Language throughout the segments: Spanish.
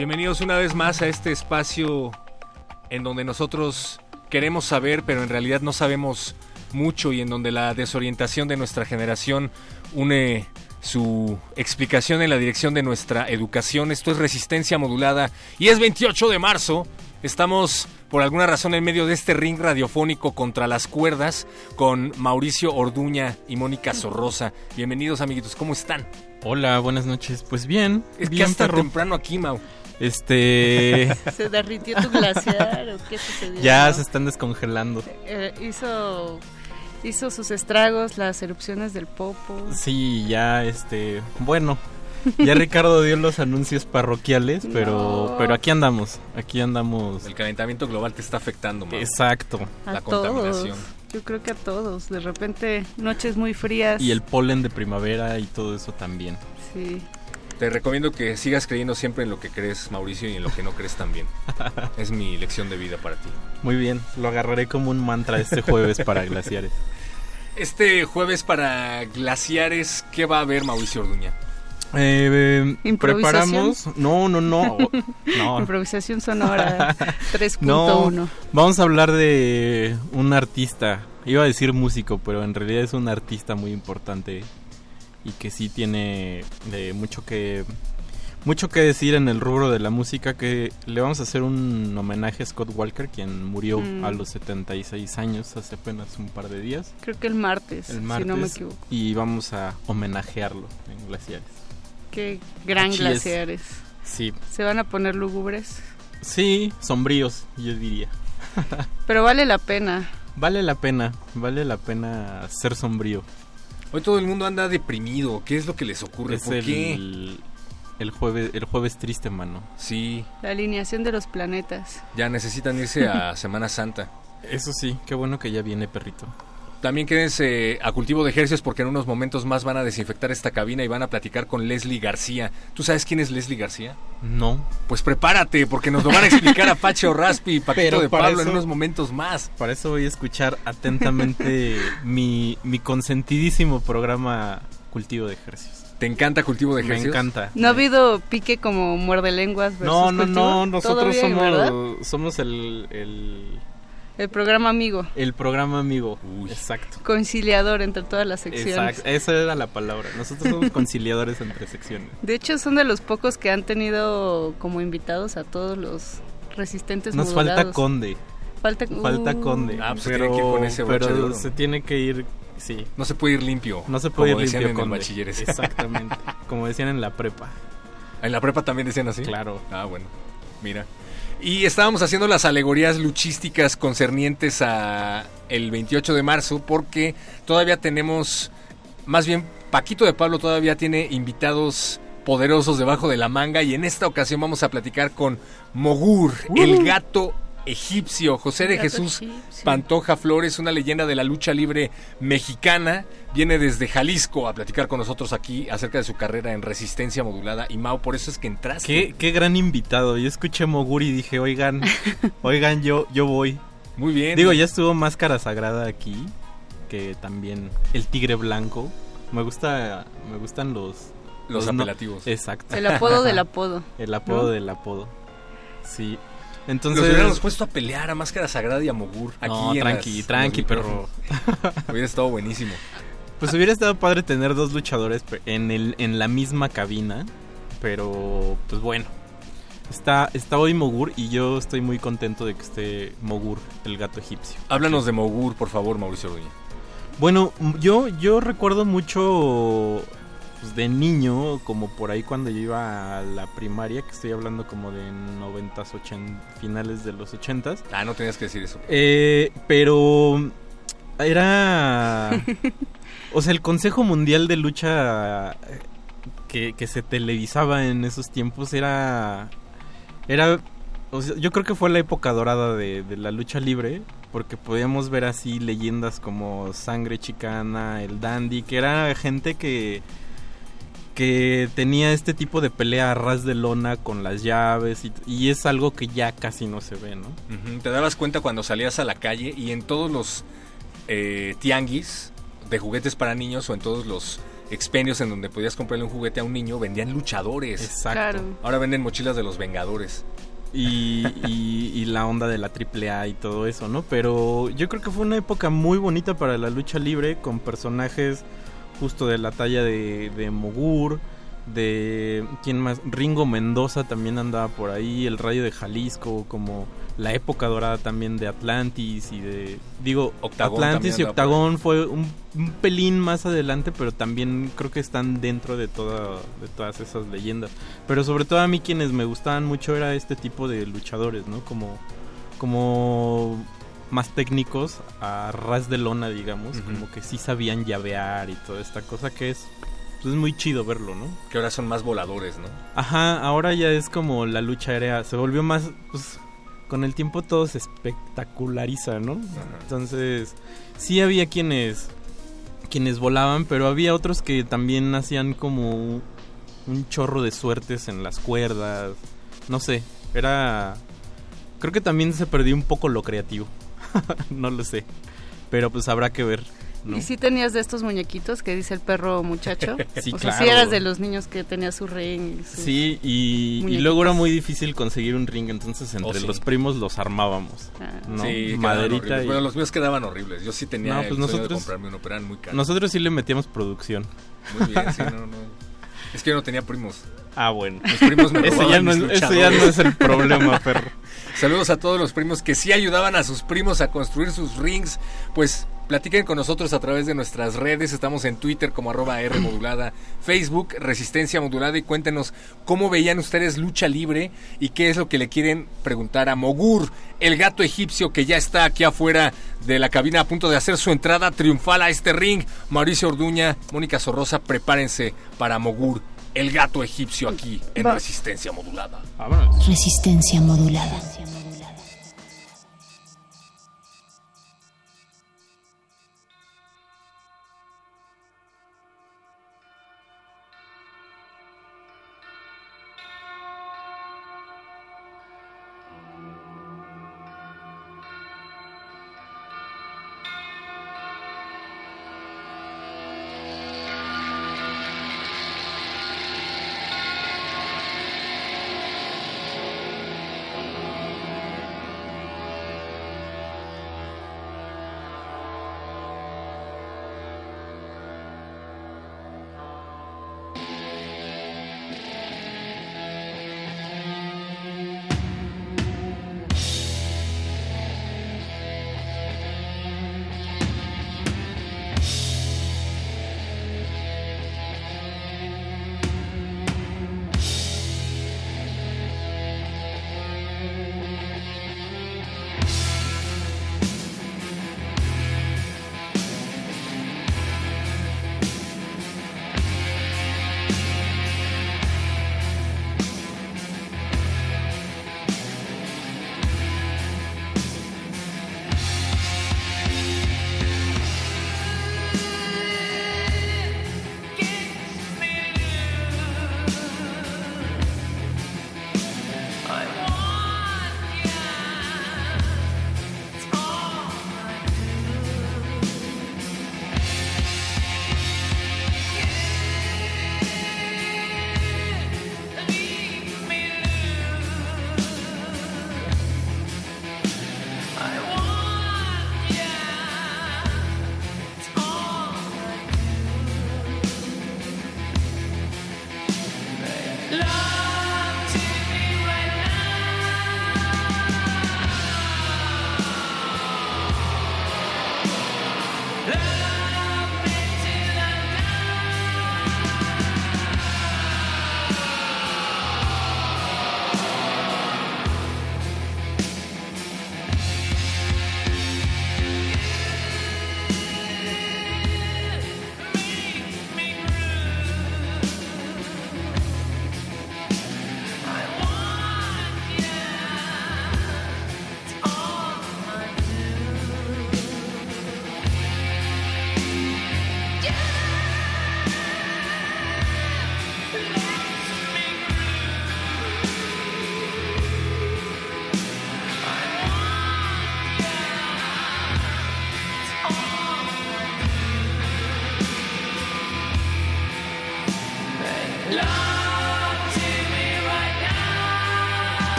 Bienvenidos una vez más a este espacio en donde nosotros queremos saber, pero en realidad no sabemos mucho y en donde la desorientación de nuestra generación une su explicación en la dirección de nuestra educación. Esto es resistencia modulada y es 28 de marzo. Estamos por alguna razón en medio de este ring radiofónico contra las cuerdas con Mauricio Orduña y Mónica Sorrosa. Bienvenidos amiguitos, ¿cómo están? Hola, buenas noches. Pues bien. Es bien, que hasta perro. temprano aquí, Mau. Este. ¿Se derritió tu glaciar o qué sucedió? ya se están descongelando. Eh, hizo, hizo sus estragos las erupciones del Popo. Sí, ya este. Bueno. Ya Ricardo dio los anuncios parroquiales, pero No. pero aquí andamos, aquí andamos. El calentamiento global te está afectando, Mau. Exacto. A La todos. contaminación. Yo creo que a todos. De repente, noches muy frías. Y el polen de primavera y todo eso también. Sí. Te recomiendo que sigas creyendo siempre en lo que crees, Mauricio, y en lo que no crees también. es mi lección de vida para ti. Muy bien, lo agarraré como un mantra este jueves para glaciares. Este jueves para glaciares, ¿qué va a haber, Mauricio Orduña? Eh, eh, ¿Improvisación? preparamos. No, no, no. No, Improvisación sonora 3.1. No, vamos a hablar de un artista. Iba a decir músico, pero en realidad es un artista muy importante y que sí tiene de mucho que mucho que decir en el rubro de la música que le vamos a hacer un homenaje a Scott Walker, quien murió Mm. a los 76 años hace apenas un par de días. Creo que el martes, El martes si no me equivoco. y vamos a homenajearlo en Glaciares. Qué gran glaciares. Sí, Se van a poner lúgubres. sí, sombríos, yo diría. Pero vale la pena. Vale la pena, vale la pena ser sombrío. Hoy todo el mundo anda deprimido. ¿Qué es lo que les ocurre? Es ¿Por el, qué? el jueves el jueves triste, mano. Sí, La alineación de los planetas. ya necesitan irse a Semana Santa. Eso sí, qué bueno que ya viene perrito. También quédense a cultivo de ejercicios porque en unos momentos más van a desinfectar esta cabina y van a platicar con Leslie García. ¿Tú sabes quién es Leslie García? No, Pues prepárate porque nos lo van a explicar Apache o Raspi y Paquito Pero de Pablo en unos momentos más. para eso voy a escuchar atentamente mi, mi consentidísimo programa Cultivo de Ejercicios. ¿Te encanta cultivo de Me ejercicios? encanta. No ha habido pique como muerde lenguas. No, no, no, nosotros somos, somos el, el, El programa amigo. el programa amigo. Uy. Exacto. Conciliador entre todas las secciones. Exacto, esa era la palabra. Nosotros somos conciliadores entre secciones. De hecho, son de los pocos que han tenido como invitados a todos los resistentes Nos falta. Conde, Falta, falta uh, Conde. Ah, pues tiene que ir con ese pero se tiene que ir, sí, No se puede ir limpio. No se puede como ir decían limpio en con bachilleres. Exactamente. Como decían en la prepa. En la prepa también decían así. Claro. Ah, bueno. Mira. Y estábamos haciendo las alegorías luchísticas concernientes a el 28 de marzo porque todavía tenemos más bien Paquito de Pablo todavía tiene invitados poderosos debajo de la manga y en esta ocasión vamos a platicar con Mogur, el gato egipcio, José de Jesús egipcio. Pantoja Flores, una leyenda de la lucha libre mexicana, viene desde Jalisco a platicar con nosotros aquí acerca de su carrera en resistencia modulada y Mau, por eso es que entraste. Qué, qué gran invitado. Yo escuché Moguri y dije, oigan, oigan, yo, yo voy. Muy bien. Digo, ya estuvo Máscara Sagrada aquí, que también el tigre blanco. Me gusta, me gustan los... los no- apelativos. Exacto. El apodo del apodo. El apodo ¿no? del apodo. Sí. Entonces, Nos hubiéramos puesto a pelear a Máscara Sagrada y a Mogur. Aquí No, en tranqui, las- tranqui, pero-. Hubiera estado buenísimo. Pues hubiera estado padre tener dos luchadores en, el, en la misma cabina, pero pues bueno. Está, está hoy Mogur y yo estoy muy contento de que esté Mogur, el gato egipcio. Háblanos de Mogur, por favor, Mauricio Orduña. Bueno, yo, yo recuerdo mucho pues, de niño, como por ahí cuando yo iba a la primaria, que estoy hablando como de 90s, 80, finales de los 80s. Ah, no tenías que decir eso. Eh, pero era... O sea, el Consejo Mundial de Lucha que, que se televisaba en esos tiempos era... Era... o sea, yo creo que fue la época dorada de, de la lucha libre, porque podíamos ver así leyendas como Sangre Chicana, el Dandy, que era gente que que tenía este tipo de pelea a ras de lona con las llaves y, y es algo que ya casi no se ve, ¿no? Te dabas cuenta cuando salías a la calle y en todos los eh, tianguis de juguetes para niños o en todos los expendios en donde podías comprarle un juguete a un niño vendían luchadores. Exacto. Claro. Ahora venden mochilas de los Vengadores. y, y- y la onda de la AAA y todo eso, ¿no? Pero yo creo que fue una época muy bonita para la lucha libre con personajes justo de la talla de, de Mogur, de quién más, Ringo Mendoza también andaba por ahí, el Rayo de Jalisco, como la época dorada también de Atlantis y de digo Octagón Atlantis y Octagón fue un, un pelín más adelante, pero también creo que están dentro de toda de todas esas leyendas. Pero sobre todo a mí quienes me gustaban mucho era este tipo de luchadores, ¿no? Como como más técnicos a ras de lona, digamos, como que sí sabían llavear y toda esta cosa que es pues es muy chido verlo, ¿no? Que ahora son más voladores, ¿no? Ajá, ahora ya es como la lucha aérea, se volvió más, pues con el tiempo todo se espectaculariza, ¿no? Entonces, sí había quienes, quienes volaban, pero había otros que también hacían como un chorro de suertes en las cuerdas, no sé, era, creo que también se perdió un poco lo creativo, no lo sé, pero pues habrá que ver. ¿no? ¿Y si tenías de estos muñequitos que dice el perro muchacho? Sí, o sea, claro. si eras de los niños que tenía su ring. Sí, y, y luego era muy difícil conseguir un ring, entonces entre Oh, sí. los primos los armábamos. Ah. ¿no? Sí, Maderita y... Bueno, los míos quedaban horribles. Yo sí tenía No, el pues sueño de nosotros- comprarme uno, pero eran muy caros. Nosotros sí le metíamos producción. Muy bien, sí, no, no. Es que yo no tenía primos. Ah, bueno. Mis primos me Ese ya, no ese ya no es el problema, perro. Saludos a todos los primos que sí ayudaban a sus primos a construir sus rings. Pues platiquen con nosotros a través de nuestras redes. Estamos en Twitter como arroba R modulada, Facebook Resistencia Modulada y cuéntenos cómo veían ustedes lucha libre y qué es lo que le quieren preguntar a Mogur, el gato egipcio que ya está aquí afuera de la cabina a punto de hacer su entrada triunfal a este ring. Mauricio Orduña, Mónica Sorrosa, prepárense para Mogur, el gato egipcio aquí en. Resistencia Modulada. Resistencia modulada.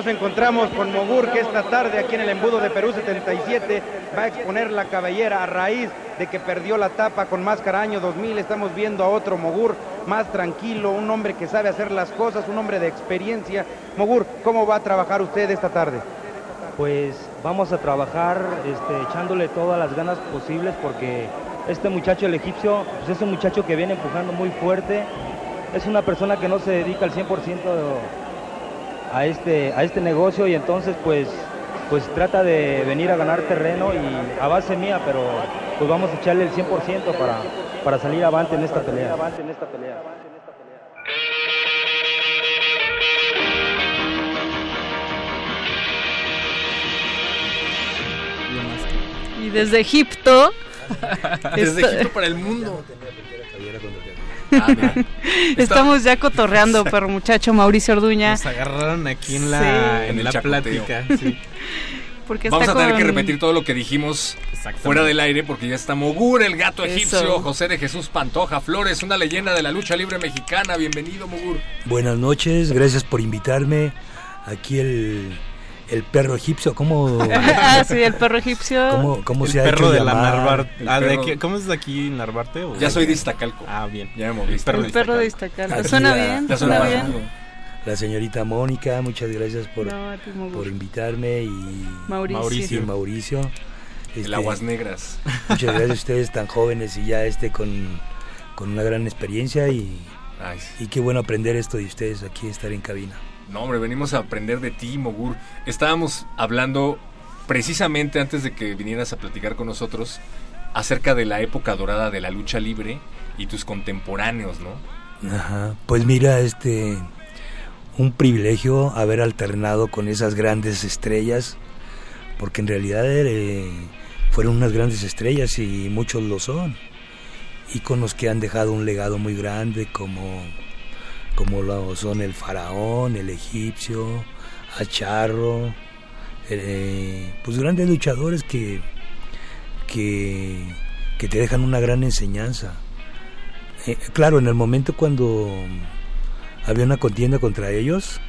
Nos encontramos con Mogur, que esta tarde aquí en el embudo de Perú 77 va a exponer la cabellera a raíz de que perdió la tapa con Máscara Año 2000. Estamos viendo a otro Mogur más tranquilo, un hombre que sabe hacer las cosas, un hombre de experiencia. Mogur, ¿cómo va a trabajar usted esta tarde? Pues vamos a trabajar este, echándole todas las ganas posibles porque este muchacho, el egipcio, pues es un muchacho que viene empujando muy fuerte. Es una persona que no se dedica al 100% a este, a este negocio y entonces pues, pues trata de venir a ganar terreno y a base mía, pero pues vamos a echarle el 100% para, para salir avante en esta pelea. Y desde Egipto. Desde Egipto para el mundo. Estamos ya cotorreando, pero muchacho Mauricio Orduña. Nos agarraron aquí en la, Sí. en la plática. sí. Porque Vamos a tener que repetir todo lo que dijimos fuera del aire porque ya está Mogur, el gato Eso. egipcio, José de Jesús Pantoja Flores, una leyenda de la lucha libre mexicana. Bienvenido, Mogur. Buenas noches, gracias por invitarme. Aquí el, el perro egipcio, ¿cómo, ah, sí, el perro egipcio. cómo, cómo el se ha perro hecho de la llamar? Narvarte. El Ah, ¿de perro- qué- ¿Cómo es de aquí Narvarte? o- Ya soy de Iztacalco. Ah, bien. Ya me moví. El perro el perro de Iztacalco. Aquí Suena la- bien, Ya suena suena bien. bien. La señorita Mónica, muchas gracias por, No, por invitarme y Mauricio. y Mauricio. El Este, Aguas Negras. Muchas gracias a ustedes tan jóvenes y ya este con, con una gran experiencia y, y qué bueno aprender esto de ustedes aquí, estar en cabina. No, hombre, venimos a aprender de ti, Mogur. Estábamos hablando precisamente antes de que vinieras a platicar con nosotros acerca de la época dorada de la lucha libre y tus contemporáneos, ¿no? Ajá. Pues mira, este un privilegio haber alternado con esas grandes estrellas, porque en realidad eh, fueron unas grandes estrellas y muchos lo son. Y con los que han dejado un legado muy grande como como lo son el faraón, el egipcio, Acharro, eh, pues grandes luchadores que, que, que te dejan una gran enseñanza. Eh, claro, en el momento cuando había una contienda contra ellos,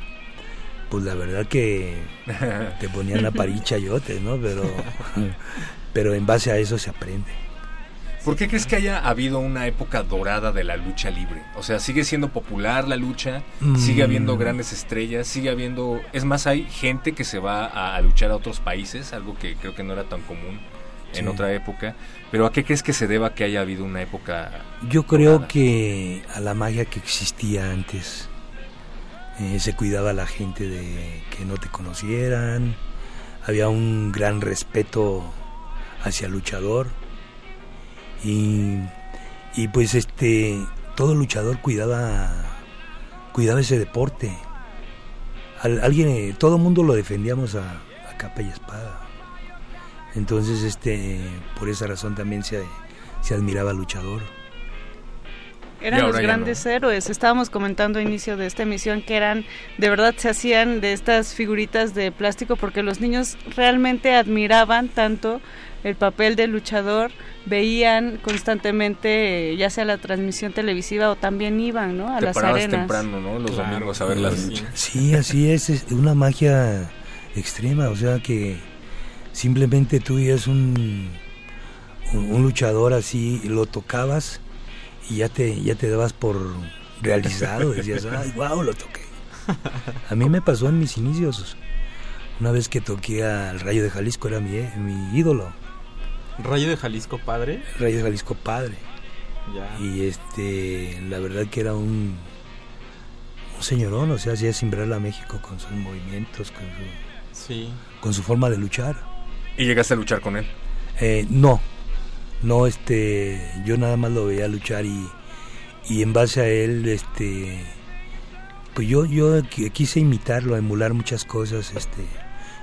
pues la verdad que te ponían a parir chayotes, ¿no? Pero, pero en base a eso se aprende. ¿Por qué crees que haya habido una época dorada de la lucha libre? O sea, sigue siendo popular la lucha, Mm. sigue habiendo grandes estrellas, sigue habiendo... Es más, hay gente que se va a, a luchar a otros países, algo que creo que no era tan común en Sí. otra época. Pero ¿a qué crees que se deba que haya habido una época... Yo creo dorada? que a la magia que existía antes eh, se cuidaba a la gente de que no te conocieran, había un gran respeto hacia el luchador y, y pues este todo luchador cuidaba cuidaba ese deporte. Al- alguien, eh, todo el mundo lo defendíamos a, a capa y espada. Entonces, este, por esa razón también se, se admiraba al luchador. Eran los grandes héroes. Estábamos comentando a inicio de esta emisión que eran, de verdad, se hacían de estas figuritas de plástico porque los niños realmente admiraban tanto el papel del luchador, veían constantemente, eh, ya sea la transmisión televisiva o también iban, ¿no? A Te las arenas. temprano, ¿no? Los Claro, domingos a ver las sí. luchas. Sí, así es, es una magia extrema, o sea que simplemente tú veías un, un, un luchador así, y lo tocabas y ya te, ya te dabas por realizado, decías, ay, wow, lo toqué. A mí me pasó en mis inicios, una vez que toqué al Rayo de Jalisco, era mi, mi ídolo. Rayo de Jalisco padre. Rayo de Jalisco padre. Ya. Y este, la verdad que era un, un señorón, o sea, hacía simbrar a México con sus movimientos, con su, Sí. con su forma de luchar. ¿Y llegaste a luchar con él? Eh, no, no, este, yo nada más lo veía luchar y, y en base a él, este, pues yo, yo qui- quise imitarlo, emular muchas cosas, este,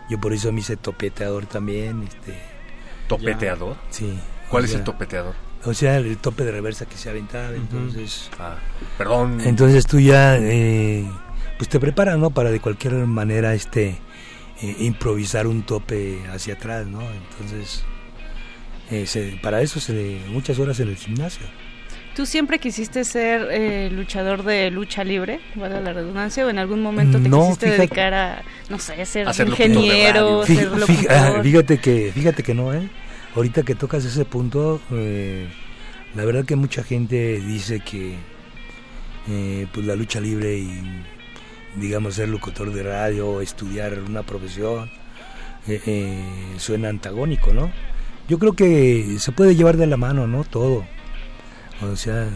yo por eso me hice topeteador también, este, ¿Topeteador? sí. ¿Cuál o es el topeteador? O sea, el tope de reversa que se aventaba, entonces... Ah, perdón. Entonces tú ya, eh, pues te preparas, ¿no? Para de cualquier manera, este, eh, improvisar un tope hacia atrás, ¿no? Entonces, eh, se- para eso se muchas horas en el gimnasio. ¿Tú siempre quisiste ser eh, luchador de lucha libre, valga la redundancia, o en algún momento te No, quisiste fíjate- dedicar a, no sé, ser A ingeniero, ser locutor? ah, Fíjate que, fíjate que no, ¿eh? Ahorita que tocas ese punto, eh, la verdad que mucha gente dice que eh, pues la lucha libre y digamos ser locutor de radio o estudiar una profesión eh, eh, suena antagónico, ¿no? Yo creo que se puede llevar de la mano, ¿no? Todo. O sea,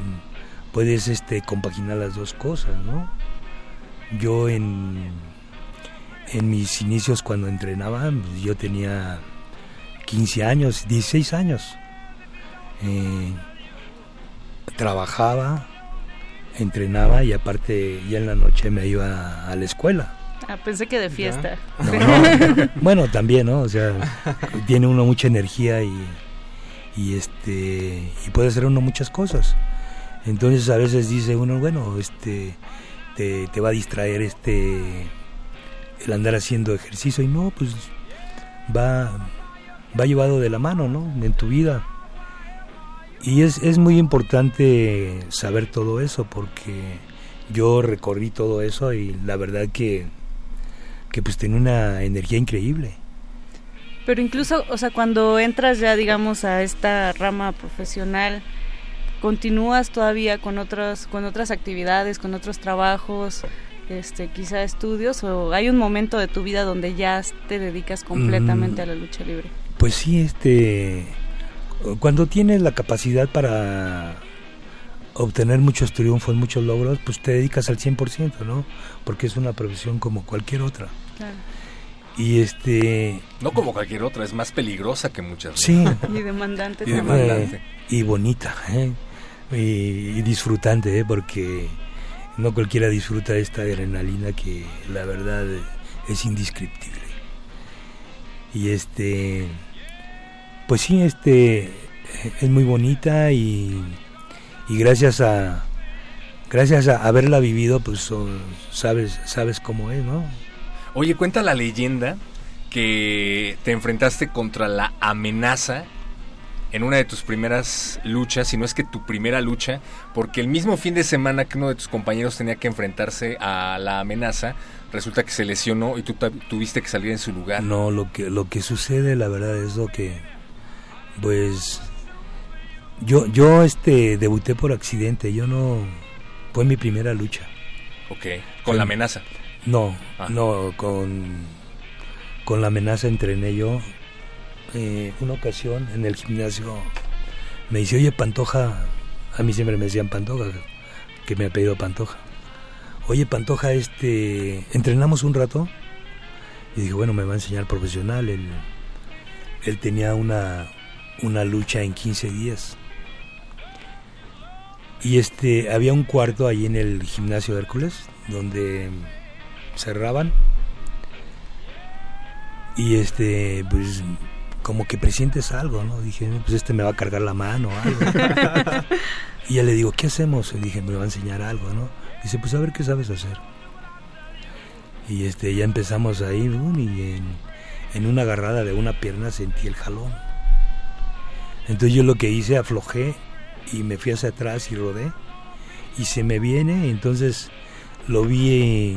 puedes este compaginar las dos cosas, ¿no? Yo en en mis inicios cuando entrenaba, pues, yo tenía 15 años, 16 años. Eh, trabajaba, entrenaba y aparte ya en la noche me iba a la escuela. Ah, pensé que de fiesta. No, no. bueno, también, ¿no? O sea, tiene uno mucha energía y, y este y puede hacer uno muchas cosas. Entonces a veces dice uno, bueno, este te, va a distraer este el andar haciendo ejercicio y no, pues va va llevado de la mano, ¿no? En tu vida. Y es, es muy importante saber todo eso porque yo recorrí todo eso y la verdad que que pues tenía una energía increíble. Pero incluso, o sea, cuando entras ya, digamos, a esta rama profesional, continúas todavía con otras, con otras actividades, con otros trabajos, este, quizá estudios, o hay un momento de tu vida donde ya te dedicas completamente Mm. a la lucha libre. Pues sí, este cuando tienes la capacidad para obtener muchos triunfos, muchos logros, pues te dedicas al 100%, ¿no? Porque es una profesión como cualquier otra. Claro. Y este No como cualquier otra, es más peligrosa que muchas. sí, Y demandante Y también. demandante. Eh, y bonita, ¿eh? y, y disfrutante, ¿eh? porque no cualquiera disfruta esta adrenalina que la verdad es indescriptible. Y este, pues sí, este es muy bonita y, y gracias a gracias a haberla vivido, pues son- sabes sabes cómo es, ¿no? Oye, cuenta la leyenda que te enfrentaste contra la amenaza en una de tus primeras luchas, si no es que tu primera lucha, porque el mismo fin de semana que uno de tus compañeros tenía que enfrentarse a la amenaza, resulta que se lesionó y tú tuviste que salir en su lugar. No, lo que lo que sucede, la verdad es lo que pues yo yo este debuté por accidente, yo no fue mi primera lucha. Ok, con la amenaza. No, Ah. no con con la amenaza entrené yo eh, una ocasión en el gimnasio me dice, "Oye, Pantoja", a mí siempre me decían Pantoja, que me ha pedido Pantoja. Oye, Pantoja, este, entrenamos un rato. Y dije, bueno, me va a enseñar profesional. Él, él tenía una, una lucha en 15 días. Y este, había un cuarto ahí en el gimnasio de Hércules, donde cerraban. Y este, pues, como que presientes algo, ¿no? Dije, pues este me va a cargar la mano o algo. y ya le digo, ¿qué hacemos? Y dije, me va a enseñar algo, ¿no? Dice, pues a ver qué sabes hacer. Y este, ya empezamos ahí, ¡bum! y en, en una agarrada de una pierna sentí el jalón. Entonces yo lo que hice, aflojé y me fui hacia atrás y rodé. Y se me viene, entonces lo vi,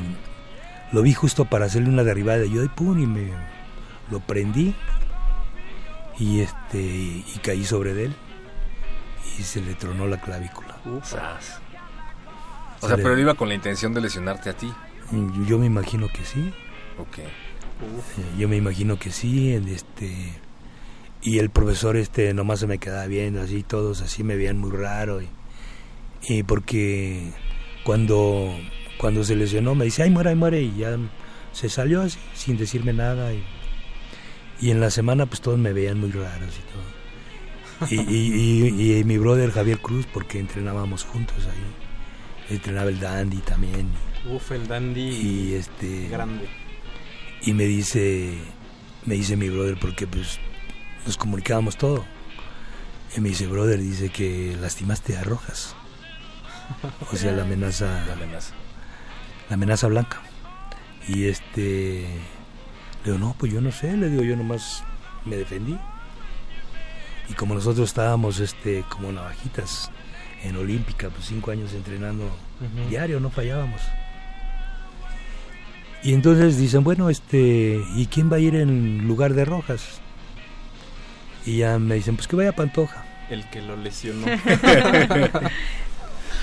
lo vi justo para hacerle una derribada. Yo, y pum, y me lo prendí y este y caí sobre de él y se le tronó la clavícula. Sas. O Se sea, le- pero él iba con la intención de lesionarte a ti. Y Yo me imagino que sí. Ok. Eh, Yo me imagino que sí, este y el profesor este nomás se me quedaba viendo así todos así me veían muy raro y, y porque cuando cuando se lesionó me dice ay muere ay muere y ya se salió así sin decirme nada y, y en la semana pues todos me veían muy raros y todo y, y, y- y mi brother Javier Cruz porque entrenábamos juntos ahí entrenaba el dandy también Uf, el dandy y este grande. y me dice me dice mi brother porque pues nos comunicábamos todo y me dice brother dice que lastimaste a Rojas o sea la amenaza La amenaza. La amenaza blanca. Y este le digo no pues yo no sé le digo yo nomás me defendí. Y como nosotros estábamos este como navajitas en Olímpica pues cinco años entrenando diario no fallábamos. Y entonces dicen bueno este y quién va a ir en lugar de Rojas y ya me dicen pues que vaya Pantoja. El que lo lesionó.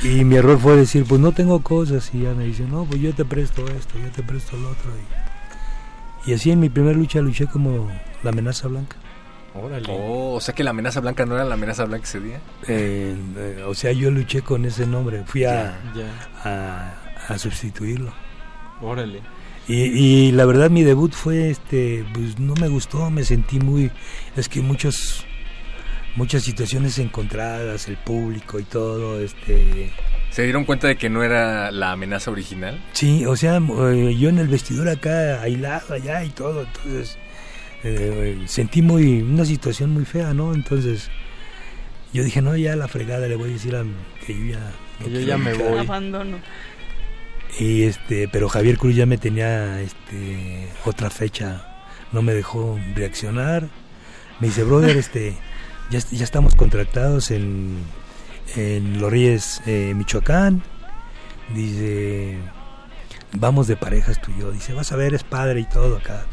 y mi error fue decir, pues no tengo cosas. Y ya me dicen, no, pues yo te presto esto, yo te presto lo otro. Y, y así en mi primera lucha luché como la amenaza blanca. Órale. Oh, o sea que la amenaza blanca no era la amenaza blanca ese día. Eh, eh, o sea, yo luché con ese nombre. Fui a, Ya. a, a sustituirlo. Órale. Y, y la verdad mi debut fue, este, pues no me gustó, me sentí muy, es que muchos, muchas situaciones encontradas, el público y todo, este, ¿Se dieron cuenta de que no era la amenaza original? Sí, o sea, eh, yo en el vestidor acá, aislado allá y todo, entonces eh, sentí muy una situación muy fea, ¿no? Entonces yo dije, no, ya la fregada, le voy a decir a que yo ya... no yo ya me luchar". voy. Abandono. Y este, pero Javier Cruz ya me tenía este otra fecha, no me dejó reaccionar. Me dice, brother, este, ya, est- ya estamos contratados en, en Los Reyes, eh, Michoacán. Dice, vamos de parejas tú y yo. Dice, vas a ver, es padre y todo acá.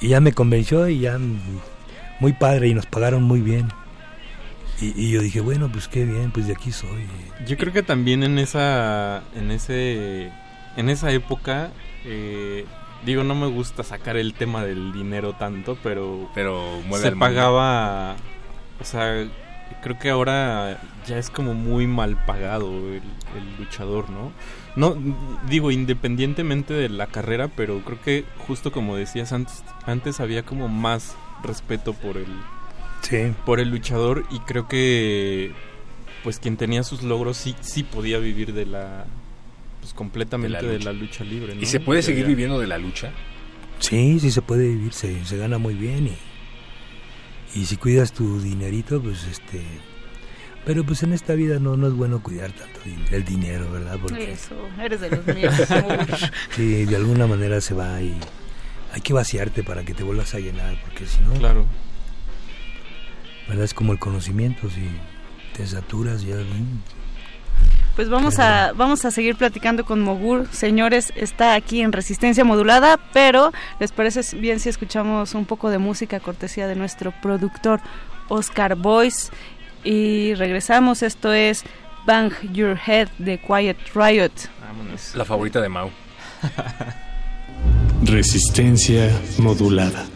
Y ya me convenció y ya mm, muy padre y nos pagaron muy bien. Y, y yo dije, bueno, pues qué bien, pues de aquí soy. Yo creo que también en esa en ese en esa época eh, digo no me gusta sacar el tema del dinero tanto, pero Pero mueve se mundo. O sea, creo que ahora ya es como muy mal pagado el, el luchador, ¿no? No digo independientemente de la carrera, pero creo que justo como decías antes antes había como más respeto por el Sí. por el luchador y creo que pues quien tenía sus logros sí sí podía vivir de la pues completamente De la de lucha. la lucha libre ¿no? ¿Y se puede seguir ya- viviendo de la lucha? Sí, sí se puede vivir, se, se gana muy bien y, y si cuidas tu dinerito, pues este... Pero pues en esta vida no, no es bueno cuidar tanto el dinero, ¿verdad? Porque Eso, eres de los míos. sí, de alguna manera se va y hay que vaciarte para que te vuelvas a llenar, porque si no, claro ¿verdad? Es como el conocimiento, si te saturas ya... Pues vamos a, vamos a seguir platicando con Mogur. Señores, está aquí en Resistencia Modulada, pero ¿les parece bien si escuchamos un poco de música cortesía de nuestro productor Oscar Boyce? Y regresamos, esto es Bang Your Head de Quiet Riot. vámonos La favorita de Mau. Resistencia modulada.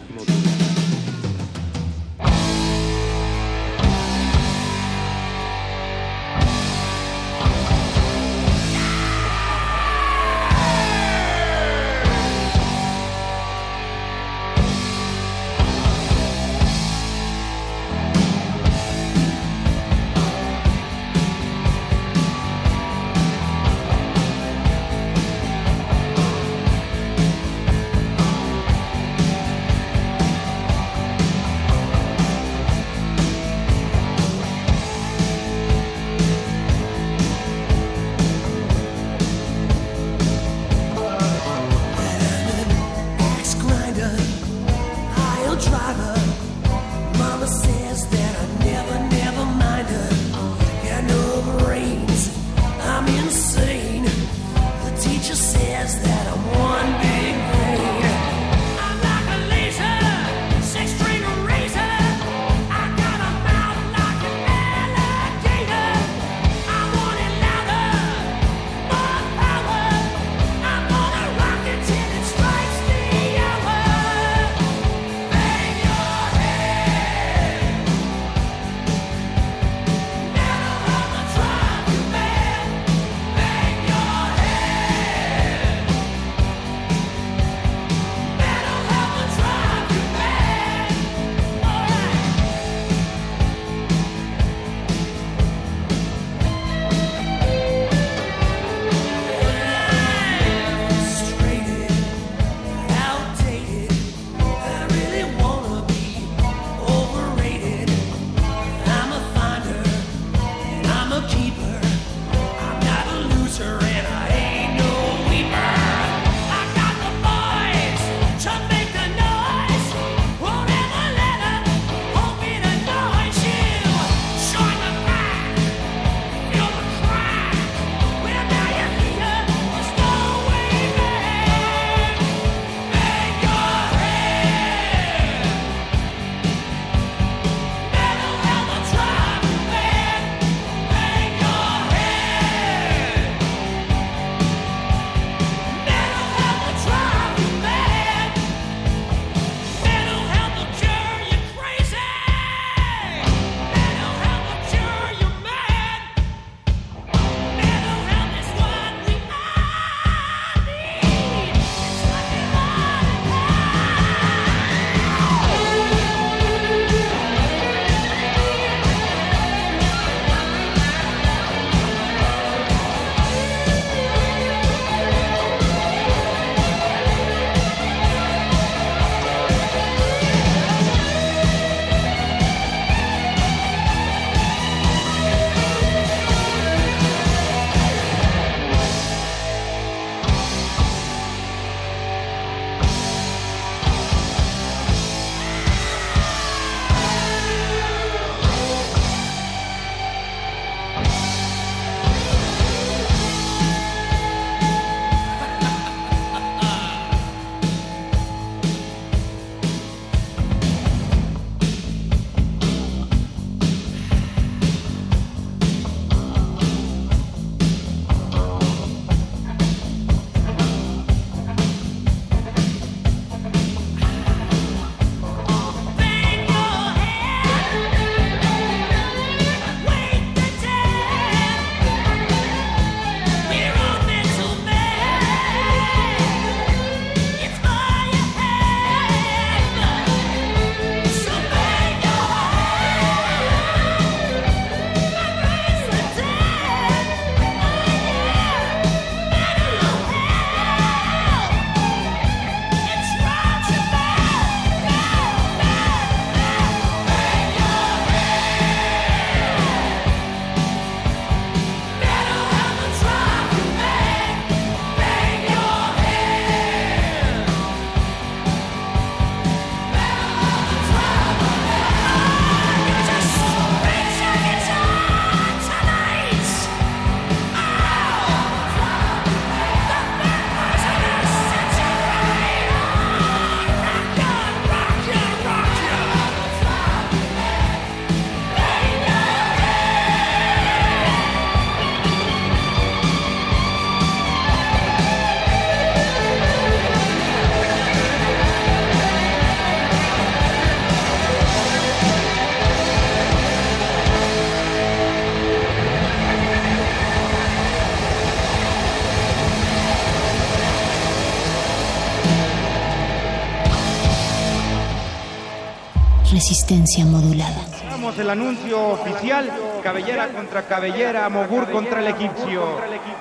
Resistencia modulada. Vamos el anuncio oficial, cabellera contra cabellera, Mogur contra el egipcio.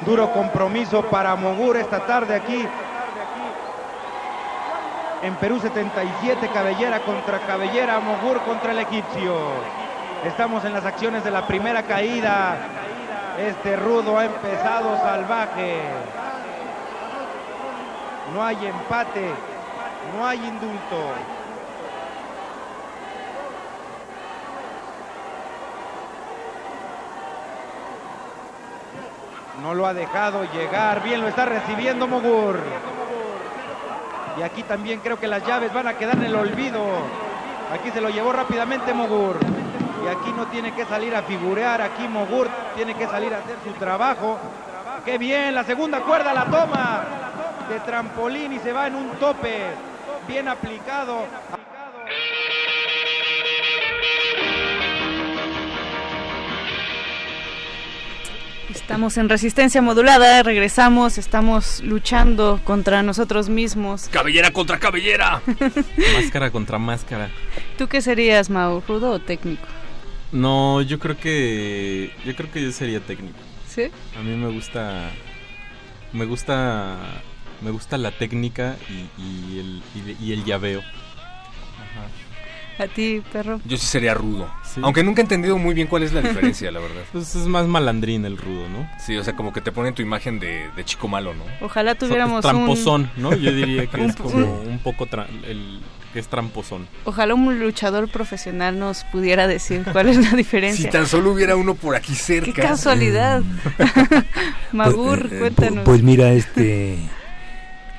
Duro compromiso para Mogur esta tarde aquí en Perú 77, cabellera contra cabellera, Mogur contra el egipcio. Estamos en las acciones de la primera caída. Este rudo ha empezado salvaje. No hay empate, no hay indulto. No lo ha dejado llegar. Bien lo está recibiendo Mogur. Y aquí también creo que las llaves van a quedar en el olvido. Aquí se lo llevó rápidamente Mogur. Y aquí no tiene que salir a figurear. Aquí Mogur tiene que salir a hacer su trabajo. Qué bien, la segunda cuerda la toma de trampolín y se va en un tope. Bien aplicado. Estamos en resistencia modulada, regresamos, estamos luchando contra nosotros mismos. Cabellera contra cabellera. máscara contra máscara. ¿Tú qué serías, Mau, rudo o técnico? No, yo creo que yo creo que yo sería técnico. ¿Sí? A mí me gusta me gusta me gusta la técnica y, y el, y, y el llaveo. ¿A ti, perro? Yo sí sería rudo. Sí. Aunque nunca he entendido muy bien cuál es la diferencia, la verdad. Pues es más malandrín el rudo, ¿no? Sí, o sea, como que te ponen tu imagen de, de chico malo, ¿no? Ojalá tuviéramos so, tramposón, un... ¿no? Yo diría que es como un poco el que es tramposón. Ojalá un luchador profesional nos pudiera decir cuál es la diferencia. si tan solo hubiera uno por aquí cerca. Qué casualidad. Magur, pues, eh, cuéntanos. Pues mira, este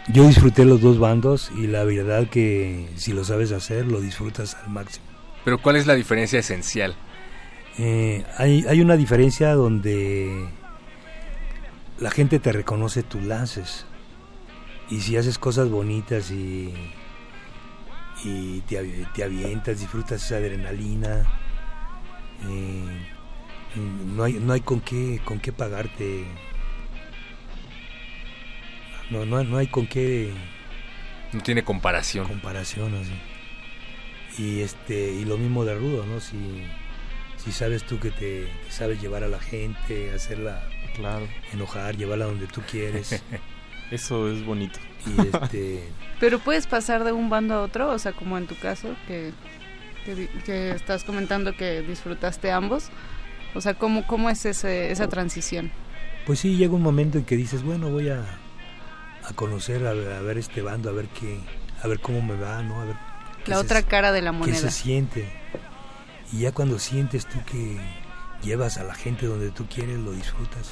yo disfruté los dos bandos y la verdad que si lo sabes hacer, lo disfrutas al máximo. Pero ¿cuál es la diferencia esencial? Eh, hay, hay una diferencia donde la gente te reconoce tus lances. Y si haces cosas bonitas y, y te, te avientas, disfrutas esa adrenalina, eh, no, hay, no hay con qué, con qué pagarte no, no, no hay con qué no tiene comparación. comparación así. Y este y lo mismo de rudo no si si sabes tú que te que sabes llevar a la gente hacerla claro. enojar llevarla donde tú quieres. Eso es bonito. Y este pero puedes pasar de un bando a otro o sea como en tu caso que que, que estás comentando que disfrutaste ambos. O sea cómo cómo es ese, esa transición pues sí llega un momento en que dices bueno voy a a conocer, a ver, a ver, este bando, a ver qué, a ver cómo me va, ¿no? A ver la otra se, cara de la moneda. ¿Qué se siente? Y ya cuando sientes tú que llevas a la gente donde tú quieres, lo disfrutas.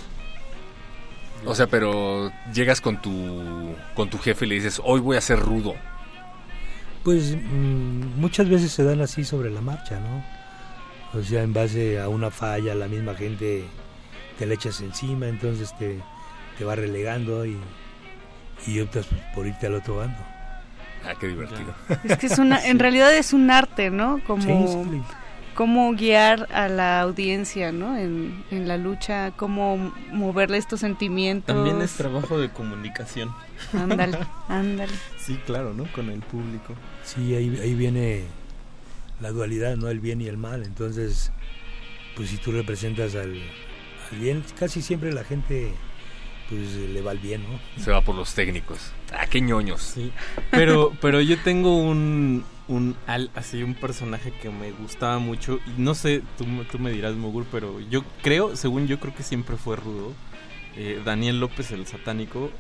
O sea, pero llegas con tu con tu jefe y le dices, "Hoy voy a ser rudo." Pues mmm, muchas veces se dan así sobre la marcha, ¿no? O sea, en base a una falla, la misma gente te le echas encima, entonces te, te va relegando y y optas por irte al otro bando. Ah, qué divertido. Es que es una, sí. en realidad es un arte, ¿no? Como sí, sí. cómo guiar a la audiencia, ¿no? En, en, la lucha, cómo moverle estos sentimientos. También es trabajo de comunicación. Ándale, ándale. Sí, claro, ¿no? Con el público. Sí, ahí, ahí viene la dualidad, ¿no? El bien y el mal. Entonces, pues si tú representas al, al bien, casi siempre la gente pues le va el bien, ¿no? Se va por los técnicos. Ah, qué ñoños. Sí. Pero, pero yo tengo un, un así un personaje que me gustaba mucho y no sé, tú, tú me dirás Mogul, pero yo creo, según yo creo que siempre fue rudo. Eh, Daniel López el satánico.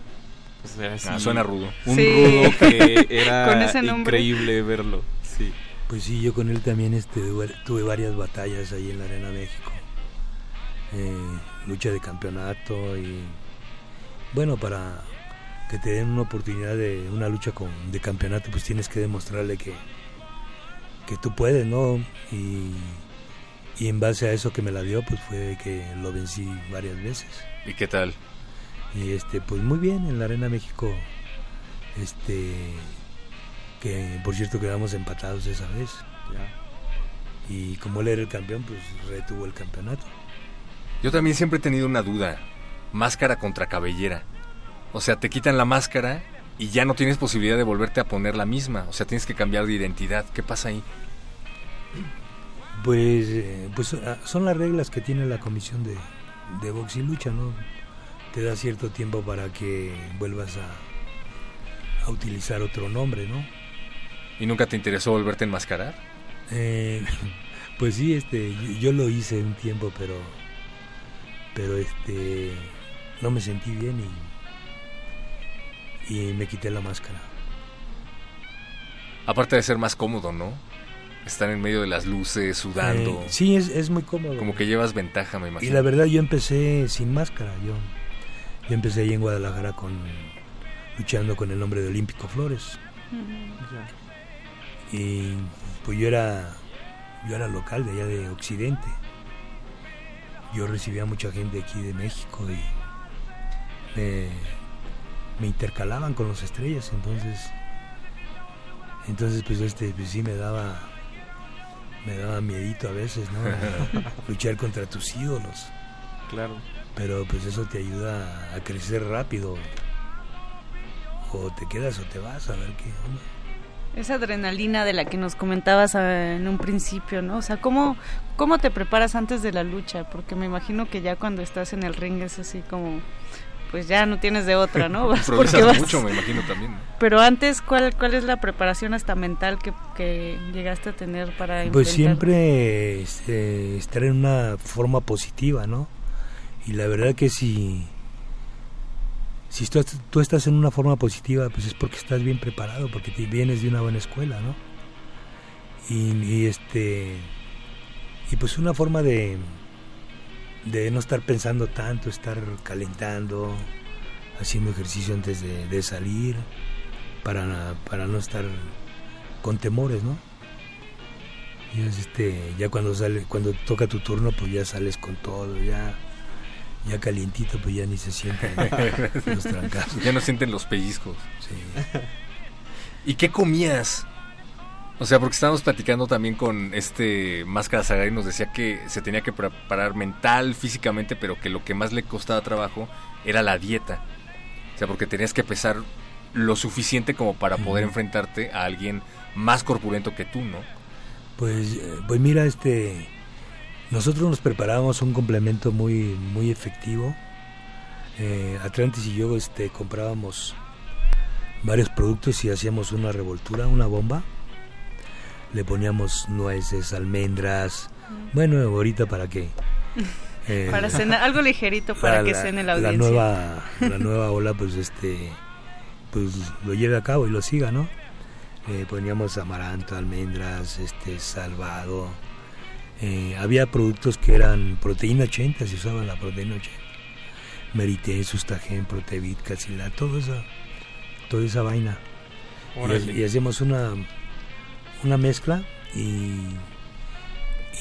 O sea, ah, suena rudo. Un sí. rudo que era increíble verlo. Sí. Pues sí, yo con él también este, tuve varias batallas ahí en la Arena México. Eh, lucha de campeonato y bueno, para que te den una oportunidad de una lucha con, de campeonato, pues tienes que demostrarle que, que tú puedes, ¿no? Y, y en base a eso que me la dio, pues fue que lo vencí varias veces. ¿Y qué tal? Y este, pues muy bien, en la Arena México, este, que por cierto quedamos empatados esa vez. Ya. Y como él era el campeón, pues retuvo el campeonato. Yo también siempre he tenido una duda máscara contra cabellera. O sea, te quitan la máscara y ya no tienes posibilidad de volverte a poner la misma. O sea, tienes que cambiar de identidad. ¿Qué pasa ahí? Pues, eh, pues ah, son las reglas que tiene la comisión de, de box y lucha, ¿no? Te da cierto tiempo para que vuelvas a, a utilizar otro nombre, ¿no? ¿Y nunca te interesó volverte a enmascarar? Eh, pues sí, este, yo, yo lo hice un tiempo, pero, pero este, no me sentí bien y, y me quité la máscara. Aparte de ser más cómodo, ¿no? Estar en medio de las luces, sudando. Eh, sí, es, es muy cómodo. Como que llevas ventaja, me Y imagino. la verdad yo empecé sin máscara, yo, yo empecé ahí en Guadalajara con luchando con el nombre de Olímpico Flores. Y pues yo era yo era local de allá de Occidente. Yo recibía mucha gente aquí de México y me, me intercalaban con los estrellas, entonces entonces pues este pues sí me daba me daba miedito a veces, ¿no? Luchar contra tus ídolos. Claro. Pero pues eso te ayuda a crecer rápido. O te quedas o te vas a ver qué onda. Esa adrenalina de la que nos comentabas eh, en un principio, ¿no? O sea, ¿cómo, ¿cómo te preparas antes de la lucha? Porque me imagino que ya cuando estás en el ring es así como, pues ya no tienes de otra, ¿no? Vas Improvisas porque vas. mucho, me imagino también. ¿no? Pero antes, ¿cuál, ¿cuál es la preparación hasta mental que, que llegaste a tener para Pues enfrentar? siempre este, estar en una forma positiva, ¿no? Y la verdad que si, si tú, tú estás en una forma positiva, pues es porque estás bien preparado, porque te vienes de una buena escuela, ¿no? Y, y este y pues una forma de de no estar pensando tanto, estar calentando, haciendo ejercicio antes de, de salir, para, para no estar con temores, ¿no? Y es este, ya cuando sale, cuando toca tu turno, pues ya sales con todo, ya, ya calientito, pues ya ni se sienten los trancazos. Ya no sienten los pellizcos. Sí. ¿Y qué comías? O sea, porque estábamos platicando también con este Máscara Sagrada y nos decía que se tenía que preparar mental, físicamente, pero que lo que más le costaba trabajo era la dieta. O sea, porque tenías que pesar lo suficiente como para poder enfrentarte a alguien más corpulento que tú, ¿no? Pues, eh, pues mira, este, nosotros nos preparábamos un complemento muy, muy efectivo. Eh, Atlantis y yo, este, comprábamos varios productos y hacíamos una revoltura, una bomba. Le poníamos nueces, almendras. Bueno, ahorita para qué. Eh, Para cenar, algo ligerito para, que cene la audiencia. nueva, la nueva ola, pues este, pues lo lleve a cabo y lo siga, ¿no? Eh, poníamos amaranto, almendras, este, salvado. Eh, había productos que eran proteína 80, se usaba la proteína 80. Merité, Sustagen, Protevit, Cacila, todo esa, toda esa vaina. Y, y hacíamos una, una mezcla y,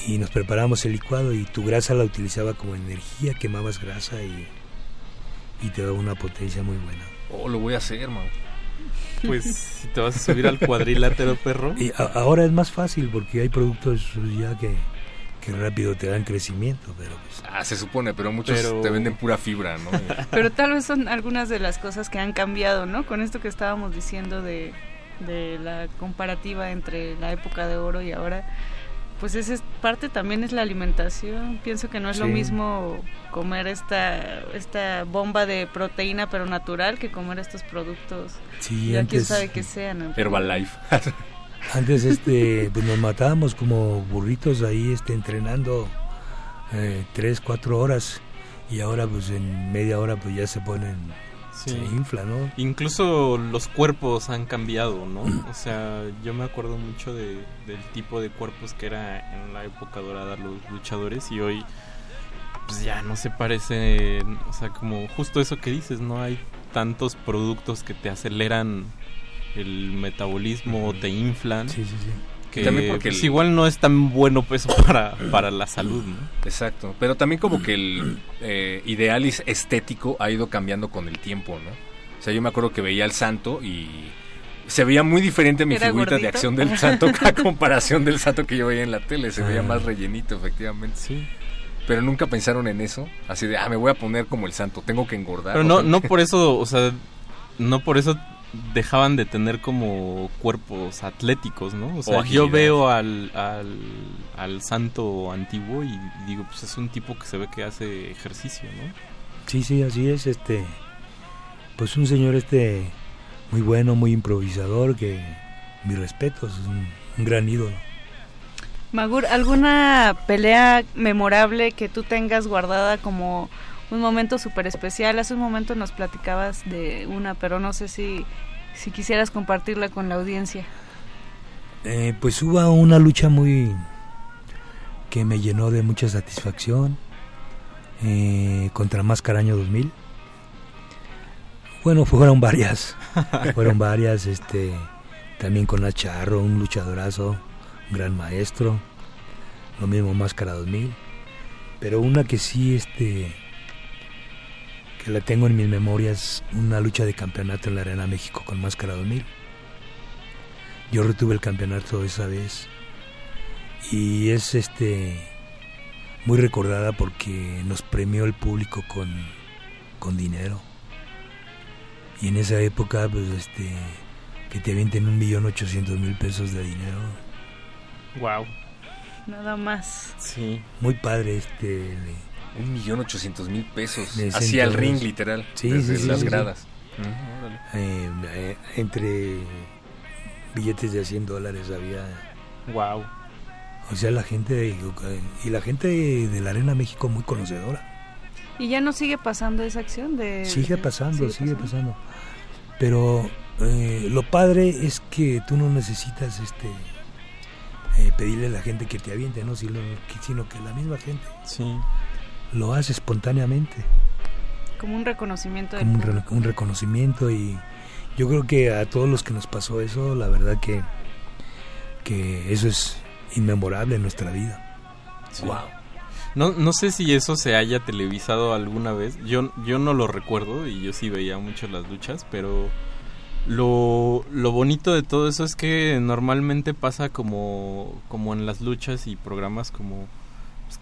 y nos preparábamos el licuado y tu grasa la utilizaba como energía, quemabas grasa y, y te daba una potencia muy buena. Oh, lo voy a hacer, man. Pues si te vas a subir al cuadrilátero, perro. Y a- ahora es más fácil porque hay productos ya que, que rápido te dan crecimiento, pero pues, Ah, se supone, pero muchos Pero- te venden pura fibra, ¿no? Pero tal vez son algunas de las cosas que han cambiado, ¿no? Con esto que estábamos diciendo de, de la comparativa entre la época de oro y ahora, pues esa es parte también es la alimentación. Pienso que no es lo mismo comer esta esta bomba de proteína pero natural que comer estos productos. sí, ya quién antes, sabe qué sean. Herbalife. antes este, pues nos matábamos como burritos ahí este, entrenando eh, tres, cuatro horas y ahora pues en media hora pues ya se ponen, Sí. se infla, ¿no? Incluso los cuerpos han cambiado, ¿no? O sea, yo me acuerdo mucho de, del tipo de cuerpos que era en la época dorada los luchadores y hoy pues ya no se parecen, o sea, como justo eso que dices, no hay tantos productos que te aceleran el metabolismo o te inflan. Sí, sí, sí. Que También porque pues, el- igual no es tan bueno pues para, para la salud, ¿no? Exacto. Pero también como que el eh, ideal is- estético ha ido cambiando con el tiempo, ¿no? O sea, yo me acuerdo que veía al santo y se veía muy diferente mi ¿Era figurita de acción del santo a comparación del santo que yo veía en la tele. Se veía Ah. más rellenito, efectivamente. Sí. Pero nunca pensaron en eso. Así de, ah, me voy a poner como el santo, tengo que engordar. Pero no, no por eso, o sea, no por eso dejaban de tener como cuerpos atléticos, ¿no? O O sea, yo veo al, al, al santo antiguo y digo, pues es un tipo que se ve que hace ejercicio, ¿no? Sí, sí, así es, este, pues un señor este muy bueno, muy improvisador, que mi respeto, es un, un gran ídolo. Magur, ¿alguna pelea memorable que tú tengas guardada como un momento súper especial? Hace un momento nos platicabas de una, pero no sé si, si quisieras compartirla con la audiencia. Eh, pues hubo una lucha muy que me llenó de mucha satisfacción eh, contra Máscara Año 2000. Bueno, fueron varias, fueron varias, este, también con Nacharro, un luchadorazo, gran maestro, lo mismo Máscara 2000, pero una que sí, este, que la tengo en mis memorias, una lucha de campeonato en la Arena México con Máscara 2000. Yo retuve el campeonato esa vez y es este muy recordada porque nos premió el público con, con dinero. Y en esa época, pues este, que te avienten un millón ochocientos mil pesos de dinero. Wow. Nada más. Sí. Muy padre este. Un millón ochocientos mil pesos. de Hacia el ring, literal. Sí, desde sí, sí, las gradas. Eh, eh, entre billetes de 100 dólares había. Wow. O sea, la gente y la gente de la Arena México muy conocedora. ¿Y ya no sigue pasando esa acción de...? Sigue de- pasando, sigue pasando. Pero eh, lo padre es que tú no necesitas este eh, pedirle a la gente que te aviente, ¿no? Sino que la misma gente Sí. Lo hace espontáneamente, Como un reconocimiento como un, público. re- un reconocimiento y yo creo que a todos los que nos pasó eso, la verdad que, que eso es inmemorable en nuestra vida. Wow. No, no sé si eso se haya televisado alguna vez. Yo, yo no lo recuerdo y yo sí veía mucho las luchas, pero lo, lo bonito de todo eso es que normalmente pasa como, como en las luchas y programas como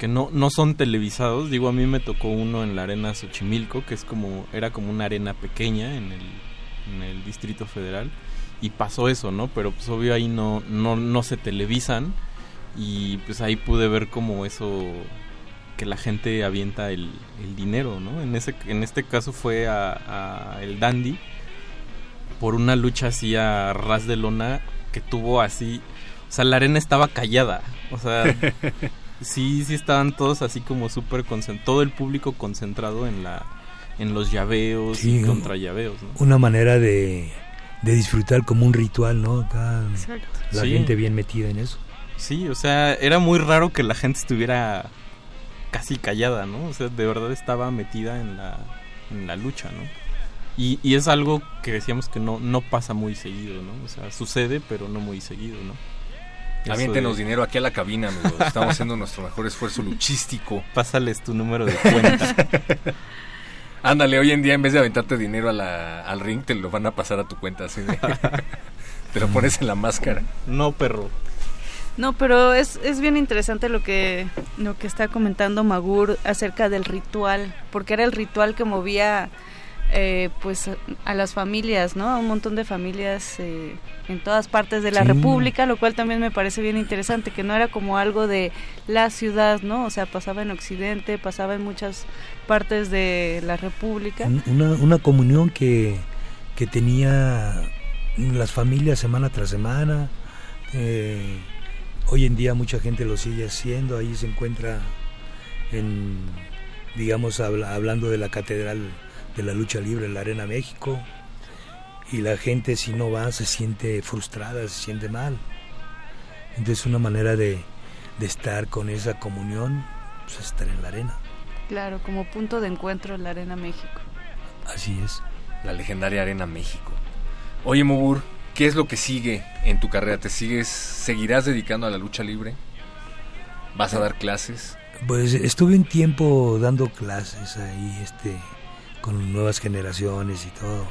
que no, no son televisados. Digo, a mí me tocó uno en la arena Xochimilco, que es como, era como una arena pequeña en el, Distrito Federal. Y pasó eso, ¿no? Pero pues obvio ahí no, no, no se televisan. Y pues ahí pude ver como eso que la gente avienta el, el dinero, ¿no? En ese en este caso fue a el Dandy por una lucha así a ras de lona que tuvo así, o sea, la arena estaba callada, o sea, sí sí estaban todos así como súper concentrados, todo el público concentrado en la en los llaveos Sí, y contra llaveos, ¿no? Una manera de, de disfrutar como un ritual, ¿no? Acá Exacto. la Sí. gente bien metida en eso. Sí, o sea, era muy raro que la gente estuviera casi callada, ¿no? O sea, de verdad estaba metida en la, en la lucha, ¿no? Y, y es algo que decíamos que no, no pasa muy seguido, ¿no? O sea, sucede, pero no muy seguido, ¿no? Aviéntenos de- dinero aquí a la cabina, amigos. Estamos haciendo nuestro mejor esfuerzo luchístico. Pásales tu número de cuenta. Ándale, hoy en día en vez de aventarte dinero a la- al ring, te lo van a pasar a tu cuenta así de... te lo pones en la máscara. No, perro. No, pero es, es bien interesante lo que, lo que está comentando Magur acerca del ritual, porque era el ritual que movía eh, pues a, las familias, ¿no? A un montón de familias eh, en todas partes de la Sí. República, lo cual también me parece bien interesante, que no era como algo de la ciudad, ¿no? O sea, pasaba en Occidente, pasaba en muchas partes de la República. Un- Una, una comunión que, que tenía las familias semana tras semana. eh, hoy en día mucha gente lo sigue haciendo. Ahí se encuentra, en, digamos, habla- hablando de la Catedral de la Lucha Libre en la Arena México. Y la gente si no va se siente frustrada, se siente mal. Entonces una manera de, de estar con esa comunión, pues estar en la arena. Claro, como punto de encuentro en la Arena México. Así es. La legendaria Arena México. Oye, Mubur, ¿qué es lo que sigue en tu carrera? ¿Te sigues, seguirás dedicando a la lucha libre? ¿Vas a dar clases? Pues estuve un tiempo dando clases ahí, este, con nuevas generaciones y todo.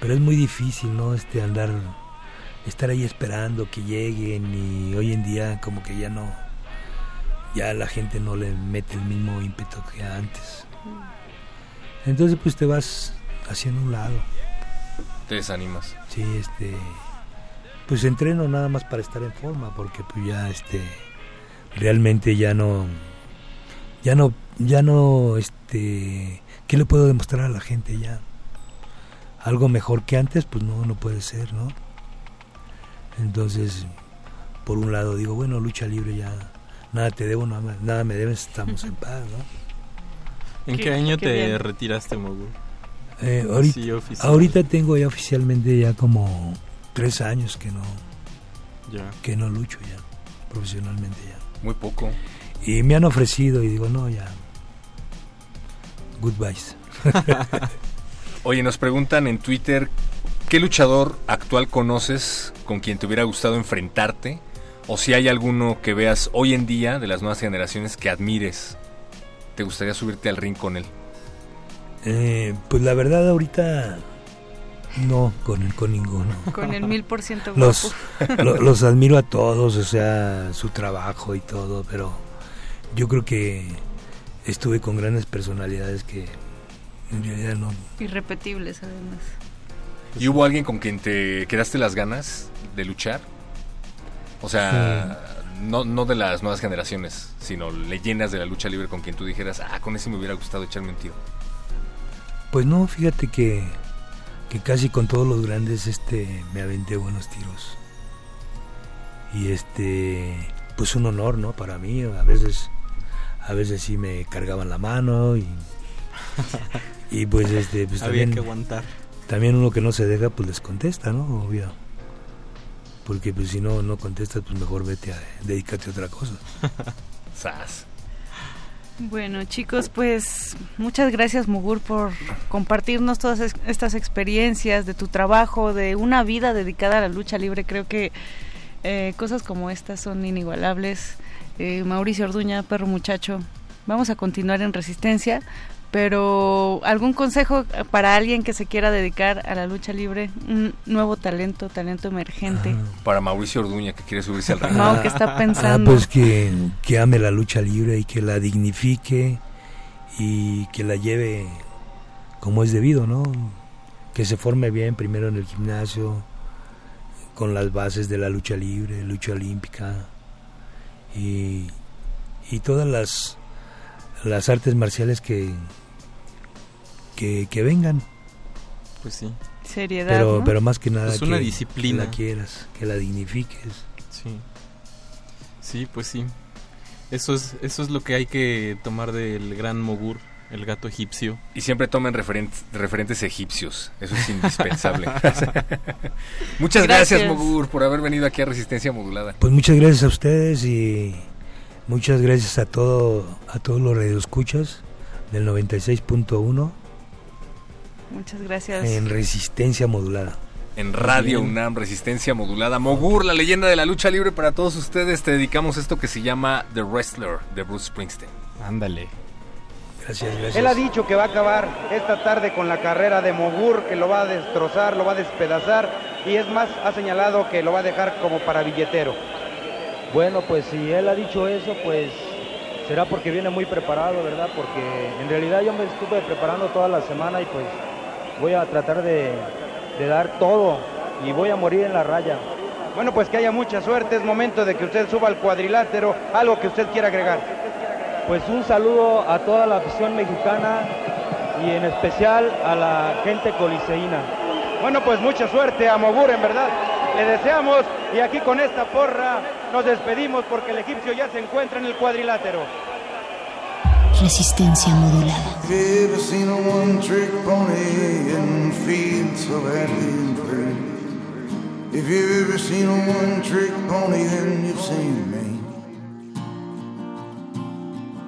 Pero es muy difícil, ¿no? Este, andar, estar ahí esperando que lleguen y hoy en día como que ya no, ya la gente no le mete el mismo ímpetu que antes. Entonces pues te vas haciendo un lado. Te desanimas. Sí, este, pues entreno nada más para estar en forma, porque pues ya, este, realmente ya no, ya no, ya no, este, ¿qué le puedo demostrar a la gente ya? Algo mejor que antes, pues no, no puede ser, ¿no? Entonces, por un lado digo, bueno, lucha libre ya, nada te debo, nada, nada me debes, estamos en paz, ¿no? ¿En qué, Qué- año qué te bien. retiraste, Mogu? Eh, ahorita, Sí, ahorita tengo ya oficialmente ya como tres años que no, Ya. que no lucho ya, profesionalmente ya. Muy poco. Y me han ofrecido y digo, no, ya. Goodbyes. Oye, nos preguntan en Twitter, ¿qué luchador actual conoces con quien te hubiera gustado enfrentarte? O si hay alguno que veas hoy en día de las nuevas generaciones que admires, ¿te gustaría subirte al ring con él? Eh, pues la verdad ahorita no, con, con ninguno. Con el mil por ciento Los, lo- los admiro a todos, o sea, su trabajo y todo, pero yo creo que estuve con grandes personalidades que en realidad no. Irrepetibles, además. ¿Y hubo alguien con quien te quedaste las ganas de luchar? O sea, no, no de las nuevas generaciones, sino leyendas de la lucha libre con quien tú dijeras, ah, con ese me hubiera gustado echarme un tiro. Pues no, fíjate que, que casi con todos los grandes este me aventé buenos tiros. Y este, pues un honor, ¿no? Para mí, a veces, a veces sí me cargaban la mano y, y pues este, pues Había también, que aguantar. también uno que no se deja, pues les contesta, ¿no? Obvio. Porque pues si no, no contestas, pues mejor vete a dedícate a otra cosa. Sas. Bueno, chicos, pues muchas gracias, Mugur, por compartirnos todas es- estas experiencias de tu trabajo, de una vida dedicada a la lucha libre. Creo que eh, cosas como estas son inigualables. Eh, Mauricio Orduña, perro muchacho, vamos a continuar en resistencia, pero algún consejo para alguien que se quiera dedicar a la lucha libre, un nuevo talento, talento emergente. Para Mauricio Orduña, que quiere subirse al ring. No, que está Ah, pensando. pues que, que ame la lucha libre y que la dignifique y que la lleve como es debido, ¿no? Que se forme bien primero en el gimnasio, con las bases de la lucha libre, lucha olímpica y, y todas las, las artes marciales que, que, que vengan. Pues sí. Seriedad. Pero, ¿no? pero más que nada Es una que, disciplina. que la quieras, que la dignifiques. Sí. Sí, pues sí. Eso es, eso es lo que hay que tomar del gran Mogur, el gato egipcio. Y siempre tomen referentes, referentes egipcios. Eso es indispensable. Muchas gracias, Gracias. Mogur, por haber venido aquí a Resistencia Modulada. Pues muchas gracias a ustedes y muchas gracias a todo a todos los radioescuchas del 96.1 Muchas gracias. en resistencia modulada. En Radio Bien. UNAM, Resistencia Modulada. Mogur, la leyenda de la lucha libre para todos ustedes. Te dedicamos esto que se llama The Wrestler de Bruce Springsteen. Ándale. Gracias, gracias. Él ha dicho que va a acabar esta tarde con la carrera de Mogur, que lo va a destrozar, lo va a despedazar y es más, ha señalado que lo va a dejar como para billetero. Bueno, pues si él ha dicho eso, pues será porque viene muy preparado, ¿verdad? Porque en realidad yo me estuve preparando toda la semana y pues voy a tratar de, de dar todo y voy a morir en la raya. Bueno, pues que haya mucha suerte, es momento de que usted suba al cuadrilátero, algo que usted quiera agregar. Pues un saludo a toda la afición mexicana y en especial a la gente coliseína. Bueno, pues mucha suerte a Mogur, en verdad. Le deseamos y aquí con esta porra nos despedimos porque el egipcio ya se encuentra en el cuadrilátero. Resistencia modulada. If you've ever seen a one-trick pony, then you've seen me.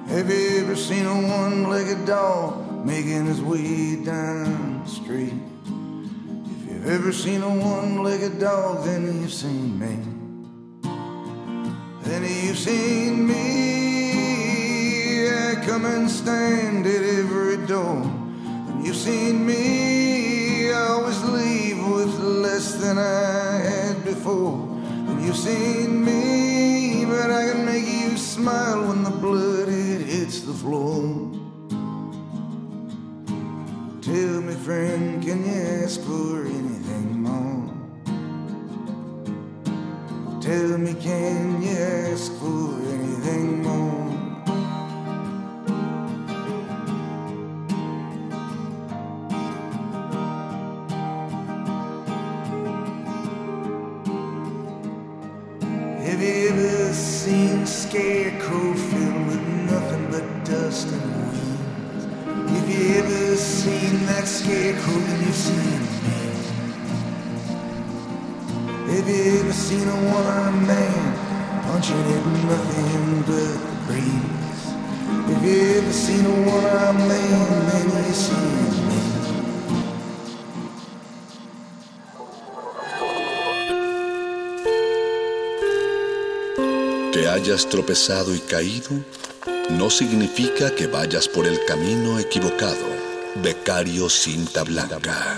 Have you ever seen a one-legged dog making his way down the street? If you've ever seen a one-legged dog, then you've seen me. Then you've seen me. I come and stand at every door. When you've seen me, I always leave with less than I had before you've seen me, but I can make you smile when the blood it hits the floor. Tell me, friend, can you ask for anything more? Tell me, can you ask for anything more? Nothing but the breeze? Have you ever seen a one-armed man, then you've seen me. Que hayas tropezado y caído no significa que vayas por el camino equivocado. Becario cinta blanca.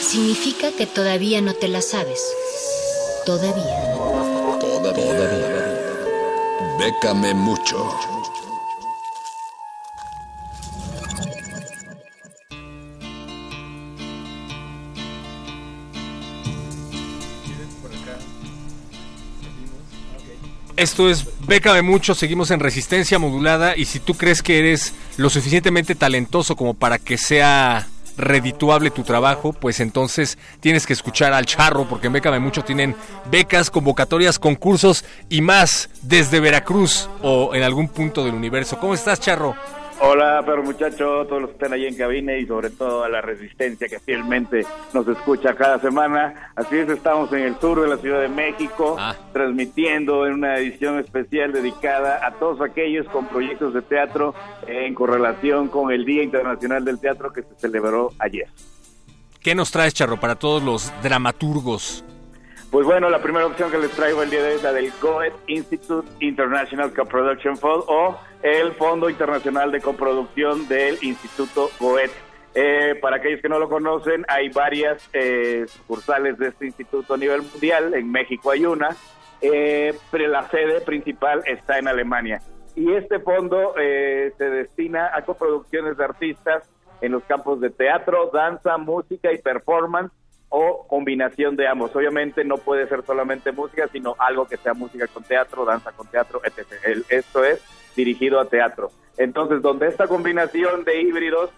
Significa que todavía no te la sabes. Todavía. Bécame mucho. Esto es Bécame mucho, seguimos en resistencia modulada y si tú crees que eres lo suficientemente talentoso como para que sea redituable tu trabajo, pues entonces tienes que escuchar al charro porque en Bécame mucho tienen becas, convocatorias, concursos y más desde Veracruz o en algún punto del universo. ¿Cómo estás, charro? Hola, perro muchacho, todos los que están ahí en cabina y sobre todo a la resistencia que fielmente nos escucha cada semana. Así es, estamos en el sur de la Ciudad de México, transmitiendo en una edición especial dedicada a todos aquellos con proyectos de teatro en correlación con el Día Internacional del Teatro que se celebró ayer. ¿Qué nos traes, charro, para todos los dramaturgos? Pues bueno, la primera opción que les traigo el día de hoy es la del Goethe Institute International Co-Production Fund o el Fondo Internacional de Coproducción del Instituto Goethe. Eh, para aquellos que no lo conocen, hay varias eh, sucursales de este instituto a nivel mundial. En México hay una, eh, pero la sede principal está en Alemania. Y este fondo eh, se destina a coproducciones de artistas en los campos de teatro, danza, música y performance o combinación de ambos. Obviamente no puede ser solamente música, sino algo que sea música con teatro, danza con teatro, etc. Esto es dirigido a teatro. Entonces, donde esta combinación de híbridos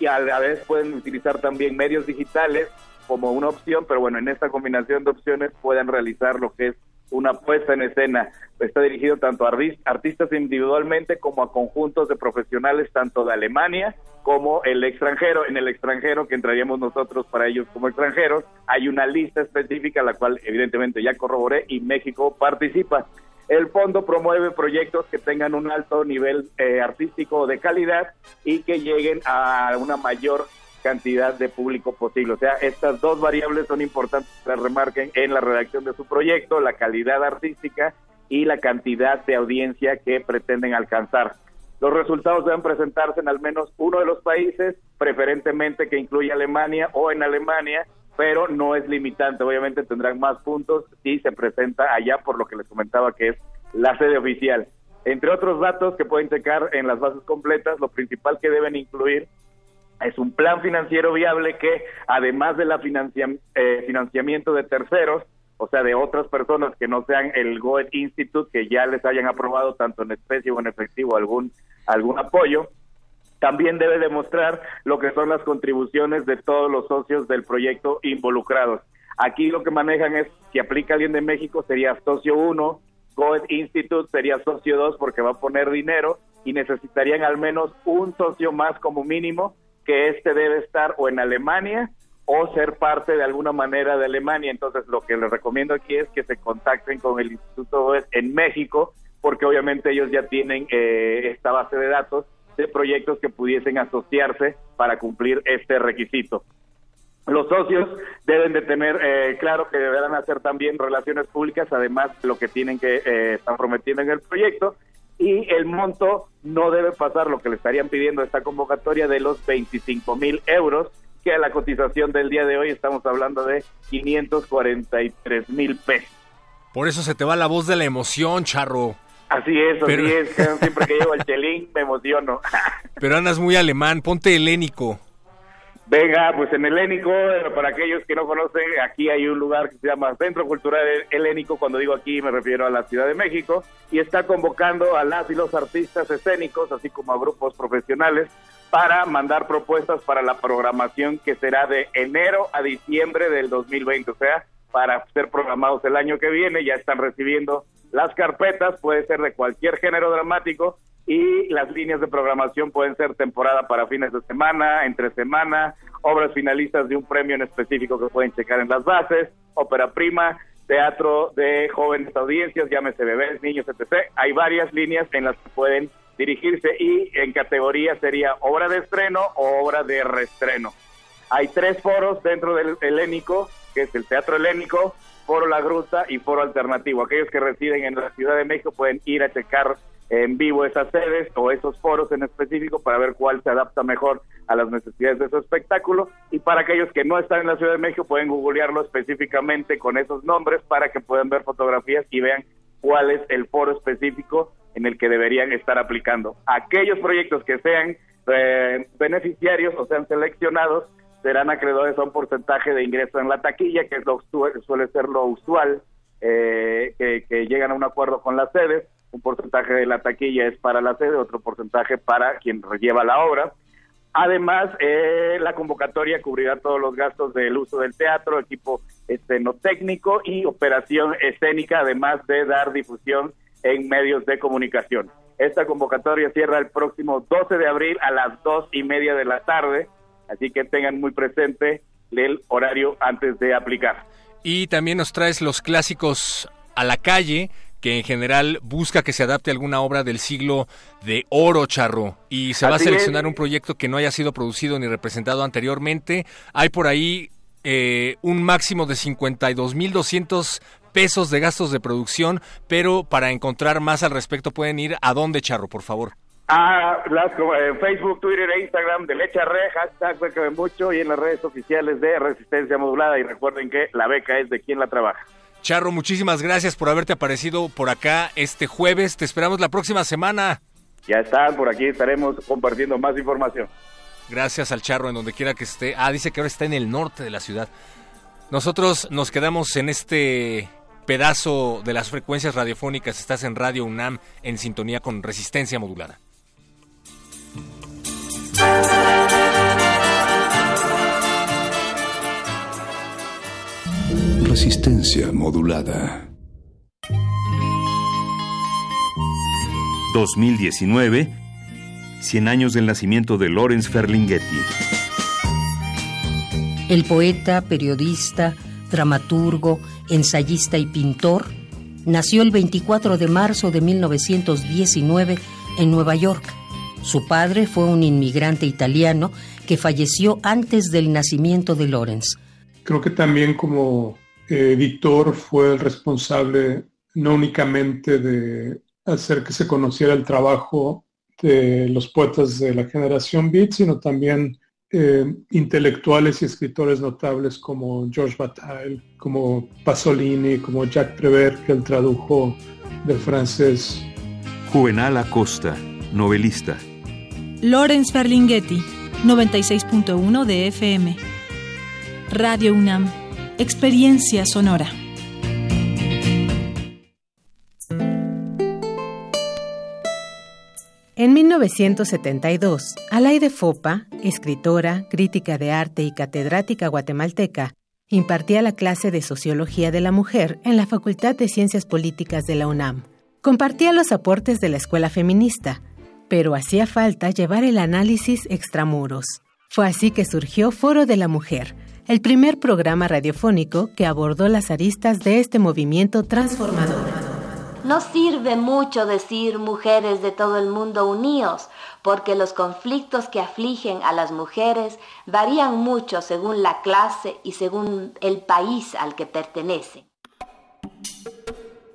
y a la vez pueden utilizar también medios digitales como una opción, pero bueno, en esta combinación de opciones pueden realizar lo que es una puesta en escena. Está dirigido tanto a artis- artistas individualmente como a conjuntos de profesionales tanto de Alemania como el extranjero. En el extranjero, que entraríamos nosotros para ellos como extranjeros, hay una lista específica, la cual evidentemente ya corroboré y México participa. El fondo promueve proyectos que tengan un alto nivel eh, artístico de calidad y que lleguen a una mayor cantidad de público posible. O sea, estas dos variables son importantes que las remarquen en la redacción de su proyecto, la calidad artística y la cantidad de audiencia que pretenden alcanzar. Los resultados deben presentarse en al menos uno de los países, preferentemente que incluya Alemania o en Alemania, pero no es limitante. Obviamente tendrán más puntos si se presenta allá, por lo que les comentaba que es la sede oficial. Entre otros datos que pueden checar en las bases completas, lo principal que deben incluir es un plan financiero viable que, además de la financia- eh, financiamiento de terceros, o sea, de otras personas que no sean el Goethe Institute, que ya les hayan aprobado tanto en especie o en efectivo algún, algún apoyo, también debe demostrar lo que son las contribuciones de todos los socios del proyecto involucrados. Aquí lo que manejan es, si aplica alguien de México, sería socio 1, Goethe Institute sería socio 2 porque va a poner dinero y necesitarían al menos un socio más como mínimo, que este debe estar o en Alemania o ser parte de alguna manera de Alemania. Entonces, lo que les recomiendo aquí es que se contacten con el Instituto en México, porque obviamente ellos ya tienen eh, esta base de datos de proyectos que pudiesen asociarse para cumplir este requisito. Los socios deben de tener eh, claro que deberán hacer también relaciones públicas, además de lo que tienen que eh, estar prometiendo en el proyecto, y el monto no debe pasar lo que le estarían pidiendo a esta convocatoria de los 25 mil euros, que a la cotización del día de hoy estamos hablando de 543 mil pesos. Por eso se te va la voz de la emoción, charro. Así es, Pero- así es, siempre que llego al chelín me emociono. Pero andas muy alemán, ponte helénico. Venga, pues en Helénico, para aquellos que no conocen, aquí hay un lugar que se llama Centro Cultural Helénico, cuando digo aquí me refiero a la Ciudad de México, y está convocando a las y los artistas escénicos, así como a grupos profesionales, para mandar propuestas para la programación que será de enero a diciembre del 2020, o sea, para ser programados el año que viene, ya están recibiendo las carpetas, puede ser de cualquier género dramático, y las líneas de programación pueden ser temporada para fines de semana, entre semana, obras finalistas de un premio en específico que pueden checar en las bases, ópera prima, teatro de jóvenes audiencias, llámese bebés, niños, etc. Hay varias líneas en las que pueden dirigirse y en categoría sería obra de estreno o obra de reestreno. Hay tres foros dentro del helénico, que es el Teatro Helénico, Foro La Gruta y Foro Alternativo. Aquellos que residen en la Ciudad de México pueden ir a checar en vivo esas sedes o esos foros en específico para ver cuál se adapta mejor a las necesidades de su espectáculo y para aquellos que no están en la Ciudad de México pueden googlearlo específicamente con esos nombres para que puedan ver fotografías y vean cuál es el foro específico en el que deberían estar aplicando. Aquellos proyectos que sean eh, beneficiarios o sean seleccionados serán acreedores a un porcentaje de ingreso en la taquilla, que es lo, suele ser lo usual, eh, que, que llegan a un acuerdo con las sedes un porcentaje de la taquilla es para la sede, otro porcentaje para quien lleva la obra. Además, eh, la convocatoria cubrirá todos los gastos del uso del teatro, equipo escenotécnico y operación escénica, además de dar difusión en medios de comunicación. Esta convocatoria cierra el próximo 12 de abril a las dos y media de la tarde, así que tengan muy presente el horario antes de aplicar. Y también nos traes los clásicos a la calle, que en general busca que se adapte a alguna obra del siglo de oro, Charro, y se va a seleccionar un proyecto que no haya sido producido ni representado anteriormente. Hay por ahí eh, un máximo de 52.200 pesos de gastos de producción, pero para encontrar más al respecto pueden ir a dónde, Charro, por favor. A las, en Facebook, Twitter e Instagram de Lecha Re, hashtag mucho y en las redes oficiales de Resistencia Modulada. Y recuerden que la beca es de quien la trabaja. Charro, muchísimas gracias por haberte aparecido por acá este jueves. Te esperamos la próxima semana. Ya está, por aquí estaremos compartiendo más información. Gracias al Charro en donde quiera que esté. Ah, dice que ahora está en el norte de la ciudad. Nosotros nos quedamos en este pedazo de las frecuencias radiofónicas. Estás en Radio UNAM en sintonía con resistencia modulada. Resistencia modulada. 2019, 100 años del nacimiento de Lorenz Ferlinghetti. El poeta, periodista, dramaturgo, ensayista y pintor nació el 24 de marzo de 1919 en Nueva York. Su padre fue un inmigrante italiano que falleció antes del nacimiento de Lorenz. Creo que también como eh, Víctor fue el responsable no únicamente de hacer que se conociera el trabajo de los poetas de la generación Beat, sino también eh, intelectuales y escritores notables como George Bataille, como Pasolini, como Jacques Prévert, que él tradujo del francés. Juvenal Acosta, novelista. Lorenz Ferlinghetti, 96.1 de FM. Radio UNAM Experiencia Sonora. En 1972, Alaide Fopa, escritora, crítica de arte y catedrática guatemalteca, impartía la clase de Sociología de la Mujer en la Facultad de Ciencias Políticas de la UNAM. Compartía los aportes de la escuela feminista, pero hacía falta llevar el análisis extramuros. Fue así que surgió Foro de la Mujer, el primer programa radiofónico que abordó las aristas de este movimiento transformador. No sirve mucho decir mujeres de todo el mundo unidos, porque los conflictos que afligen a las mujeres varían mucho según la clase y según el país al que pertenecen.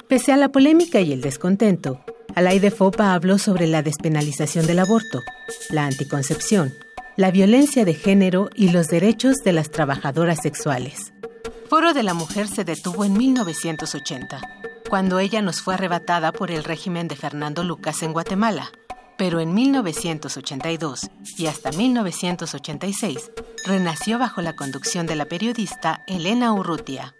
Pese a la polémica y el descontento, Alaide Fopa habló sobre la despenalización del aborto, la anticoncepción, la violencia de género y los derechos de las trabajadoras sexuales. Foro de la Mujer se detuvo en 1980, cuando ella nos fue arrebatada por el régimen de Fernando Lucas en Guatemala, pero en 1982 y hasta 1986 renació bajo la conducción de la periodista Elena Urrutia.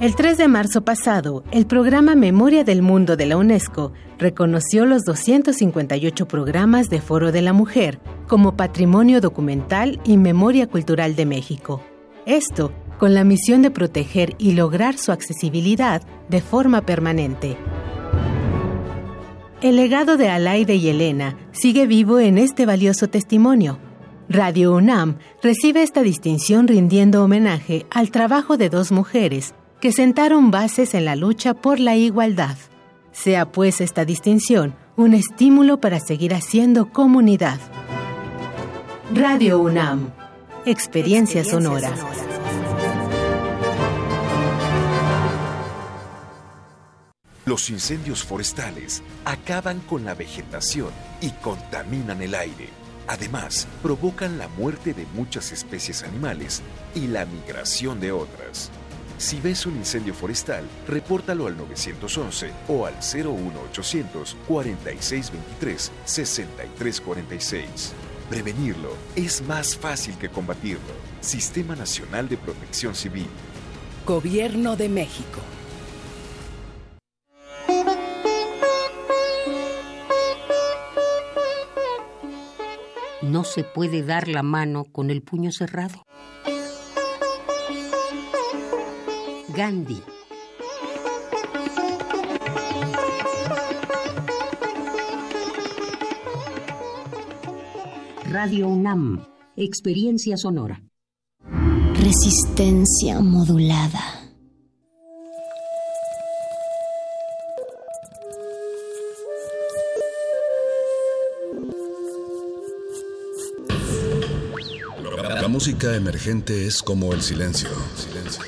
El 3 de marzo pasado, el programa Memoria del Mundo de la UNESCO reconoció los 258 programas de Foro de la Mujer como Patrimonio Documental y Memoria Cultural de México. Esto con la misión de proteger y lograr su accesibilidad de forma permanente. El legado de Alaide y Elena sigue vivo en este valioso testimonio. Radio UNAM recibe esta distinción rindiendo homenaje al trabajo de dos mujeres que sentaron bases en la lucha por la igualdad. Sea pues esta distinción un estímulo para seguir haciendo comunidad. Radio UNAM, experiencia, sonora. Los incendios forestales acaban con la vegetación y contaminan el aire. Además, provocan la muerte de muchas especies animales y la migración de otras. Si ves un incendio forestal, repórtalo al 911 o al 01800 4623 6346. Prevenirlo es más fácil que combatirlo. Sistema Nacional de Protección Civil. Gobierno de México. No se puede dar la mano con el puño cerrado. Gandhi. Radio UNAM, experiencia sonora. Resistencia modulada. La música emergente es como el silencio. Silencio.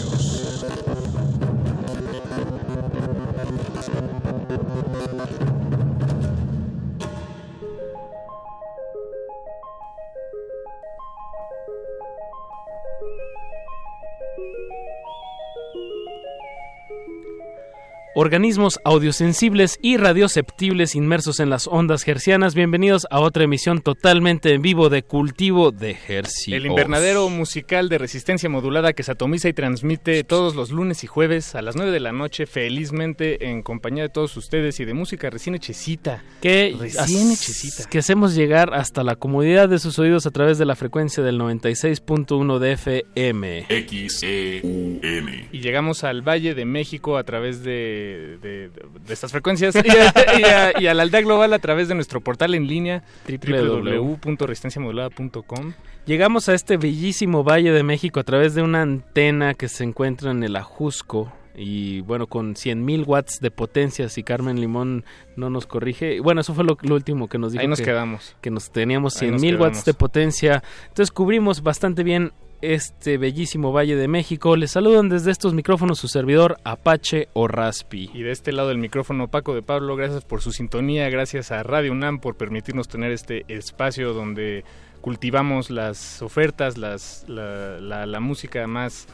Organismos audiosensibles y radioceptibles inmersos en las ondas hercianas, bienvenidos a otra emisión totalmente en vivo de Cultivo de Hercios. El invernadero musical de resistencia modulada que se atomiza y transmite todos los lunes y jueves a las 9 de la noche, felizmente en compañía de todos ustedes y de música recién hechecita. Que, recién hechecita. que hacemos llegar hasta la comodidad de sus oídos a través de la frecuencia del 96.1 de FM. XEUN. Y llegamos al Valle de México a través de de, de, de estas frecuencias y, a, y, a, y, a, la aldea global a través de nuestro portal en línea www.resistenciamodulada.com. Llegamos a este bellísimo Valle de México a través de una antena que se encuentra en el Ajusco y bueno, con 100.000 watts de potencia, si Carmen Limón no nos corrige. Bueno, eso fue lo, lo último que nos dijo. Ahí nos que, quedamos. Que nos teníamos 100.000 watts de potencia. Entonces cubrimos bastante bien este bellísimo Valle de México. Les saludan desde estos micrófonos su servidor Apache o Raspi. Y de este lado del micrófono Paco de Pablo, gracias por su sintonía, gracias a Radio UNAM por permitirnos tener este espacio donde cultivamos las ofertas, las, la, la, la música más...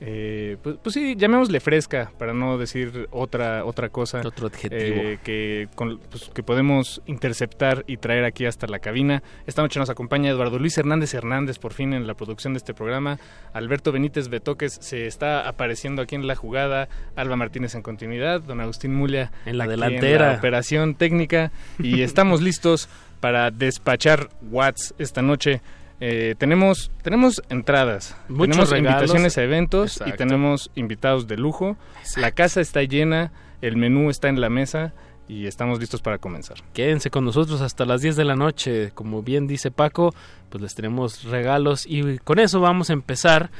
Eh, pues, pues, sí, llamémosle fresca, para no decir otra otra cosa. Otro adjetivo. Eh, que, con, pues, que podemos interceptar y traer aquí hasta la cabina. Esta noche nos acompaña Eduardo Luis Hernández Hernández, por fin en la producción de este programa. Alberto Benítez Betoques se está apareciendo aquí en la jugada. Alba Martínez en continuidad. Don Agustín Mulia en la delantera. En la operación técnica. Y estamos listos para despachar Watts esta noche. Eh, tenemos tenemos entradas, Muchos tenemos regalos. invitaciones a eventos Exacto. y tenemos invitados de lujo. La casa está llena, el menú está en la mesa y estamos listos para comenzar. Quédense con nosotros hasta las 10 de la noche, como bien dice Paco, pues les tenemos regalos y con eso vamos a empezar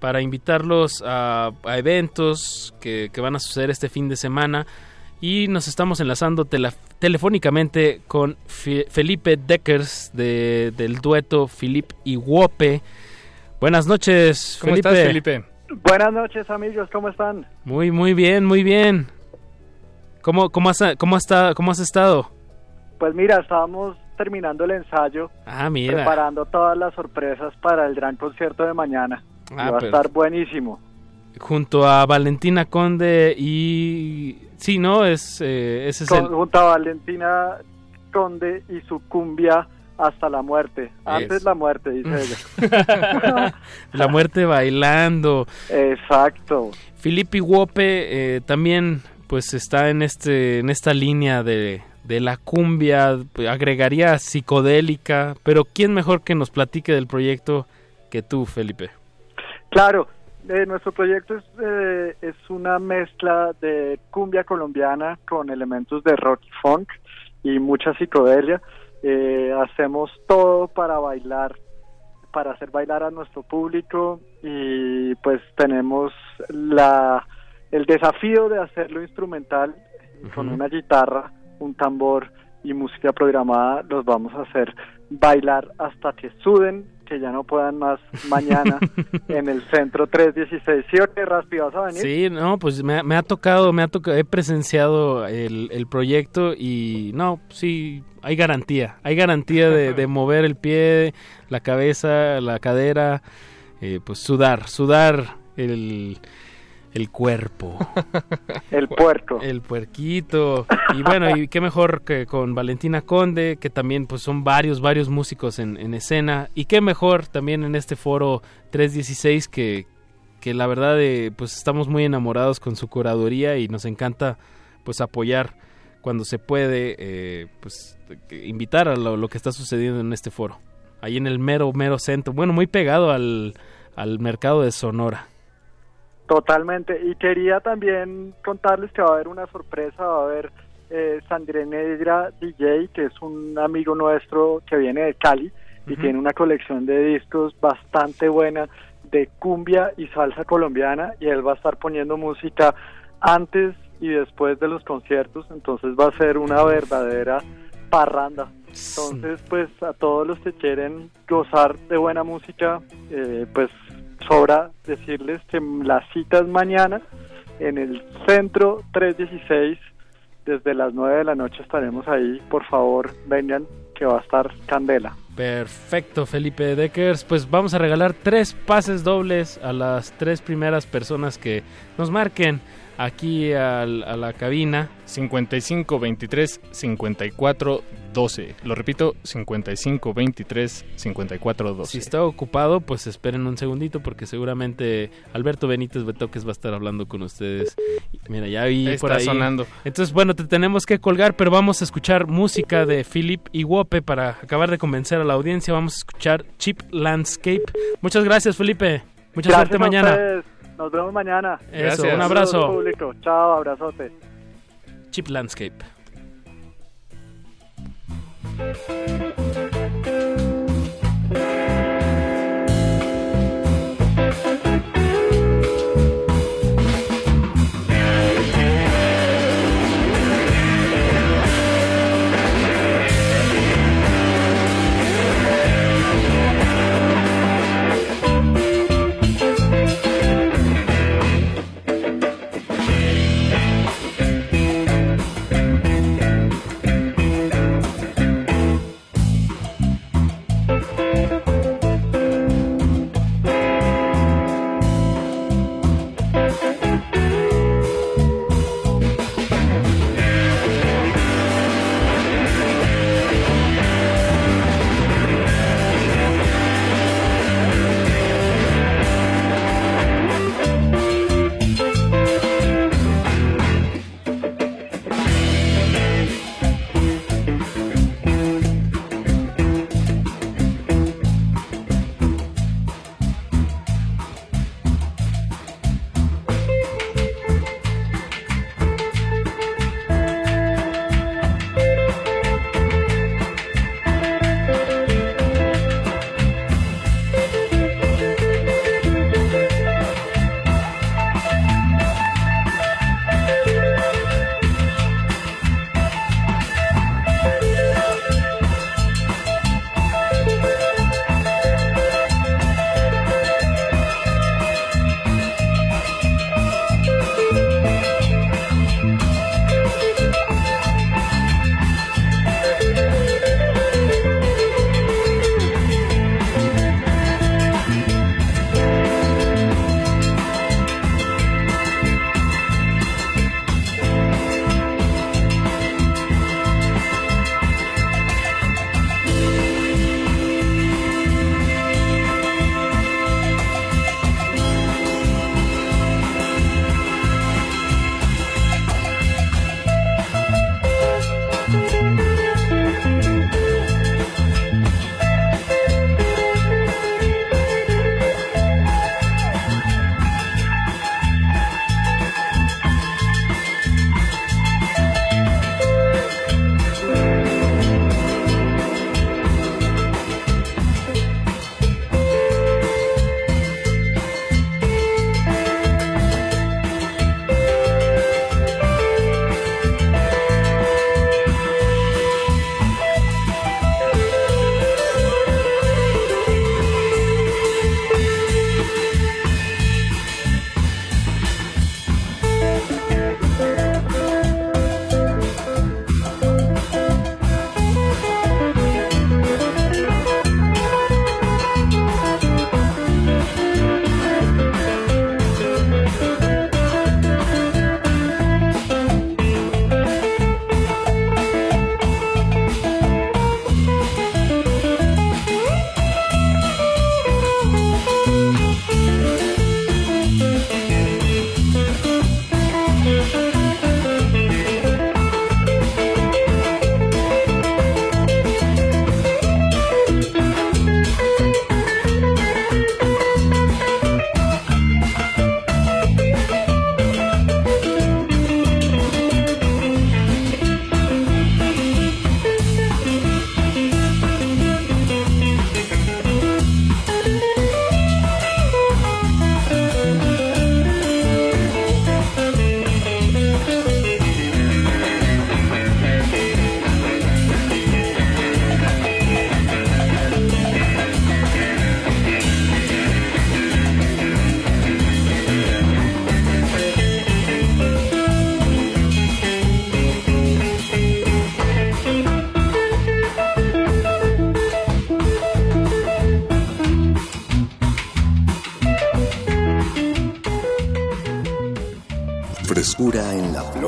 para invitarlos a, a eventos que, que van a suceder este fin de semana y nos estamos enlazando tele, telefónicamente con F Felipe Deckers de, del dueto Filip y Wope. Buenas noches, ¿Cómo Felipe. estás, Felipe? Buenas noches amigos, ¿cómo están? Muy, muy bien, muy bien. ¿Cómo, cómo, has, cómo, has estado? Pues mira, estábamos terminando el ensayo, Ah, mira. preparando todas las sorpresas para el gran concierto de mañana. Y Ah, va a estar buenísimo. Junto a Valentina Conde y... Sí, ¿no? Es, eh, ese es Con- el... Junto a Valentina Conde y su cumbia hasta la muerte. Antes Es. la muerte, dice ella. La muerte bailando. Exacto. Filippi Wope eh, también pues está en este en esta línea de, de la cumbia, agregaría psicodélica, pero quién mejor que nos platique del proyecto que tú, Felipe. Claro, eh, nuestro proyecto es, eh, es una mezcla de cumbia colombiana con elementos de rock y funk y mucha psicodelia. Eh, hacemos todo para bailar, para hacer bailar a nuestro público y pues tenemos la el desafío de hacerlo instrumental con una guitarra, un tambor y música programada. Los vamos a hacer bailar hasta que suden, que ya no puedan más mañana en el centro 316. ¿Sí o qué, Raspi, vas a venir? Sí, no, pues me, ha- me ha tocado, me ha tocado, he presenciado el, el proyecto y no, sí, hay garantía, hay garantía de, de mover el pie, la cabeza, la cadera, eh, pues sudar, sudar el, el cuerpo. El puerco. El puerquito. Y bueno, y qué mejor que con Valentina Conde, que también pues son varios, varios músicos en, en escena. Y qué mejor también en este foro 316 que, que la verdad eh, pues estamos muy enamorados con su curaduría y nos encanta pues apoyar cuando se puede eh, pues invitar a lo, lo que está sucediendo en este foro. Ahí en el mero, mero centro. Bueno, muy pegado al, al mercado de Sonora. Totalmente. Y quería también contarles que va a haber una sorpresa, va a haber eh, Sangre Negra DJ, que es un amigo nuestro que viene de Cali y tiene una colección de discos bastante buena de cumbia y salsa colombiana y él va a estar poniendo música antes y después de los conciertos, entonces va a ser una verdadera parranda. Entonces, pues a todos los que quieren gozar de buena música, eh, pues sobra decirles que la cita es mañana en el centro 316. Desde las 9 de la noche estaremos ahí. Por favor, vengan que va a estar candela. Perfecto, Felipe Deckers. Pues vamos a regalar tres pases dobles a las tres primeras personas que nos marquen aquí al- a la cabina. 55 23 54 12. Lo repito, 55 23 54 12. Si está ocupado, pues esperen un segundito porque seguramente Alberto Benítez Betoques va a estar hablando con ustedes. Y Mira, ya vi Está por ahí. sonando. Entonces, bueno, te tenemos que colgar, pero vamos a escuchar música de Philip y Wope para acabar de convencer a la audiencia. Vamos a escuchar Cheap Landscape. Muchas gracias, Felipe. Mucha Gracias suerte a mañana. Nos vemos mañana. Eso, Saludos un abrazo. al público. Chao, abrazote. Cheap Landscape.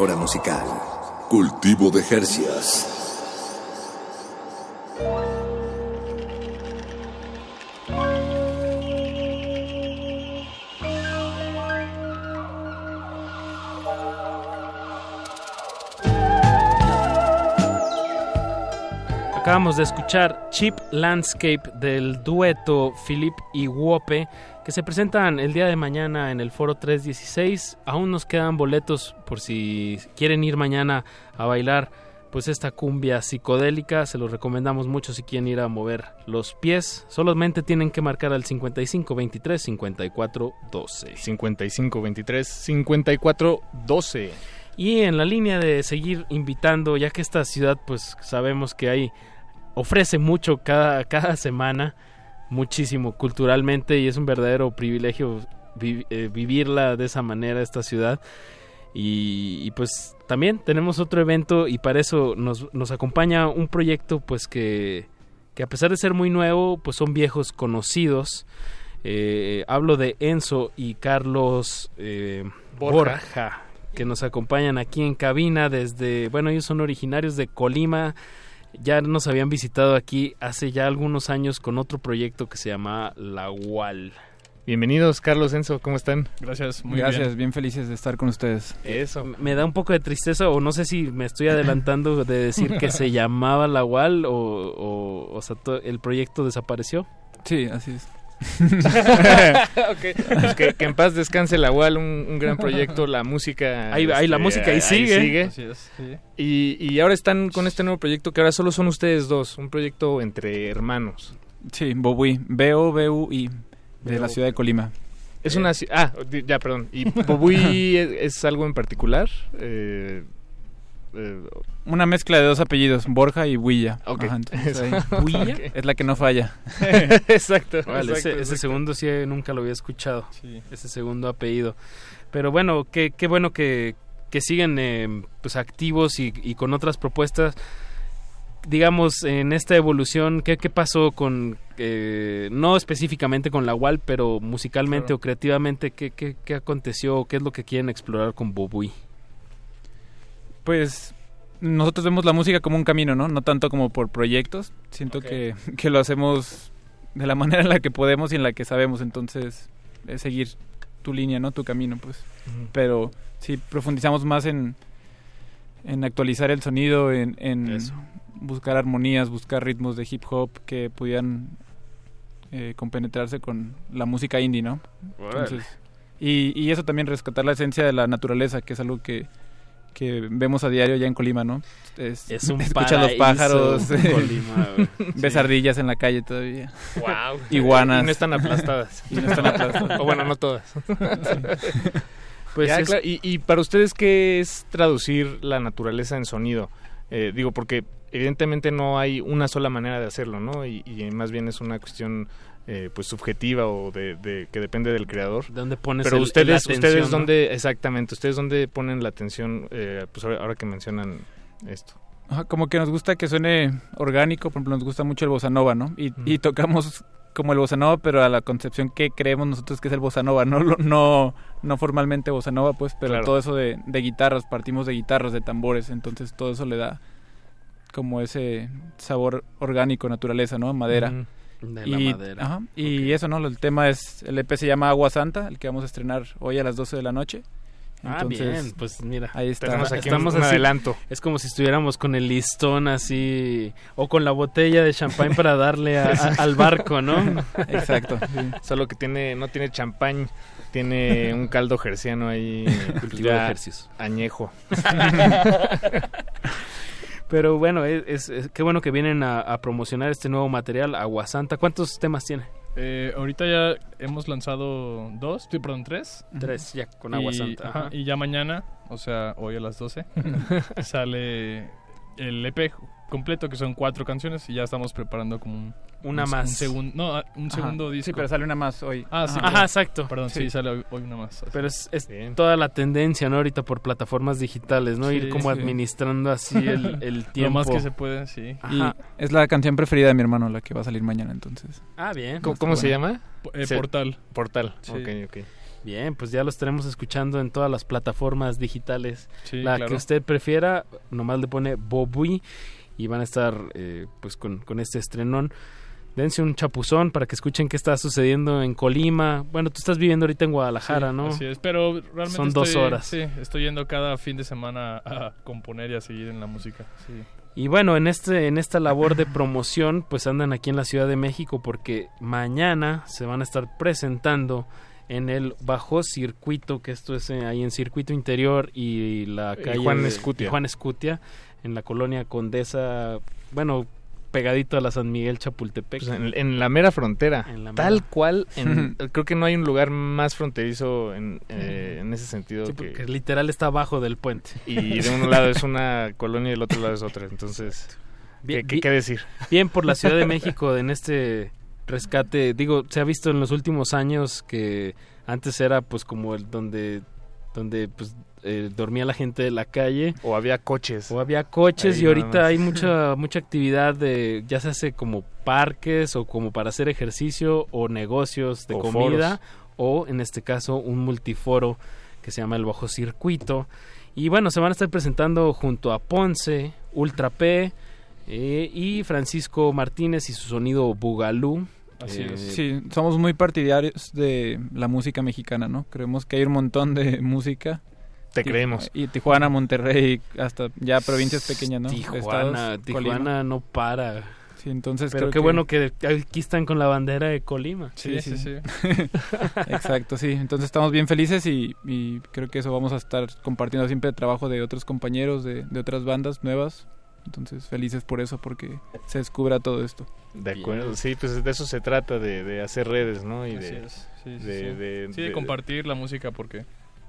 Flora musical. Cultivo de Jercias. Acabamos de escuchar Cheap Landscape del dueto Philip y Wope que se presentan el día de mañana en el Foro 316. Aún nos quedan boletos por si quieren ir mañana a bailar pues esta cumbia psicodélica. Se los recomendamos mucho si quieren ir a mover los pies. Solamente tienen que marcar al 55 23 54 12. 55 23 54 12. Y en la línea de seguir invitando, ya que esta ciudad pues sabemos que hay ofrece mucho cada, cada semana, muchísimo culturalmente y es un verdadero privilegio eh, vivirla de esa manera, esta ciudad. Y, pues también tenemos otro evento y para eso nos, nos acompaña un proyecto pues que, que, a pesar de ser muy nuevo, pues son viejos conocidos. Eh, hablo de Enzo y Carlos eh, Borja, que nos acompañan aquí en cabina desde, bueno, ellos son originarios de Colima, ya nos habían visitado aquí hace ya algunos años con otro proyecto que se llama La UAL. Bienvenidos, Carlos Enzo, ¿cómo están? Gracias, muy Gracias, bien. felices de estar con ustedes. Eso. Me da un poco de tristeza, o no sé si me estoy adelantando de decir que se llamaba La UAL, o, o, o sea, el proyecto desapareció. Sí, así es. Okay. Pues que, en paz descanse la UAL, un, gran proyecto, la música. Ahí, la música ahí sigue. y, y, ahora están con este nuevo proyecto que ahora solo son ustedes dos, un proyecto entre hermanos. Sí, Bobui, B-O-B-U-I, de la ciudad de Colima. Es una. Ah, ya, perdón. ¿Y Bobui es, algo en particular? Eh, eh, una mezcla de dos apellidos, Borja y Huilla. ¿Huilla? Es la que no falla. exacto. ese, segundo sí nunca lo había escuchado. Ese segundo apellido. Pero bueno, qué, qué bueno que, que siguen eh, pues activos y, con otras propuestas. Digamos, en esta evolución, ¿qué, qué pasó con, eh, no específicamente con la WAL, pero musicalmente o creativamente, ¿qué, qué, qué aconteció? ¿Qué es lo que quieren explorar con Bobui? Pues nosotros vemos la música como un camino, ¿no? No tanto como por proyectos. Siento que, que, lo hacemos de la manera en la que podemos y en la que sabemos. Entonces, es seguir tu línea, ¿no? Tu camino, pues. Pero sí, profundizamos más en, en actualizar el sonido, en, en buscar armonías, buscar ritmos de hip hop que pudieran eh, compenetrarse con la música indie, ¿no? Entonces, y, y eso también rescatar la esencia de la naturaleza, que es algo que que vemos a diario ya en Colima, ¿no? Es, un Escucha los pájaros, Colima, ves ardillas en la calle todavía. Wow. Iguanas. Y no están aplastadas. y no están aplastadas. o bueno, no todas. Pues y, para ustedes, ¿qué es traducir la naturaleza en sonido? Eh, digo, porque evidentemente no hay una sola manera de hacerlo, ¿no? Y, y más bien es una cuestión eh, pues subjetiva o de, que depende del creador. ¿Dónde pones Pero ustedes, ustedes dónde, exactamente, ustedes dónde ponen la atención, eh, pues ahora, que mencionan esto. como que nos gusta que suene orgánico, por ejemplo, nos gusta mucho el bossa nova, ¿no? Y, tocamos como el bossa nova, pero a la concepción que creemos nosotros que es el bossa nova, no no no formalmente bossa nova, pues, pero todo eso de, guitarras, partimos de guitarras, de tambores, entonces todo eso le da como ese sabor orgánico, naturaleza, ¿no? Madera y, y eso, ¿no? El tema es, el EP se llama Agua Santa, el que vamos a estrenar hoy a las 12 de la noche. ah, bien, pues mira, ahí estamos, estamos un adelanto. Es como si estuviéramos con el listón así, o con la botella de champán para darle al barco, ¿no? Exacto. Solo que tiene, no tiene champán, tiene un caldo jerciano ahí, cultivo de añejo. Pero bueno, es, qué bueno que vienen a, promocionar este nuevo material, Aguasanta. ¿Cuántos temas tiene? Eh, ahorita ya hemos lanzado dos, perdón, tres. Tres, ya, con Aguasanta. y ya mañana, o sea, hoy a las 12, sale el EP completo, que son cuatro canciones, y ya estamos preparando como un, una más. Un segundo, no, un segundo disco. Sí, pero sale una más hoy. Ah, sí. Ajá, exacto. Perdón, sí, sale hoy, una más. Pero es, toda la tendencia, ¿no? Ahorita por plataformas digitales, ¿no? Ir como administrando así el, el tiempo. Lo más que se puede, sí. Y es la canción preferida de mi hermano, la que va a salir mañana, entonces. Ah, bien. ¿Cómo, se llama? Eh, portal. Portal, ok, ok. Bien, pues ya los estaremos escuchando en todas las plataformas digitales. Sí, la claro. que usted prefiera, nomás le pone Bobui y van a estar eh, pues con, con este estrenón. Dense un chapuzón para que escuchen qué está sucediendo en Colima. Bueno, tú estás viviendo ahorita en Guadalajara, Sí, ¿no? Así es, pero realmente Son dos horas. Sí, estoy yendo cada fin de semana a componer y a seguir en la música. Sí. Y bueno, en este en esta labor de promoción, pues andan aquí en la Ciudad de México porque mañana se van a estar presentando en el bajo circuito, que esto es eh, ahí en circuito interior y la Y calle Juan Escutia. y Juan Escutia, en la colonia Condesa, bueno, pegadito a la San Miguel Chapultepec. Pues en, en la mera frontera. En la Tal mera. cual, en- creo que no hay un lugar más fronterizo en, eh, en ese sentido. Sí, que- porque literal está abajo del puente. y de un lado es una colonia y del otro lado es otra. Entonces, ¿qué, qué- qué decir? Bien por la Ciudad de México en este rescate. Digo, se ha visto en los últimos años que antes era pues como el donde donde pues eh, dormía la gente de la calle. O había coches. O había coches Ahí y ahorita hay mucha mucha actividad de ya se hace como parques o como para hacer ejercicio o negocios de O comida o en este caso un multiforo que se llama el Bajo Circuito y bueno se van a estar presentando junto a Ponce Ultra P eh, y Francisco Martínez y su sonido Bugalú. Así Eh, Sí, somos muy partidarios de la música mexicana, ¿no? Creemos que hay un montón de música. Te creemos. Y Tijuana, Monterrey, hasta ya provincias pequeñas, ¿no? Tijuana, Estados, Tijuana Colima. no para. Sí, entonces Pero creo qué que- bueno que aquí están con la bandera de Colima. Sí, sí, sí. Exacto, sí. Entonces estamos bien felices y, y creo que eso vamos a estar compartiendo siempre el trabajo de otros compañeros, de, de otras bandas nuevas. Entonces felices por eso, porque se descubra todo esto. De acuerdo, sí, pues de eso se trata, de, de hacer redes, ¿no? Y Así de, es. Sí, sí, de, sí. de- Sí, de de- compartir la música porque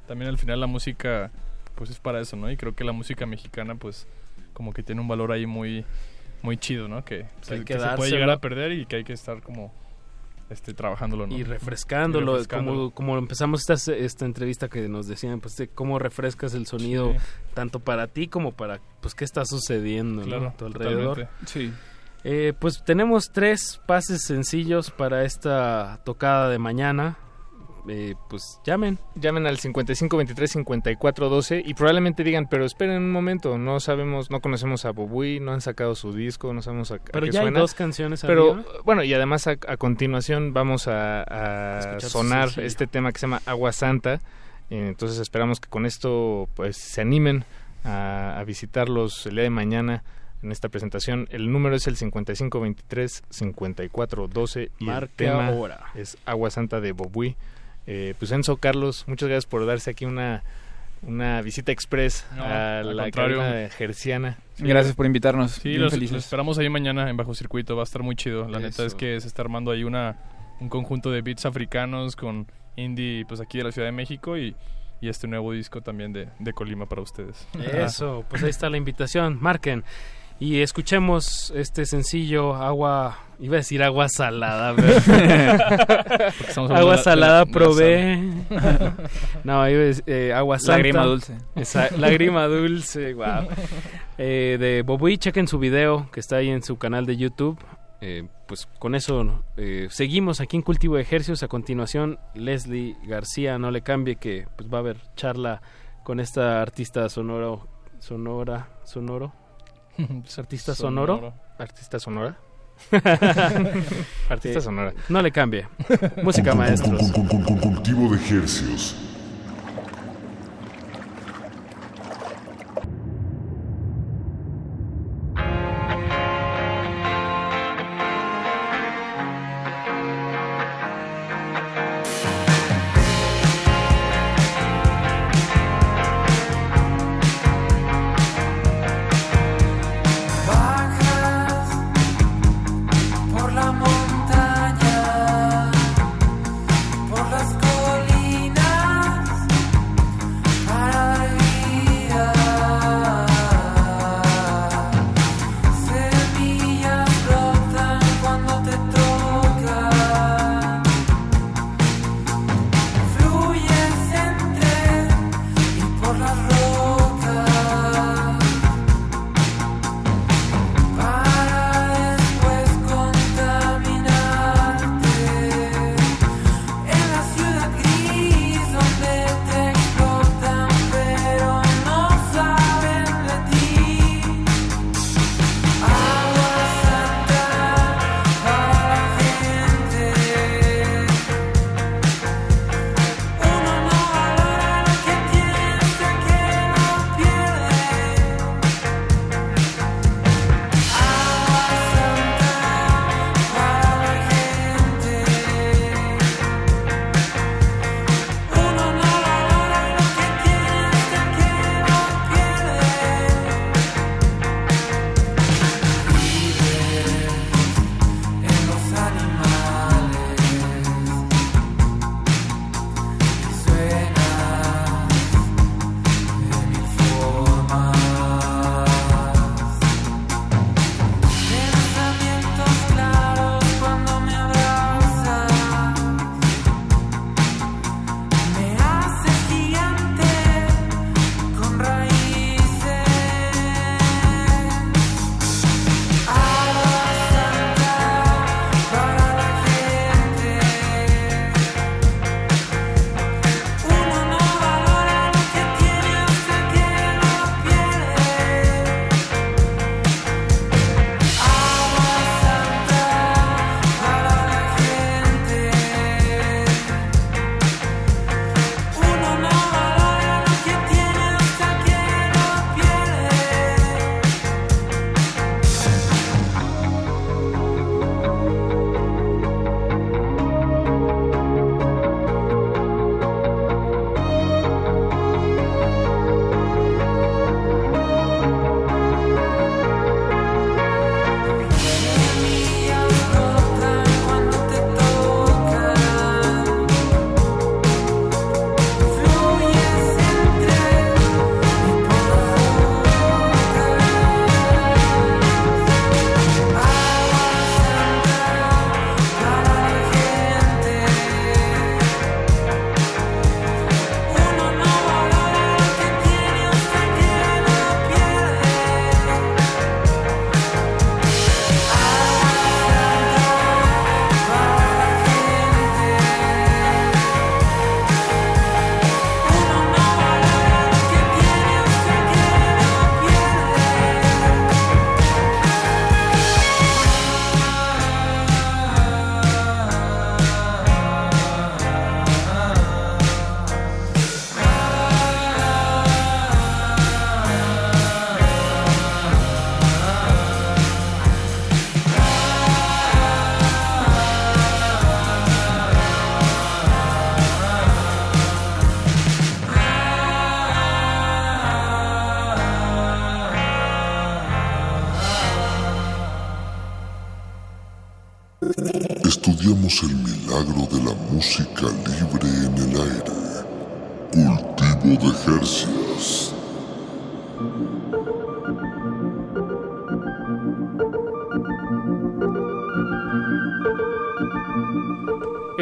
también al final la música pues es para eso, ¿no? Y creo que la música mexicana pues como que tiene un valor ahí muy muy chido, ¿no? Que, Pues hay que, que que se puede llegar a perder y que hay que estar como este trabajándolo, ¿no? y refrescándolo, Y refrescándolo. como, como empezamos esta, esta entrevista que nos decían, pues de cómo refrescas el sonido Sí. tanto para ti como para pues qué está sucediendo ¿no? Claro, a tu alrededor. totalmente. Sí. Eh, pues tenemos tres pases sencillos para esta tocada de mañana. Eh, pues llamen. Llamen al 55 23 54 12 y probablemente digan, pero esperen un momento, no sabemos, no conocemos a Bobui, no han sacado su disco, no sabemos a, a Pero qué ya hay dos canciones Pero arriba. bueno, y además a, a continuación vamos a, sonar este tema que se llama Agua Santa. Eh, Entonces esperamos que con esto pues se animen a, a visitarlos el día de mañana en esta presentación. El número es el 55 23 54 12 y Marca el tema ahora. es Agua Santa de Bobui. Eh, pues Enzo, Carlos, muchas gracias por darse aquí una, una visita express No, a la cabina gerciana. Sí, gracias por invitarnos. Sí, bien los, felices. los esperamos ahí mañana en Bajo Circuito, va a estar muy chido. La neta es que se está armando ahí una un conjunto de beats africanos con indie pues aquí de la Ciudad de México y, y este nuevo disco también de, de Colima para ustedes. Eso, pues ahí está la invitación. Marquen. Y escuchemos este sencillo, agua, iba a decir agua salada, pero- agua salada probé. no, iba a decir, eh, agua santa. Lágrima dulce. Esa- lágrima dulce, wow. Eh, de Bobui, chequen su video que está ahí en su canal de YouTube. Eh, pues con eso eh, seguimos aquí en Cultivo de Ejercios. A continuación, Leslie García, no le cambie que pues va a haber charla con esta artista sonoro, sonora, sonoro. artista sonoro. Sonoro. Artista sonora. Artista sonora. No le cambie. Música maestros. Cultivo de ejercios.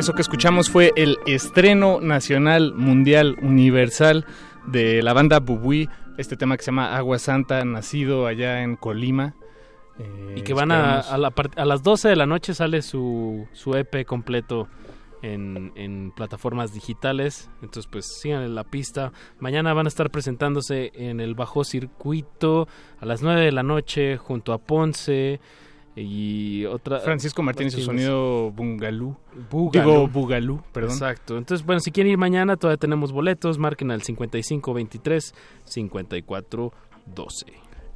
Eso que escuchamos fue el estreno nacional, mundial, universal de la banda Bubui, este tema que se llama Agua Santa, nacido allá en Colima. Eh, Y que van a, a, la part- a las 12 de la noche sale su, su EP completo en, en plataformas digitales. Entonces, pues sigan en la pista. Mañana van a estar presentándose en el Bajo Circuito a las 9 de la noche junto a Ponce y otra. Francisco Martínez y su sonido Bungalú. Bugalú. Digo Bugalú, perdón. Exacto. Entonces, bueno, si quieren ir mañana, todavía tenemos boletos. Marquen al 5523 5412.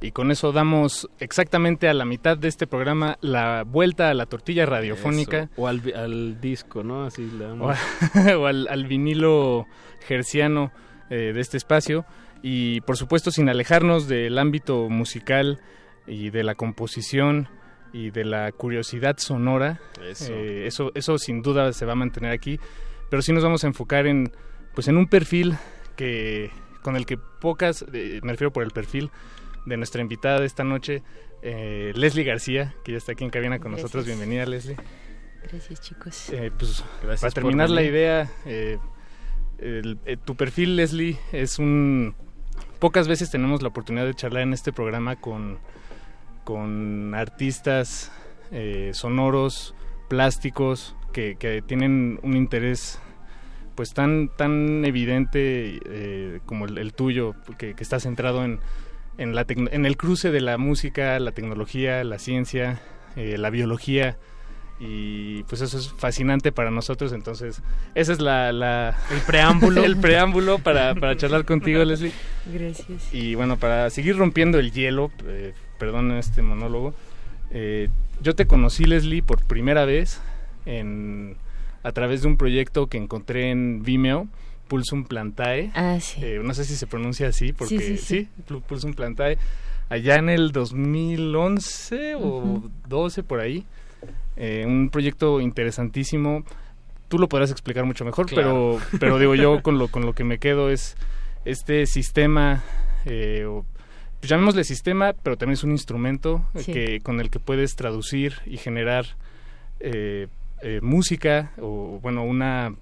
Y con eso damos exactamente a la mitad de este programa la vuelta a la tortilla radiofónica. Eso. O al, al disco, ¿no? Así le o, damos. o al, al vinilo gerciano eh, de este espacio y por supuesto sin alejarnos del ámbito musical y de la composición y de la curiosidad sonora Eso. Eh, eso eso sin duda se va a mantener aquí pero sí nos vamos a enfocar en pues en un perfil que con el que pocas eh, me refiero por el perfil de nuestra invitada de esta noche eh, Leslie García que ya está aquí en cabina con nosotros bienvenida Leslie Gracias, chicos. eh, pues Gracias para terminar la idea, eh, el- eh, tu perfil, Leslie, es un... Pocas veces tenemos la oportunidad de charlar en este programa con, con artistas eh, sonoros, plásticos, que, que tienen un interés pues tan tan evidente eh, como el, el tuyo, que, que está centrado en, en, la en el cruce de la música, la tecnología, la ciencia, eh, la biología, y pues eso es fascinante para nosotros, entonces esa es la... la- el preámbulo. el preámbulo para, para charlar contigo, Leslie. Gracias. Y bueno, para seguir rompiendo el hielo, eh, perdón este monólogo, eh, yo te conocí, Leslie, por primera vez en, a través de un proyecto que encontré en Vimeo, Pulsum Plantae. Ah, sí. Eh, no sé si se pronuncia así, porque Sí, sí, sí. Pul- Pulsum Plantae, allá en el 2011 o Ujú. 12 por ahí. Eh, un proyecto interesantísimo. Tú lo podrás explicar mucho mejor, Claro. pero, pero digo yo con lo, con lo que me quedo es este sistema, eh, o- pues llamémosle sistema, pero también es un instrumento eh, Sí. que, con el que puedes traducir y generar eh, eh, música o bueno una,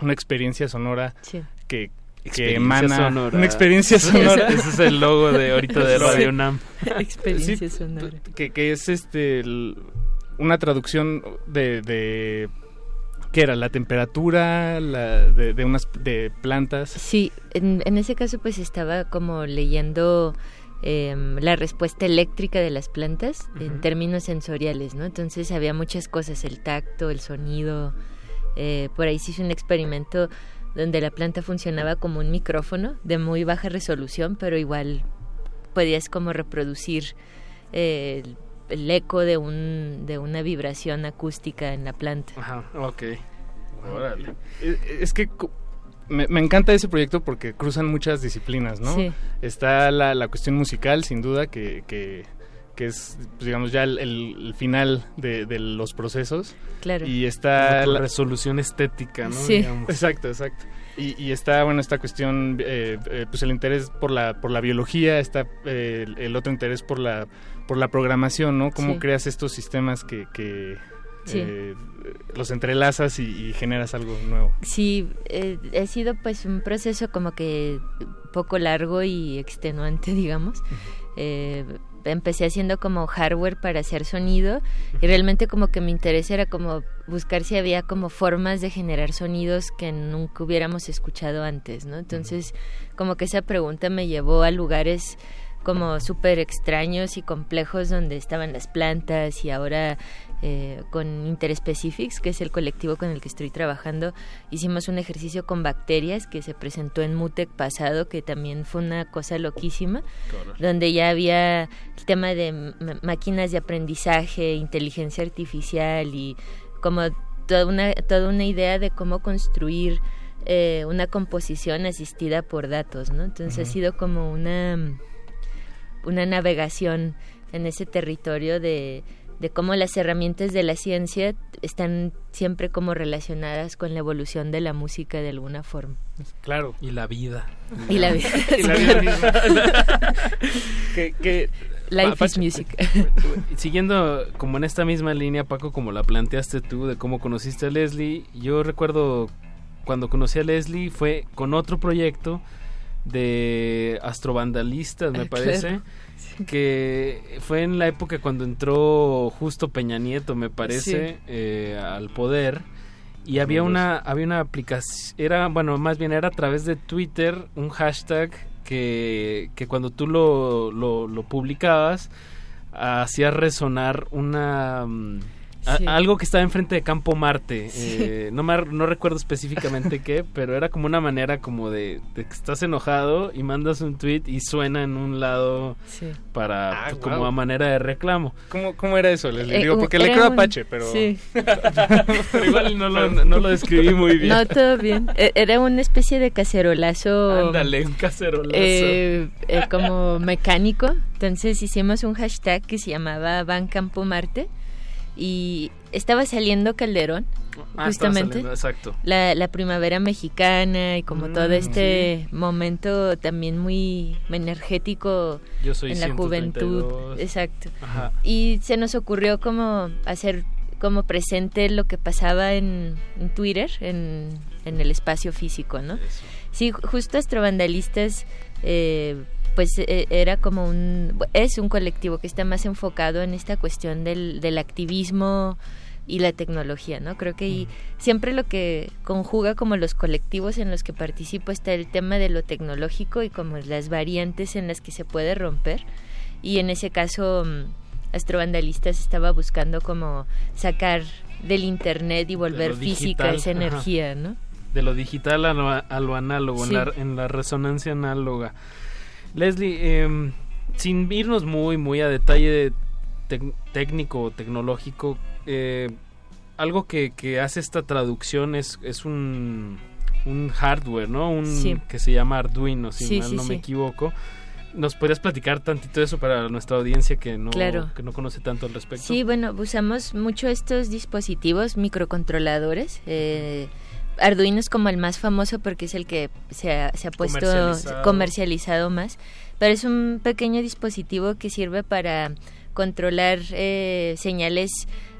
una experiencia sonora Sí. que, que Experiencia emana sonora. una experiencia Ese- sonora. ese es el logo de ahorita de Sí. Radio UNAM. Experiencia Sí, sonora. que, que es este el- una traducción de, de qué era la temperatura la, de, de unas de plantas Sí, en, en ese caso pues estaba como leyendo em, la respuesta eléctrica de las plantas en Ujú. términos sensoriales, ¿no? Entonces había muchas cosas, el tacto, el sonido. eh, por ahí se hizo un experimento donde la planta funcionaba como un micrófono de muy baja resolución, pero igual podías como reproducir eh, el, el eco de, un, de una vibración acústica en la planta. Ajá, ok. Órale. es, es que me, me encanta ese proyecto porque cruzan muchas disciplinas no Sí. está la, la cuestión musical sin duda que, que, que es pues, digamos ya el, el- final de, de los procesos Claro. y está la resolución estética, ¿no? Sí. Digamos. Exacto, exacto. Y, y está, bueno, esta cuestión, eh, eh, pues el interés por la, por la biología, está eh, el, el otro interés por la, por la programación, ¿no? Cómo Sí. creas estos sistemas que, que Sí. eh, los entrelazas y, y generas algo nuevo. Sí, eh, ha sido pues un proceso como que poco largo y extenuante, digamos. Eh, empecé haciendo como hardware para hacer sonido y realmente como que mi interés era como buscar si había como formas de generar sonidos que nunca hubiéramos escuchado antes, ¿no? Entonces como que esa pregunta me llevó a lugares como súper extraños y complejos donde estaban las plantas y ahora eh, con Interspecifics, que es el colectivo con el que estoy trabajando, hicimos un ejercicio con bacterias que se presentó en Mutec pasado, que también fue una cosa loquísima, donde ya había el tema de máquinas de aprendizaje, inteligencia artificial y como toda una, toda una idea de cómo construir eh, una composición asistida por datos, ¿no? Entonces ha sido como una una navegación en ese territorio de de cómo las herramientas de la ciencia están siempre como relacionadas con la evolución de la música de alguna forma. Claro. Y la vida. Y la vida. y la vida misma. que, que, Life is music. Siguiendo como en esta misma línea, Paco, como la planteaste tú, de cómo conociste a Leslie, yo recuerdo cuando conocí a Leslie fue con otro proyecto de astrovandalistas, me Ah, parece. claro. Que fue en la época cuando entró justo Peña Nieto, me parece, Sí. eh, al poder. Y había una, había una aplicación, era, bueno, más bien era a través de Twitter, un hashtag que, que cuando tú lo, lo, lo publicabas, hacía resonar una... mm, a- Sí. algo que estaba enfrente de Campo Marte. Sí. Eh, no, me, no recuerdo específicamente qué, pero era como una manera como de, de que estás enojado y mandas un tweet y suena en un lado Sí. para Ah, pues, como a manera de reclamo. ¿Cómo, cómo era eso? Les Eh, digo, porque le era creo un- Apache, pero... sí. Pero igual no lo, no lo describí muy bien. No, todo bien. E- Era una especie de cacerolazo. Ándale, un cacerolazo. eh, eh, como mecánico. Entonces hicimos un hashtag que se llamaba Ban Campo Marte y estaba saliendo Calderón. Ah, justamente saliendo, exacto. la, la primavera mexicana y como todo Mm, este momento también muy energético Yo soy en la 132. juventud exacto Ajá. y se nos ocurrió como hacer como presente lo que pasaba en, en Twitter en, en el espacio físico no sí ju- justo Astrovandalistas eh, pues eh, era como un es un colectivo que está más enfocado en esta cuestión del, del activismo y la tecnología, ¿no? Creo que ahí siempre lo que conjuga como los colectivos en los que participo está el tema de lo tecnológico y como las variantes en las que se puede romper. Y en ese caso, mm, Astrovandalistas estaba buscando como sacar del internet y volver física digital, esa ajá. energía, ¿no? De lo digital a lo, a lo análogo, Sí. en, la, en la resonancia análoga. Leslie, em, sin irnos muy, muy a detalle técnico o tecnológico, eh, algo que, que hace esta traducción es, es un, un hardware, ¿no? Un, Sí. Que se llama Arduino, si Sí, mal sí, no me equivoco. ¿Nos podrías platicar tantito eso para nuestra audiencia que no, Claro. que no conoce tanto al respecto? Sí, bueno, usamos mucho estos dispositivos microcontroladores. Eh, Arduino es como el más famoso porque es el que se ha, se ha puesto Comercializado. comercializado más. Pero es un pequeño dispositivo que sirve para controlar eh, señales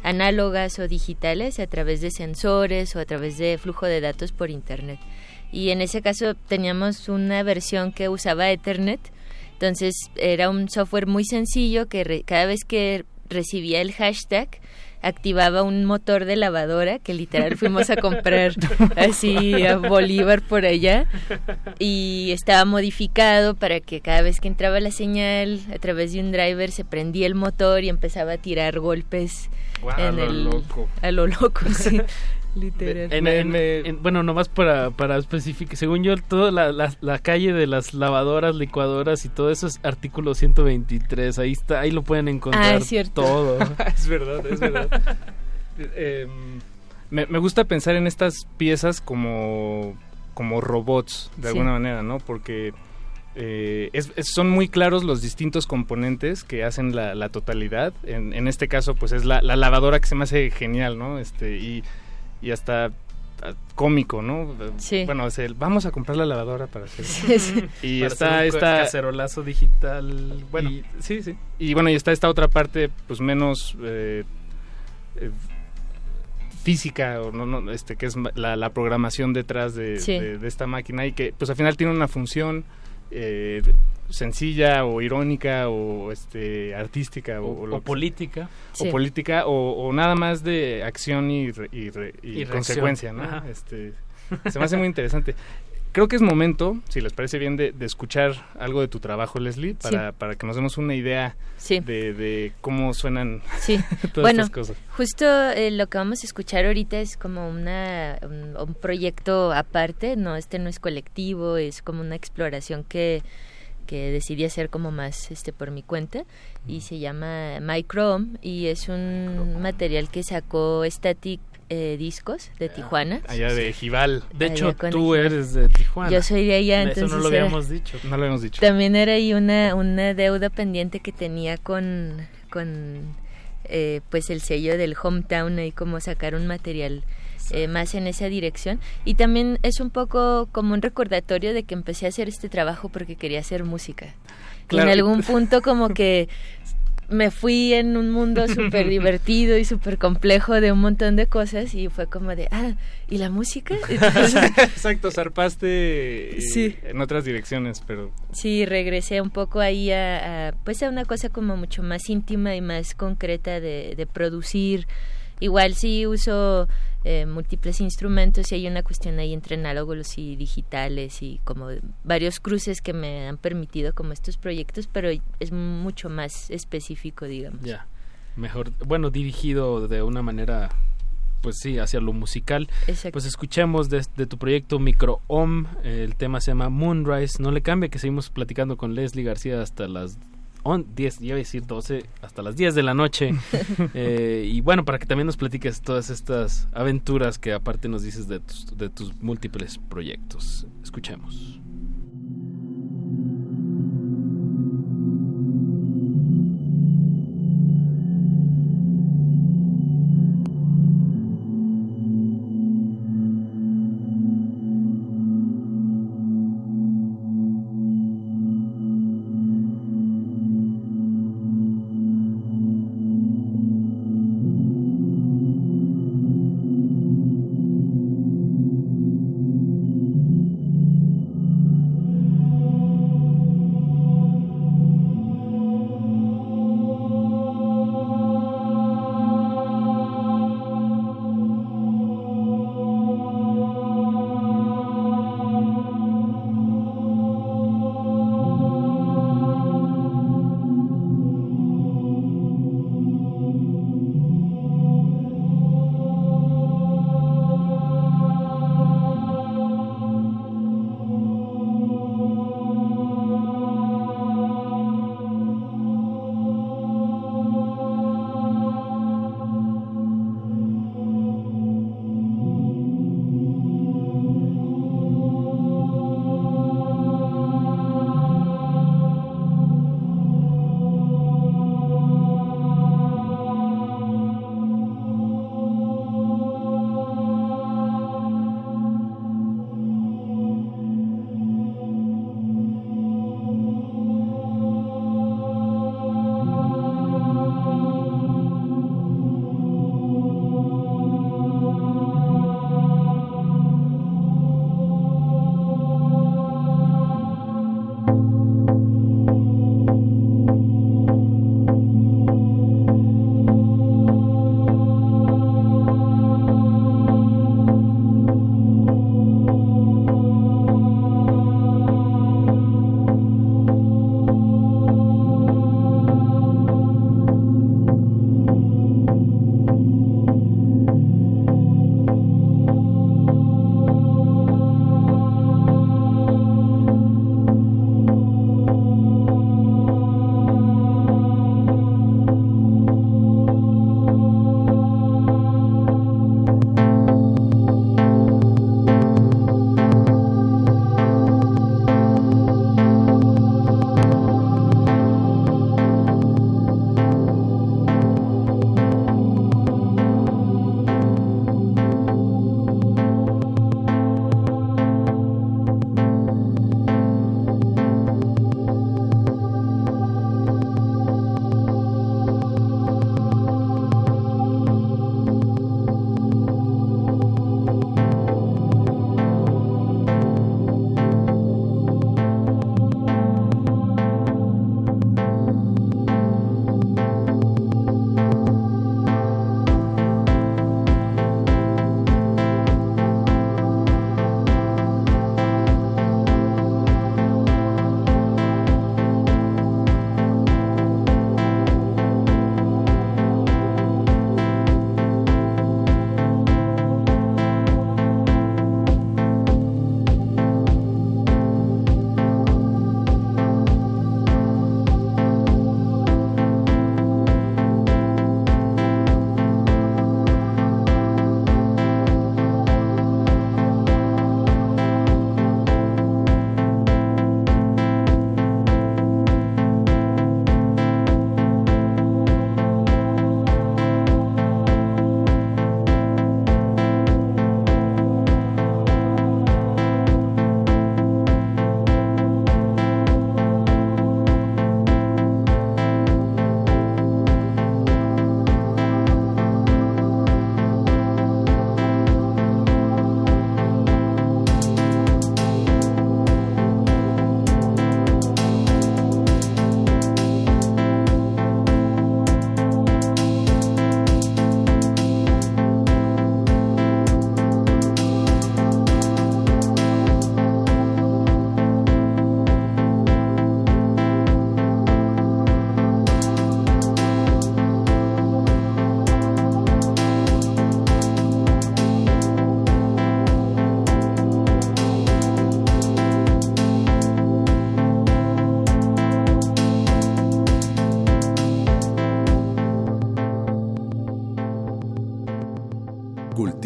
análogas o digitales a través de sensores o a través de flujo de datos por Internet. Y en ese caso teníamos una versión que usaba Ethernet. Entonces era un software muy sencillo que re- cada vez que recibía el hashtag activaba un motor de lavadora que literal fuimos a comprar así a Bolívar por allá y estaba modificado para que cada vez que entraba la señal a través de un driver se prendía el motor y empezaba a tirar golpes en a lo el loco. a lo loco sí literal En- en- en- bueno, nomás para, para especificar, según yo, toda la, la, la calle de las lavadoras, licuadoras y todo eso es artículo 123. Ahí está, ahí lo pueden encontrar Ah, es cierto. todo. es verdad, es verdad. Eh, me, me gusta pensar en estas piezas como, como robots, de Sí. alguna manera, ¿no? Porque eh, es- es- son muy claros los distintos componentes que hacen la, la totalidad. En, en este caso, pues es la, la lavadora que se me hace genial, ¿no? Este, y, y hasta ah, cómico, ¿no? Sí. Bueno, es el, vamos a comprar la lavadora para hacer Sí, sí. Y Para está hacer un esta cacerolazo digital. bueno, y- sí, sí. Y bueno, y está esta otra parte, pues menos eh, eh, física, o no, no, este, que es la, la programación detrás de, Sí. de- de esta máquina y que, pues al final tiene una función eh, sencilla o irónica o este artística o, política. o Sí. política o, o nada más de acción y, re- y, re- y consecuencia, ¿no? Ajá. Este, se me hace muy interesante. Creo que es momento, si les parece bien, de, de escuchar algo de tu trabajo, Leslie, para, para que nos demos una idea Sí. de, de cómo suenan Sí, todas bueno, estas cosas. justo eh, lo que vamos a escuchar ahorita es como una, un, un proyecto aparte, no, este no es colectivo, es como una exploración que, que decidí hacer como más este por mi cuenta y se llama Microme y es un material que sacó Static eh, Discos de Tijuana. Allá de Jival. De Allá hecho, tú eres de Tijuana. Yo soy de allá, Eso entonces no lo era- habíamos dicho. No lo habíamos dicho. También era ahí una, una deuda pendiente que tenía con, con eh, pues el sello del hometown y como sacar un material eh, más en esa dirección y también es un poco como un recordatorio de que empecé a hacer este trabajo porque quería hacer música y en algún punto como que me fui en un mundo súper divertido y súper complejo de un montón de cosas y fue como de, ah, ¿y la música? Exacto, zarpaste eh, en otras direcciones, pero... Sí, regresé un poco ahí a, a, pues a una cosa como mucho más íntima y más concreta de, de producir. Igual sí uso eh, múltiples instrumentos y hay una cuestión ahí entre análogos y digitales y como varios cruces que me han permitido como estos proyectos, pero es mucho más específico, digamos. Ya, mejor, bueno, dirigido de una manera pues sí, hacia lo musical. Exacto. Pues escuchemos de, de tu proyecto Micro Om, el tema se llama Moonrise, no le cambie que seguimos platicando con Leslie García hasta las 10, iba a decir 12, hasta las 10 de la noche. eh, y bueno, para que también nos platiques todas estas aventuras que aparte nos dices de tus, de tus múltiples proyectos. Escuchemos.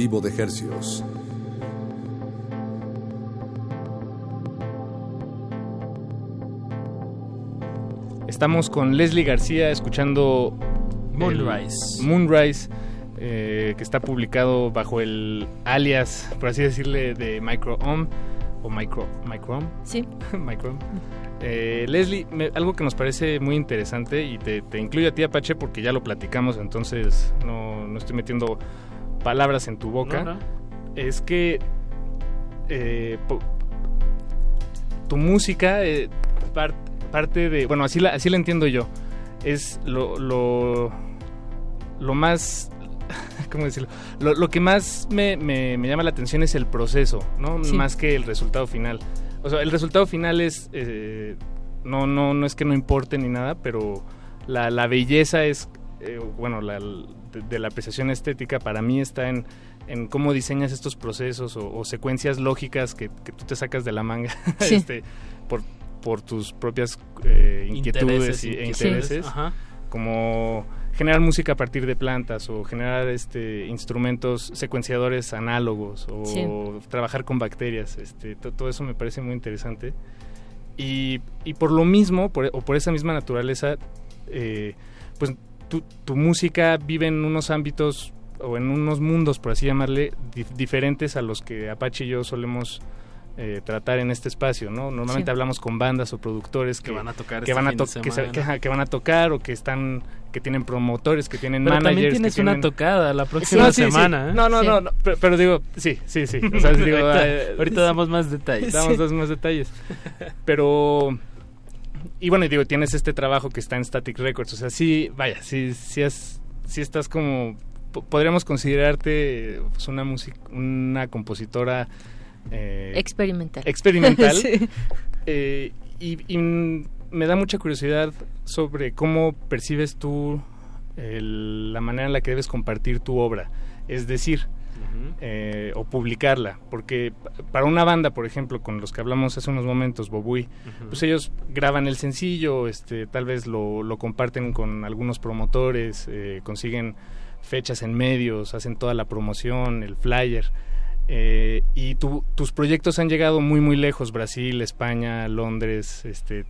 De hercios. Estamos con Leslie García escuchando Moonrise. Moonrise, eh, que está publicado bajo el alias, por así decirle, de Micro-Ohm o Micro Micro Sí. Micro eh, Leslie, me- algo que nos parece muy interesante y te, te incluyo a ti Apache porque ya lo platicamos, entonces no, no estoy metiendo palabras en tu boca. No, no. Es que eh, tu música eh, par- parte de, bueno, así la, así la entiendo yo, es lo, lo, lo más, ¿cómo decirlo? Lo, lo que más me, me- me llama la atención es el proceso, ¿no? Sí. Más que el resultado final. O sea, el resultado final es, eh, no, no, no es que no importe ni nada, pero la, la belleza es, eh, bueno, la, de, de la apreciación estética para mí está en, en cómo diseñas estos procesos o, o secuencias lógicas que, que tú te sacas de la manga Sí. este, por, por tus propias eh, inquietudes Intereses, y, e intereses. ajá. Como generar música a partir de plantas o generar este instrumentos secuenciadores análogos o Sí. trabajar con bacterias. Este, to- todo eso me parece muy interesante. Y, y por lo mismo, por- o por esa misma naturaleza, eh, pues tu, tu música vive en unos ámbitos o en unos mundos, por así llamarle, dif- diferentes a los que Apache y yo solemos eh, tratar en este espacio, ¿no? Normalmente Sí. hablamos con bandas o productores que, Que van a tocar que este van a to- que, se- semana. que, ajá, que van a tocar o que están que tienen promotores, que tienen Pero managers, también que tienes una tienen- tocada la próxima No, sí, sí. semana, ¿eh? No, no, Sí. no, no, pero, pero digo, sí, sí, sí. O sea, digo, Ahorita- eh, ahorita damos más detalles. Damos más detalles. Pero y bueno, y digo, tienes este trabajo que está en Static Records, o sea, sí, vaya, sí, sí, es, sí estás como, po- podríamos considerarte pues, una música, una compositora eh, Experimental. experimental. Sí. Eh, y, y me da mucha curiosidad sobre cómo percibes tú el- la manera en la que debes compartir tu obra, es decir, eh, o publicarla, porque pa- para una banda, por ejemplo, con los que hablamos hace unos momentos, Bobui, pues ellos graban el sencillo, este, tal vez lo, lo comparten con algunos promotores, eh, consiguen fechas en medios, hacen toda la promoción, el flyer. eh, y tu- tus proyectos han llegado muy muy lejos, Brasil, España, Londres, este,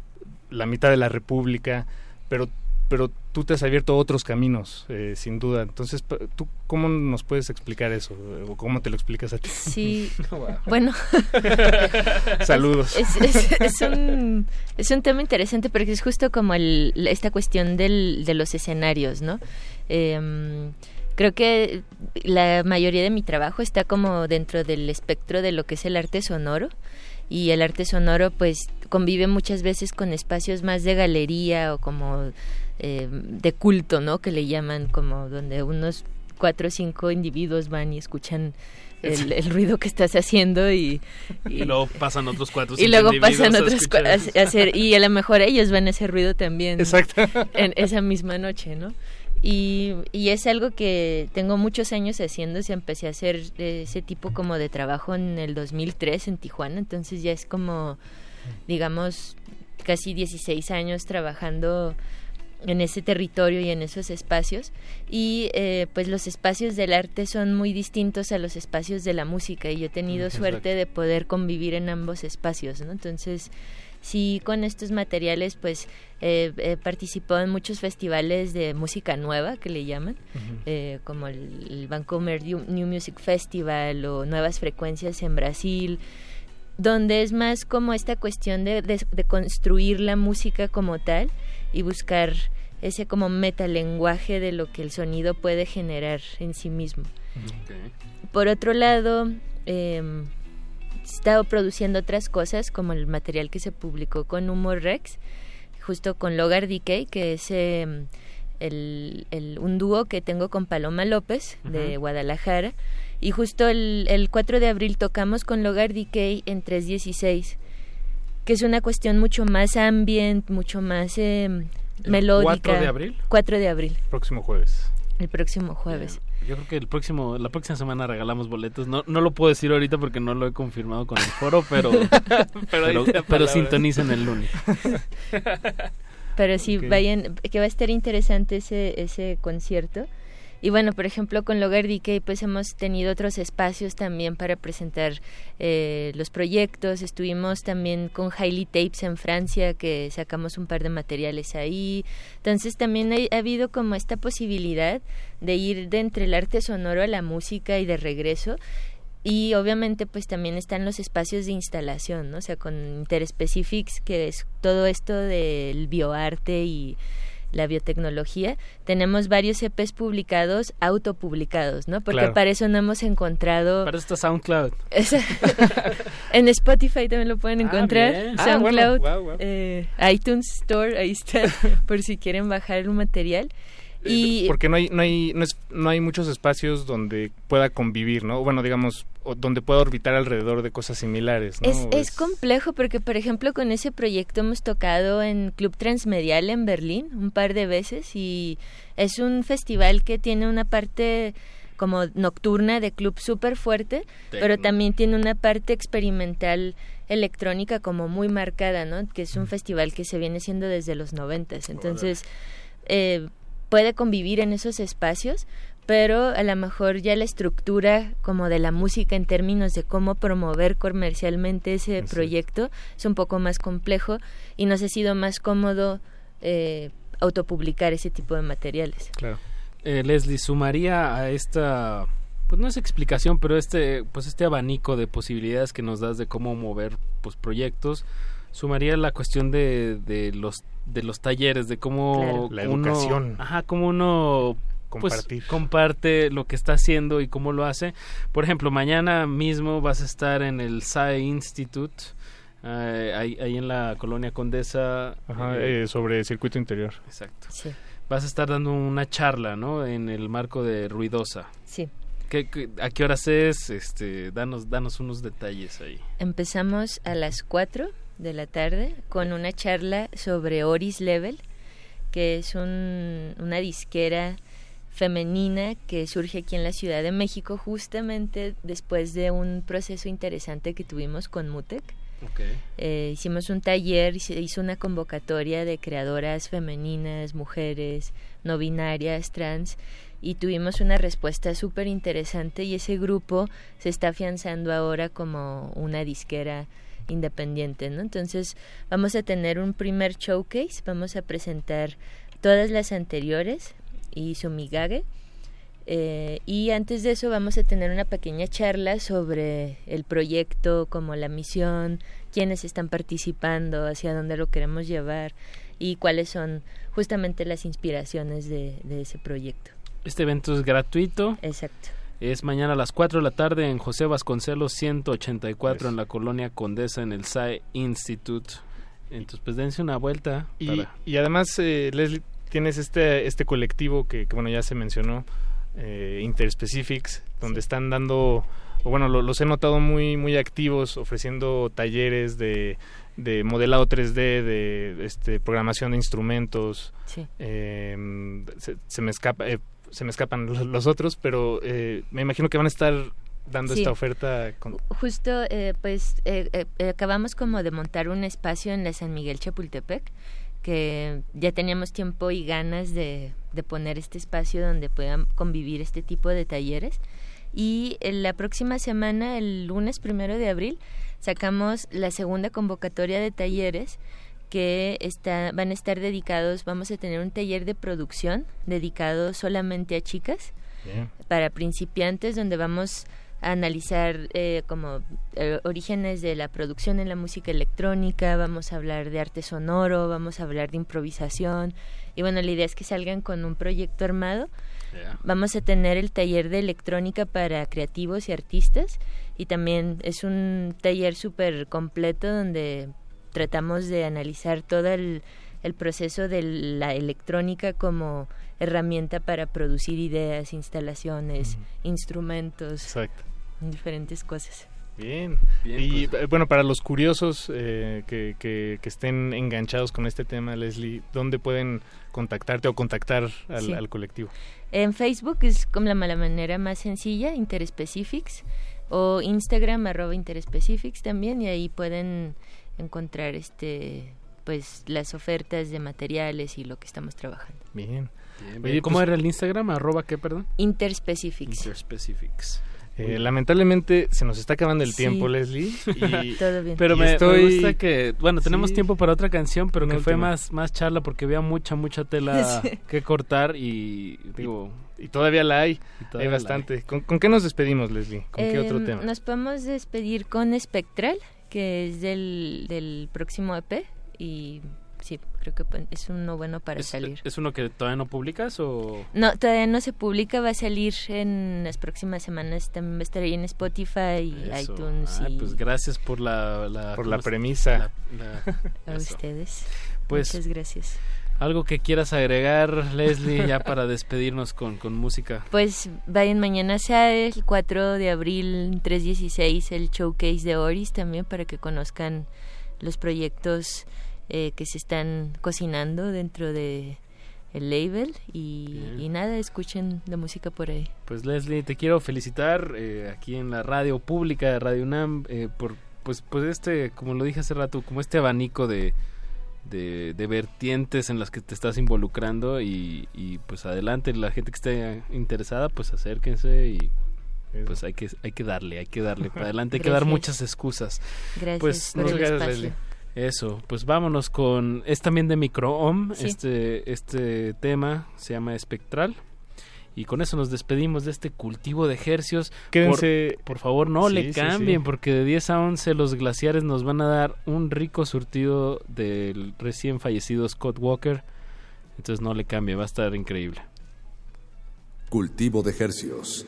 la mitad de la República, pero pero tú te has abierto otros caminos, eh, sin duda. Entonces, ¿tú cómo nos puedes explicar eso? ¿O cómo te lo explicas a ti? Sí, bueno. Saludos. Es, es- es un, es un tema interesante porque es justo como el, esta cuestión del, de los escenarios, ¿no? Em, creo que la mayoría de mi trabajo está como dentro del espectro de lo que es el arte sonoro y el arte sonoro pues convive muchas veces con espacios más de galería o como eh, de culto, ¿no? Que le llaman como donde unos cuatro o cinco individuos van y escuchan el, el ruido que estás haciendo y, Y luego pasan otros cuatro y luego pasan otros a eso. a hacer y a lo mejor ellos van a hacer ruido también Exacto. en esa misma noche no y, y es algo que tengo muchos años haciendo se empecé a hacer ese tipo como de trabajo en el 2003 en Tijuana entonces ya es como digamos casi 16 años trabajando en ese territorio y en esos espacios. Y eh, pues los espacios del arte son muy distintos a los espacios de la música y yo he tenido suerte de poder convivir en ambos espacios ¿no? entonces sí con estos materiales pues eh, he participado en muchos festivales de música nueva que le llaman eh, como el, el Vancouver New Music Festival o Nuevas Frecuencias en Brasil donde es más como esta cuestión de, de, de construir la música como tal y buscar ese como metalenguaje de lo que el sonido puede generar en sí mismo. Por otro lado, eh, he estado produciendo otras cosas como el material que se publicó con Humor Rex, justo con Logar Decay, que es eh, el, el- un dúo que tengo con Paloma López de. Guadalajara. Y justo el, el 4 de abril tocamos con Logar Decay en 316, que es una cuestión mucho más ambient, mucho más eh, melódica. 4 de abril? 4 de abril, Próximo jueves. el próximo jueves. Yo creo que el próximo, la próxima semana regalamos boletos. No, no lo puedo decir ahorita porque no lo he confirmado con el foro, pero pero, pero sintonicen el lunes. Pero sí, vayan, que va a estar interesante ese, ese concierto. Y bueno, por ejemplo, con Logar DK pues hemos tenido otros espacios también para presentar eh, los proyectos. Estuvimos también con Hailey Tapes en Francia, que sacamos un par de materiales ahí. Entonces también ha, ha habido como esta posibilidad de ir de entre el arte sonoro a la música y de regreso y obviamente pues también están los espacios de instalación, ¿no? O sea, con Interspecifics, que es todo esto del bioarte y la biotecnología, tenemos varios EPs publicados, autopublicados, ¿no? Porque Claro. para eso no hemos encontrado... Para esto SoundCloud. en Spotify también lo pueden Ah, encontrar. Ah, SoundCloud, bueno, guau, guau. eh, iTunes Store, ahí está, por si quieren bajar un material. Y porque no hay no hay no, es- no hay muchos espacios donde pueda convivir no bueno digamos donde pueda orbitar alrededor de cosas similares no Es, es complejo porque, por ejemplo, con ese proyecto hemos tocado en Club Transmedial en Berlín un par de veces y es un festival que tiene una parte como nocturna de club súper fuerte, pero también tiene una parte experimental electrónica como muy marcada, ¿no? Que es un festival que se viene siendo desde los noventas. Entonces, eh, puede convivir en esos espacios, pero a lo mejor ya la estructura como de la música en términos de cómo promover comercialmente ese proyecto es un poco más complejo y nos ha sido más cómodo eh, autopublicar ese tipo de materiales. Claro. Eh, Leslie, sumaría a esta, pues no es explicación, pero este, pues este abanico de posibilidades que nos das de cómo mover pues proyectos, sumaría la cuestión de, de los de los talleres, de cómo Claro. La uno- educación. ajá, cómo uno pues, Compartir. comparte lo que está haciendo y cómo lo hace. Por ejemplo, mañana mismo vas a estar en el SAE Institute, eh, ahí, ahí en la colonia Condesa. Ajá, eh, eh, sobre circuito interior Exacto. Sí. Vas a estar dando una charla, ¿no? En el marco de Ruidosa. Sí. ¿Qué, qué- a qué horas es? Este, danos, danos unos detalles ahí. Empezamos a las 4 de la tarde con una charla sobre Oris Level, que es un- una disquera femenina que surge aquí en la Ciudad de México justamente después de un proceso interesante que tuvimos con Mutec. Eh, hicimos un taller y se hizo una convocatoria de creadoras femeninas, mujeres, no binarias, trans, y tuvimos una respuesta súper interesante y ese grupo se está afianzando ahora como una disquera independiente, ¿no? Entonces vamos a tener un primer showcase, vamos a presentar todas las anteriores y su migage. Eh, y antes de eso vamos a tener una pequeña charla sobre el proyecto, como la misión, quiénes están participando, hacia dónde lo queremos llevar y cuáles son justamente las inspiraciones de, de ese proyecto. Este evento es gratuito. Exacto. Es mañana a las 4 de la tarde en José Vasconcelos 184 en la colonia Condesa en el SAE Institute. Entonces, pues dense una vuelta. y, para- y además eh, Leslie tienes este este colectivo que, que, bueno ya se mencionó eh, Interspecifics donde están dando o bueno lo- los he notado muy muy activos ofreciendo talleres de de modelado 3D de este programación de instrumentos Sí. Eh, se, se me escapa eh, se me escapan los, los otros pero eh, me imagino que van a estar dando Sí. esta oferta con, Justo, eh, pues eh, acabamos como de montar un espacio en la San Miguel Chapultepec, que ya teníamos tiempo y ganas de, de poner este espacio donde puedan convivir este tipo de talleres. Y en la próxima semana, el lunes primero de abril, sacamos la segunda convocatoria de talleres que está, van a estar dedicados, vamos a tener un taller de producción dedicado solamente a chicas Bien. para principiantes donde vamos a analizar eh, como eh, orígenes de la producción en la música electrónica, vamos a hablar de arte sonoro, vamos a hablar de improvisación y bueno, la idea es que salgan con un proyecto armado. Vamos a tener el taller de electrónica para creativos y artistas y también es un taller súper completo donde tratamos de analizar todo el, el proceso de la electrónica como herramienta para producir ideas, instalaciones, instrumentos, Exacto. diferentes cosas. Bien. y eh, bueno, para los curiosos eh, que, que, que estén enganchados con este tema, Leslie, ¿dónde pueden contactarte o contactar al, Sí. al colectivo? En Facebook es como la, la manera más sencilla, Interspecifics, o Instagram arroba Interspecifics también, y ahí pueden encontrar este pues las ofertas de materiales y lo que estamos trabajando. Bien. Bien, Oye, bien. ¿Cómo pues- era el Instagram? Arroba qué, perdón. Interspecifics. Interspecifics. Eh, lamentablemente se nos está acabando el Sí. tiempo, Leslie. Y, Todo bien. Pero y me, gusta que, bueno, tenemos Sí. tiempo para otra canción, pero Una que fue más, más charla porque había mucha, mucha tela Sí. que cortar y digo, y todavía la hay. Hay bastante. ¿Con, con qué nos despedimos, Leslie? ¿Con qué otro Em, tema? Nos podemos despedir con Espectral, que es del, del próximo EP y sí, creo que pues, es uno bueno para ¿Es, salir. ¿Es uno que todavía no publicas o...? No, todavía no se publica, va a salir en las próximas semanas, también va a estar ahí en Spotify y Eso. iTunes Ay, y pues gracias por la... la Por ¿cómo la premisa. la- la- a ustedes. Pues- Muchas gracias. Algo que quieras agregar, Leslie, ya para despedirnos con, con música. Pues vayan mañana sea el 4 de abril 316 el showcase de Oris también para que conozcan los proyectos eh, que se están cocinando dentro de el label. Y, y nada escuchen la música por ahí. Pues Leslie, te quiero felicitar eh, aquí en la radio pública de Radio UNAM eh, por pues pues este, como lo dije hace rato, como este abanico de, de, de vertientes en las que te estás involucrando y, y, pues adelante, la gente que esté interesada, pues acérquense y pues hay que hay que darle, hay que darle para adelante, hay que dar muchas excusas. gracias Pues por muchas el gracias. Leslie. Eso, pues vámonos con es también de Microohm, Sí. este este tema se llama Espectral. Y con eso nos despedimos de este cultivo de ejercios. Quédense- Por, por favor, no Sí, le sí, cambien, sí. porque de 10 a 11 los glaciares nos van a dar un rico surtido del recién fallecido Scott Walker. Entonces no le cambie, va a estar increíble. Cultivo de hercios.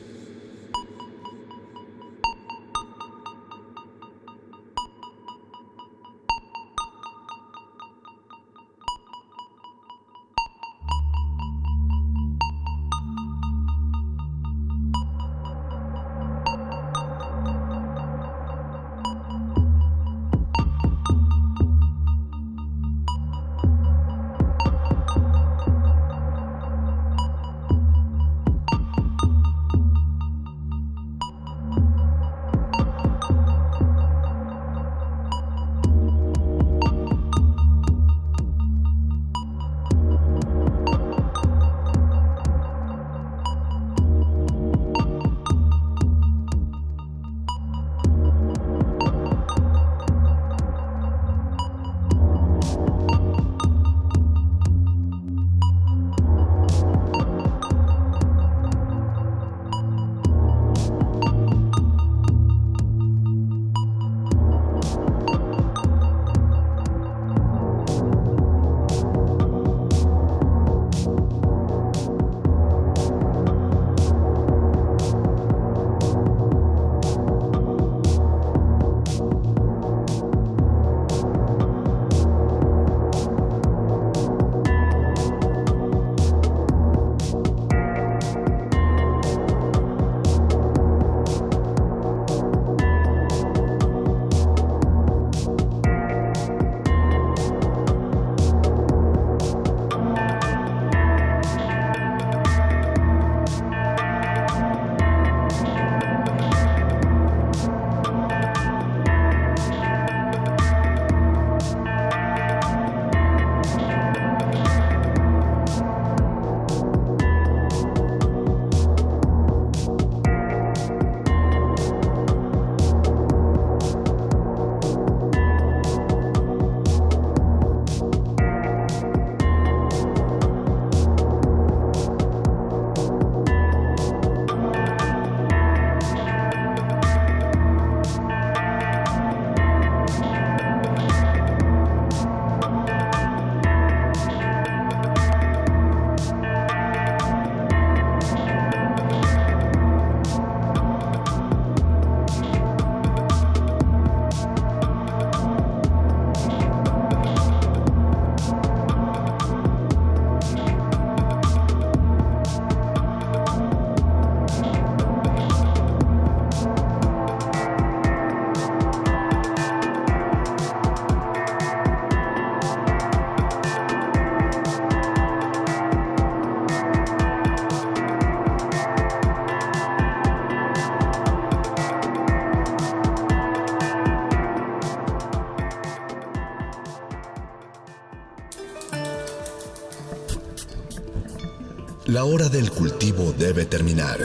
La hora del cultivo debe terminar.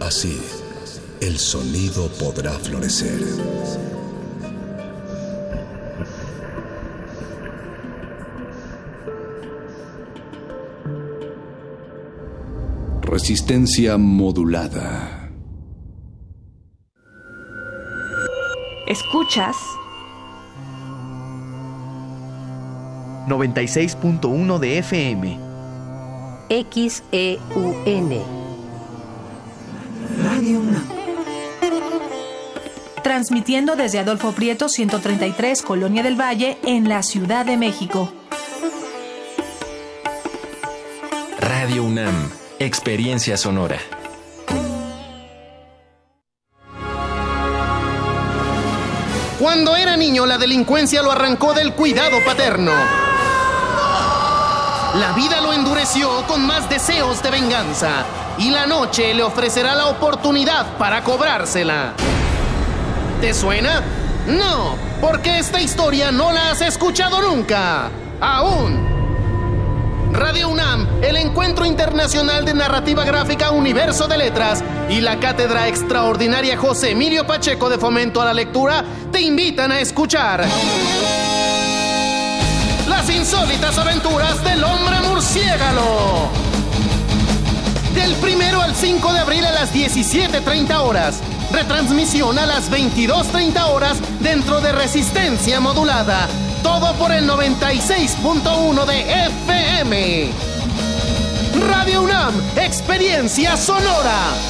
Así, el sonido podrá florecer. Resistencia modulada. Escuchas 96.1 de FM. XEUN. Radio Transmitiendo desde Adolfo Prieto 133, Colonia del Valle, en la Ciudad de México. Radio UNAM, Experiencia Sonora. Cuando era niño, la delincuencia lo arrancó del cuidado paterno. La vida lo endureció con más deseos de venganza y la noche le ofrecerá la oportunidad para cobrársela. ¿Te suena? No, porque esta historia no la has escuchado nunca. Aún. Radio UNAM, el Encuentro Internacional de Narrativa Gráfica Universo de Letras y la Cátedra Extraordinaria José Emilio Pacheco de Fomento a la Lectura te invitan a escuchar insólitas aventuras del hombre murciélago. Del primero al 5 de abril a las 17.30 horas. Retransmisión a las 22.30 horas dentro de Resistencia Modulada. Todo por el 96.1 de FM. Radio UNAM, Experiencia Sonora.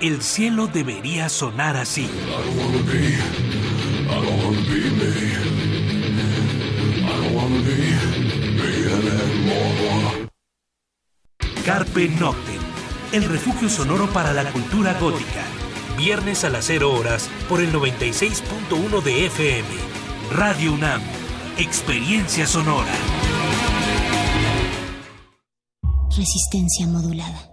el cielo debería sonar así. Carpe Noctem, el refugio sonoro para la cultura gótica. Viernes a las 0 horas por el 96.1 de FM. Radio UNAM, experiencia sonora. Resistencia modulada.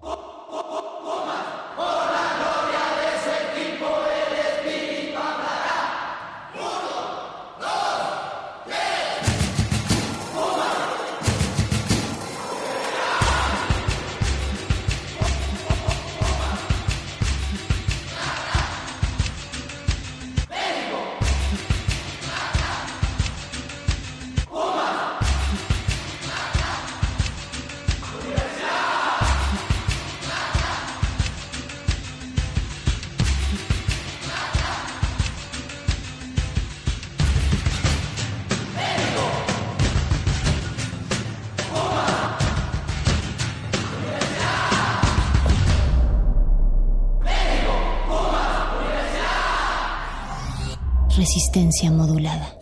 Modulada.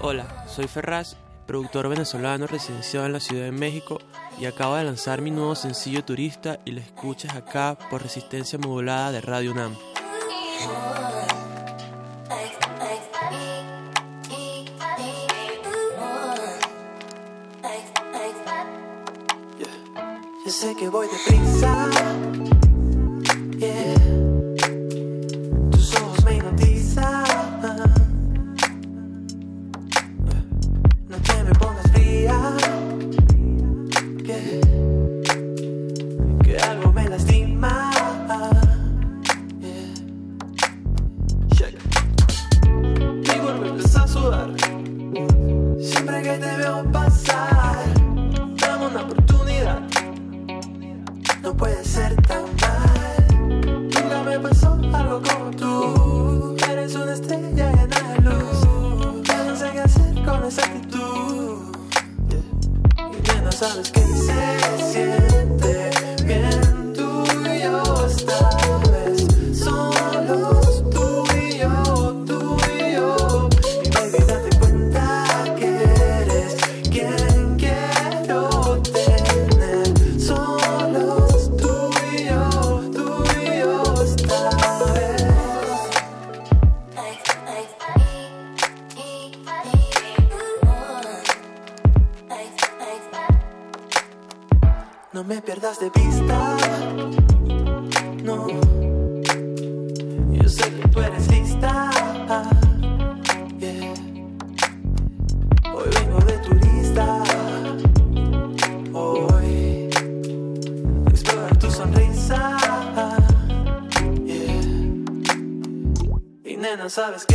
Hola, soy Ferraz, productor venezolano residenciado en la Ciudad de México y acabo de lanzar mi nuevo sencillo Turista y lo escuchas acá por Resistencia Modulada de Radio UNAM. Sé que voy deprisa, sabes que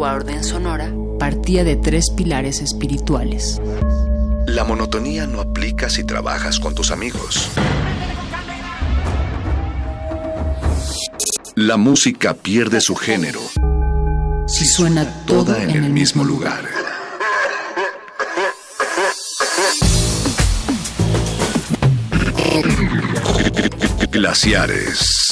antigua orden sonora, partía de tres pilares espirituales. La monotonía no aplica si trabajas con tus amigos. La música pierde su género Si suena toda en el mismo lugar. Glaciares.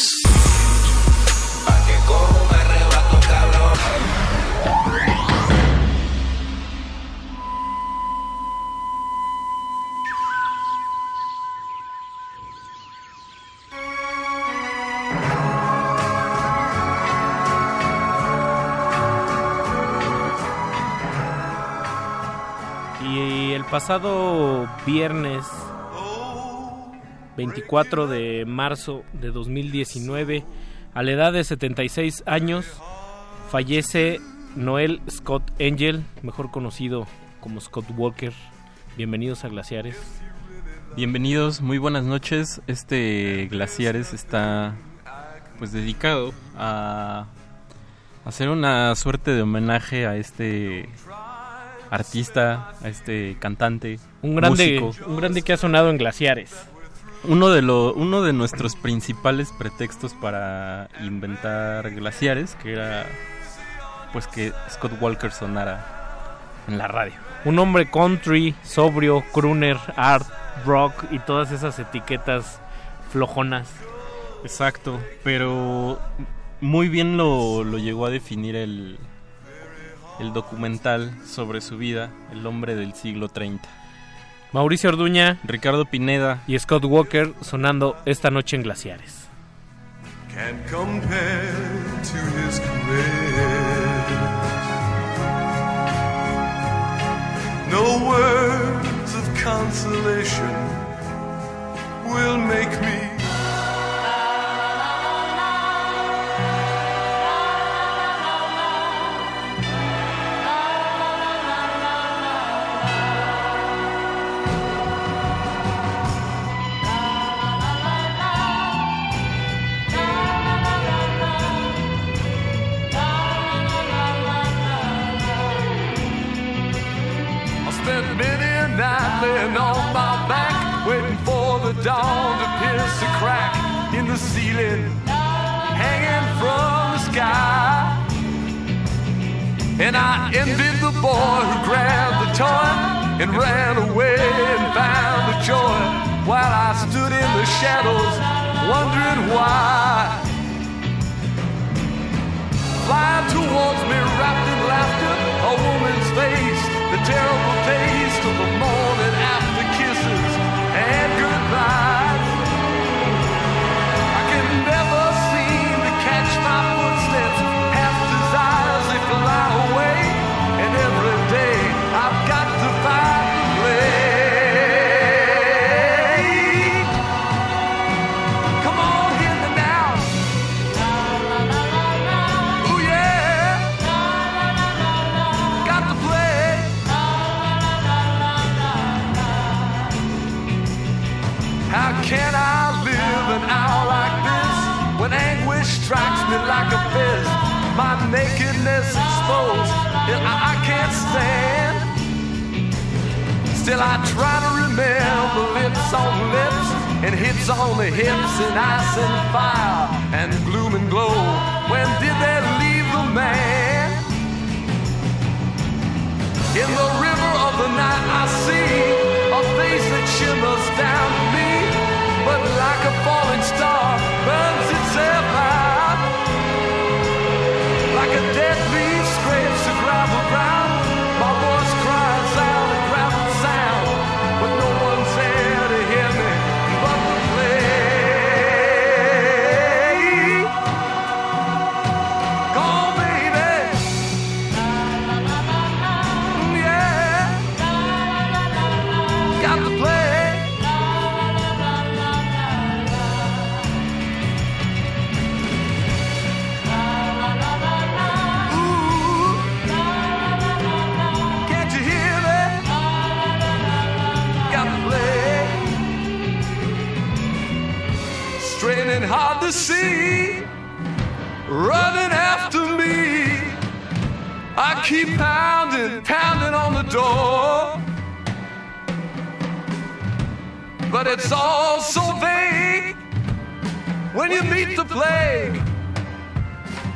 Pasado viernes 24 de marzo de 2019, a la edad de 76 años, fallece Noel Scott Angel, mejor conocido como Scott Walker. Bienvenidos a Glaciares. Bienvenidos, muy buenas noches. Este Glaciares está pues dedicado a hacer una suerte de homenaje a este artista, este cantante, Un grande, músico. un grande que ha sonado en Glaciares. Uno de, lo, uno de nuestros principales pretextos para inventar glaciares, que era pues que Scott Walker sonara en la radio. Un hombre country, sobrio, crooner, art, rock y todas esas etiquetas flojonas. Exacto, pero muy bien lo, lo llegó a definir el, el documental sobre su vida, El hombre del siglo 30. Mauricio Orduña, Ricardo Pineda y Scott Walker sonando esta noche en Glaciares. can compare to his. No words of consolation will make and ran nakedness exposed, and I, can't stand. Still, I try to remember lips on lips and hips on the hips and ice and fire and gloom and glow. When did they leave the man? In the river of the night, I see a face that shimmers down to me, but like a falling star, burns itself To see. Running after me. I keep pounding, pounding on the door. But it's all so vague when you meet the plague.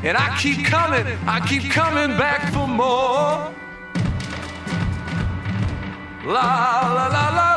And I keep coming, I keep coming back for more. La la la. La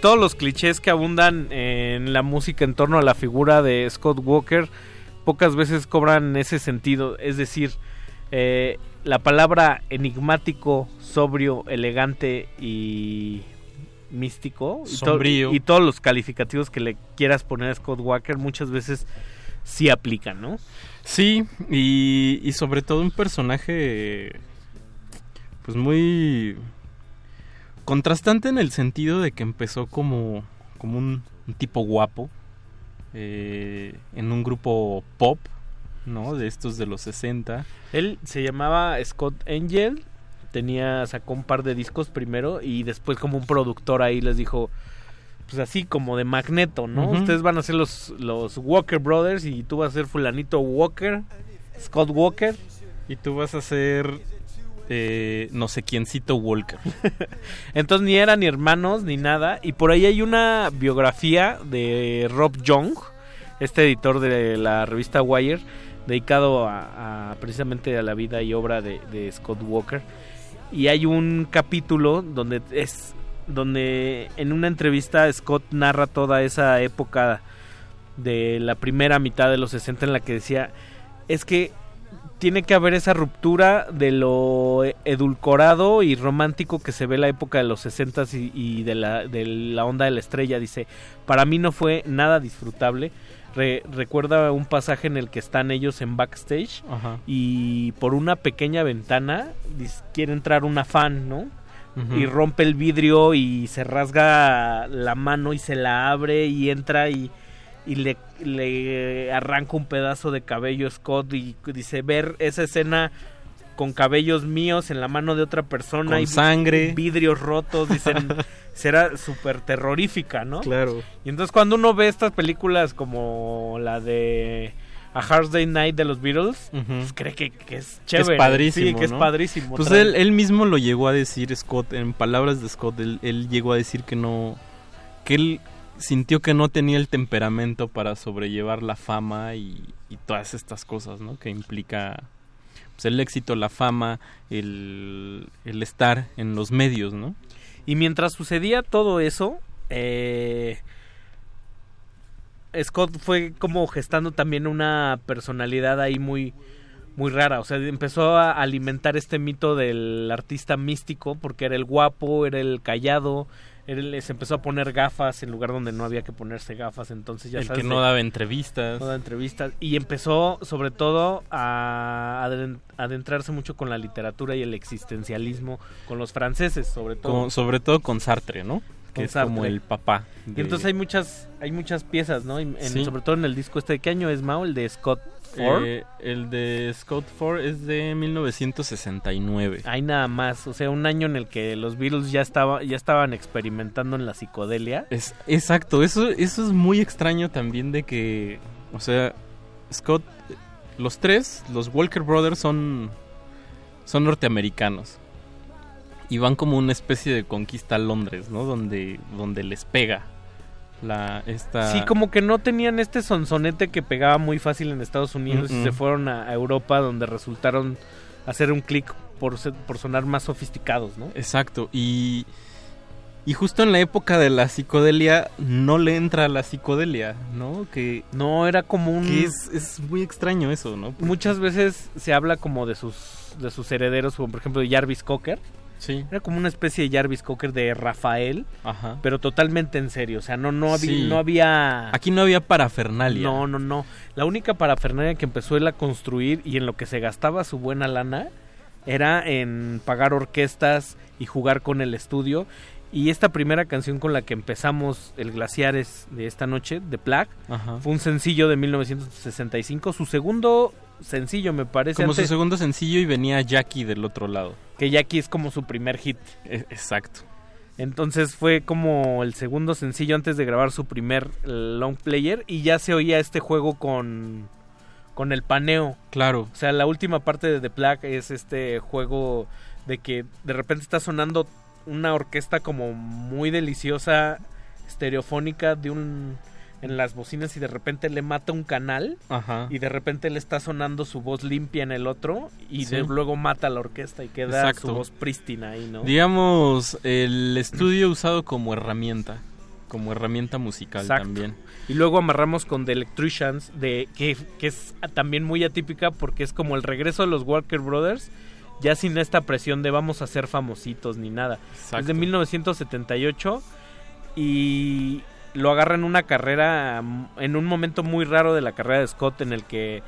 todos los clichés que abundan en la música en torno a la figura de Scott Walker pocas veces cobran ese sentido. Es decir, eh, la palabra enigmático, sobrio, elegante y místico y, to- Sombrío. y todos los calificativos que le quieras poner a Scott Walker muchas veces sí aplican, ¿no? Sí, y, y sobre todo un personaje pues muy contrastante en el sentido de que empezó como, como un, un tipo guapo, eh, en un grupo pop, ¿no? De estos de los 60. Él se llamaba Scott Angel, tenía, sacó un par de discos primero y después como un productor ahí les dijo, pues así como de magneto, ¿no? Ustedes van a ser los, los Walker Brothers y tú vas a ser fulanito Walker, Scott Walker. Y tú vas a ser eh, no sé quiéncito Walker. Entonces ni eran ni hermanos ni nada. Y por ahí hay una biografía de Rob Young, este editor de la revista Wire, dedicado a, a precisamente a la vida y obra de, de Scott Walker. Y hay un capítulo donde es donde en una entrevista Scott narra toda esa época de la primera mitad de los 60 en la que decía es que tiene que haber esa ruptura de lo edulcorado y romántico que se ve en la época de los 60 y, y de, la, de la onda de la estrella. Dice, para mí no fue nada disfrutable. Re- recuerda un pasaje en el que están ellos en backstage Ajá. y por una pequeña ventana quiere entrar una fan, ¿no? Y rompe el vidrio y se rasga la mano y se la abre y entra y, y le, le arranca un pedazo de cabello a Scott y dice ver esa escena con cabellos míos en la mano de otra persona Con y sangre. vidrios rotos dicen será súper terrorífica no Claro. y entonces cuando uno ve estas películas como la de A Hard Day Night de los Beatles pues cree que, que es chévere Es padrísimo. sí que es padrísimo Pues él, él mismo lo llegó a decir, Scott, en palabras de Scott, él, él llegó a decir que no. que él sintió que no tenía el temperamento para sobrellevar la fama y, y todas estas cosas, ¿no? Que implica pues, el éxito, la fama, el, estar en los medios, ¿no? Y mientras sucedía todo eso, eh, Scott fue como gestando también una personalidad ahí muy, muy rara. O sea, empezó a alimentar este mito del artista místico porque era el guapo, era el callado. El- se empezó a poner gafas en lugar donde no había que ponerse gafas. Entonces ya el sabes que no daba entrevistas. no da entrevistas y empezó sobre todo a adentrarse mucho con la literatura y el existencialismo con los franceses sobre todo Con- sobre todo con Sartre, ¿no? Que es como el papá. y entonces hay muchas hay muchas piezas no en- Sí. sobre todo en el disco este de qué año es Mao el de Scott Ford Eh, el de Scott Ford es de 1969. hay nada más o sea un año en el que los Beatles ya estaba ya estaban experimentando en la psicodelia Es, exacto, eso, eso es muy extraño también de que, o sea, Scott, los tres, los Walker Brothers son, son norteamericanos y van como una especie de conquista a Londres, ¿no? Donde, donde les pega la esta. Sí, como que no tenían este sonsonete que pegaba muy fácil en Estados Unidos y se fueron a, Europa donde resultaron hacer un clic por, ser- por sonar más sofisticados, ¿no? Exacto, y, y justo en la época de la psicodelia no le entra la psicodelia, ¿no? Que no era como un que es, es muy extraño eso, ¿no? Muchas veces se habla como de sus de sus herederos, como por ejemplo de Jarvis Cocker. Sí. Era como una especie de Jarvis Cocker de Rafael, Ajá. pero totalmente en serio, o sea, no no había Sí. no había Aquí no había parafernalia. No, no, no. La única parafernalia que empezó él a construir y en lo que se gastaba su buena lana era en pagar orquestas y jugar con el estudio. Y esta primera canción con la que empezamos el Glaciares de esta noche, de Plague, Ajá. fue un sencillo de 1965. Su segundo sencillo, me parece. Como su segundo sencillo y venía Jackie del otro lado. que Jackie es como su primer hit. E- Exacto. Entonces fue como el segundo sencillo antes de grabar su primer long player y ya se oía este juego con con el paneo. Claro. O sea, la última parte de The Plague es este juego de que de repente está sonando una orquesta como muy deliciosa, estereofónica de un en las bocinas y de repente le mata un canal Ajá. y de repente le está sonando su voz limpia en el otro y Sí. de- luego mata a la orquesta y queda Exacto. su voz prístina ahí, ¿no? Digamos, el estudio usado como herramienta. Como herramienta musical Exacto. también. Y luego amarramos con The Electricians, de, que, que es también muy atípica porque es como el regreso de los Walker Brothers, ya sin esta presión de vamos a ser famositos ni nada. Es de 1978 y lo agarra en una carrera, mm, en un momento muy raro de la carrera de Scott en el que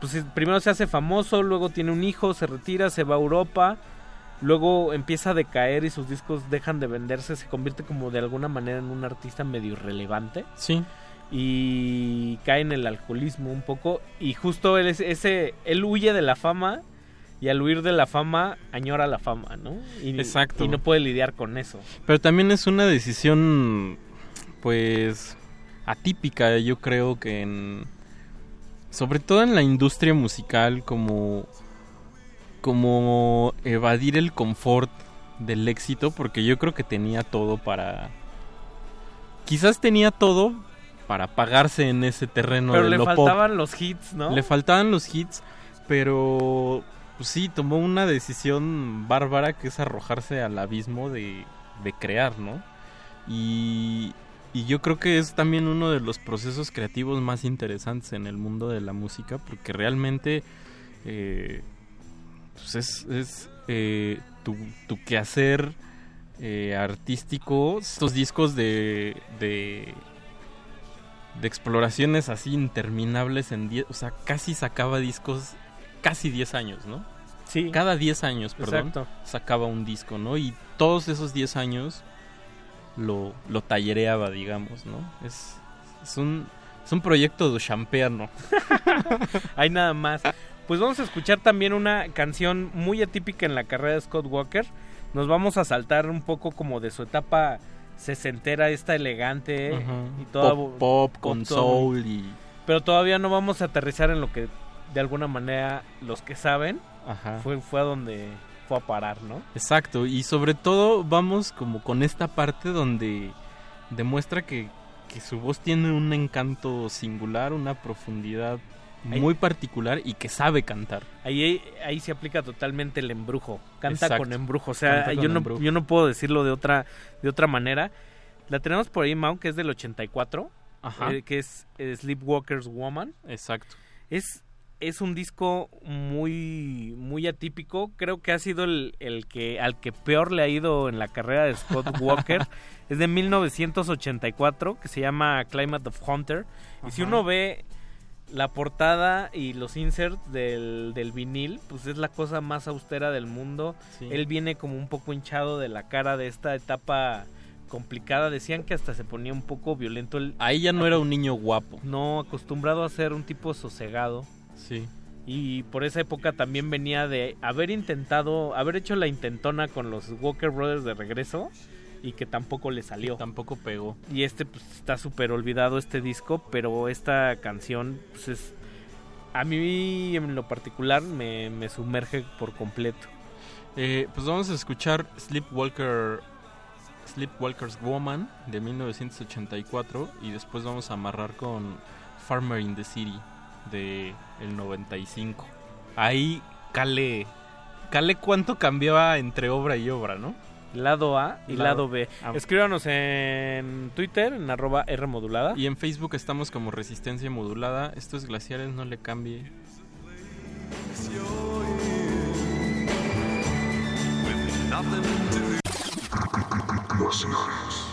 pues primero se hace famoso, luego tiene un hijo, se retira, se va a Europa, luego empieza a decaer y sus discos dejan de venderse, se convierte como de alguna manera en un artista medio irrelevante. Sí. y cae en el alcoholismo un poco y justo él es ese él huye de la fama y al huir de la fama añora la fama, ¿no? Y, Exacto. Y no puede lidiar con eso. Pero también es una decisión, pues, atípica, yo creo que en... Sobre todo en la industria musical, como... Como evadir el confort del éxito, porque yo creo que tenía todo para... Quizás tenía todo para pagarse en ese terreno Pero de le lo pop. faltaban los hits, ¿no? Le faltaban los hits, pero pues sí, tomó una decisión bárbara que es arrojarse al abismo de, de crear, ¿no? Y, y yo creo que es también uno de los procesos creativos más interesantes en el mundo de la música, porque realmente eh, pues es, es eh, tu, tu quehacer eh, artístico, estos discos de, de de exploraciones así interminables en 10, o sea, casi sacaba discos casi 10 años, ¿no? Sí. Cada 10 años, perdón, Exacto. sacaba un disco, ¿no? Y todos esos 10 años lo, lo tallereaba, digamos, ¿no? Es, es un es un proyecto de champeano. Hay nada más. Pues vamos a escuchar también una canción muy atípica en la carrera de Scott Walker. Nos vamos a saltar un poco como de su etapa sesentera, esta elegante Ujú. y toda Pop- pop con soul y- Pero todavía no vamos a aterrizar en lo que de alguna manera los que saben Ajá. fue fue a donde fue a parar, ¿no? Exacto, y sobre todo vamos como con esta parte donde demuestra que, que su voz tiene un encanto singular, una profundidad Ahí- muy particular y que sabe cantar. Ahí, ahí se aplica totalmente el embrujo. Canta Exacto. con embrujo. O sea, yo no, embrujo. yo no puedo decirlo de otra, de otra manera. La tenemos por ahí, Mau, que es del 84. Ajá. eh, que es eh, Sleepwalker's Woman. Exacto. Es, es un disco muy, muy atípico. Creo que ha sido el, el que al que peor le ha ido en la carrera de Scott Walker. es de 1984, que se llama Climate of Hunter. Y si uno ve la portada y los inserts del, del vinil, pues es la cosa más austera del mundo. Sí. Él viene como un poco hinchado de la cara de esta etapa complicada. Decían que hasta se ponía un poco violento. El, Ahí ya no era un niño guapo. no, acostumbrado a ser un tipo sosegado. Sí. Y por esa época también venía de haber intentado, haber hecho la intentona con los Walker Brothers de regreso y que tampoco le salió. Tampoco pegó. Y este pues está súper olvidado este disco, pero esta canción pues es... A mí en lo particular me, me sumerge por completo. Eh, pues vamos a escuchar Sleepwalker Sleepwalker's Woman de 1984 y después vamos a amarrar con Farmer in the City de el 95. Ahí cale cale cuánto cambiaba entre obra y obra, ¿no? Lado A y Lado- lado, B. Ah. Escríbanos en Twitter, en arroba R modulada. Y en Facebook estamos como Resistencia Modulada. Estos glaciares no le cambie. In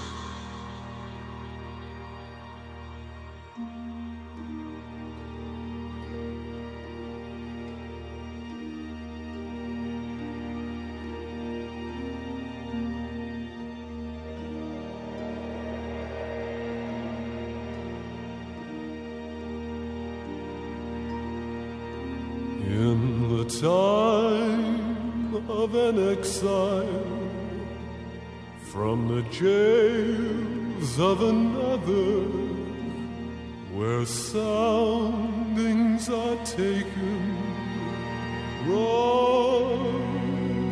an exile from the jails of another, where soundings are taken, brought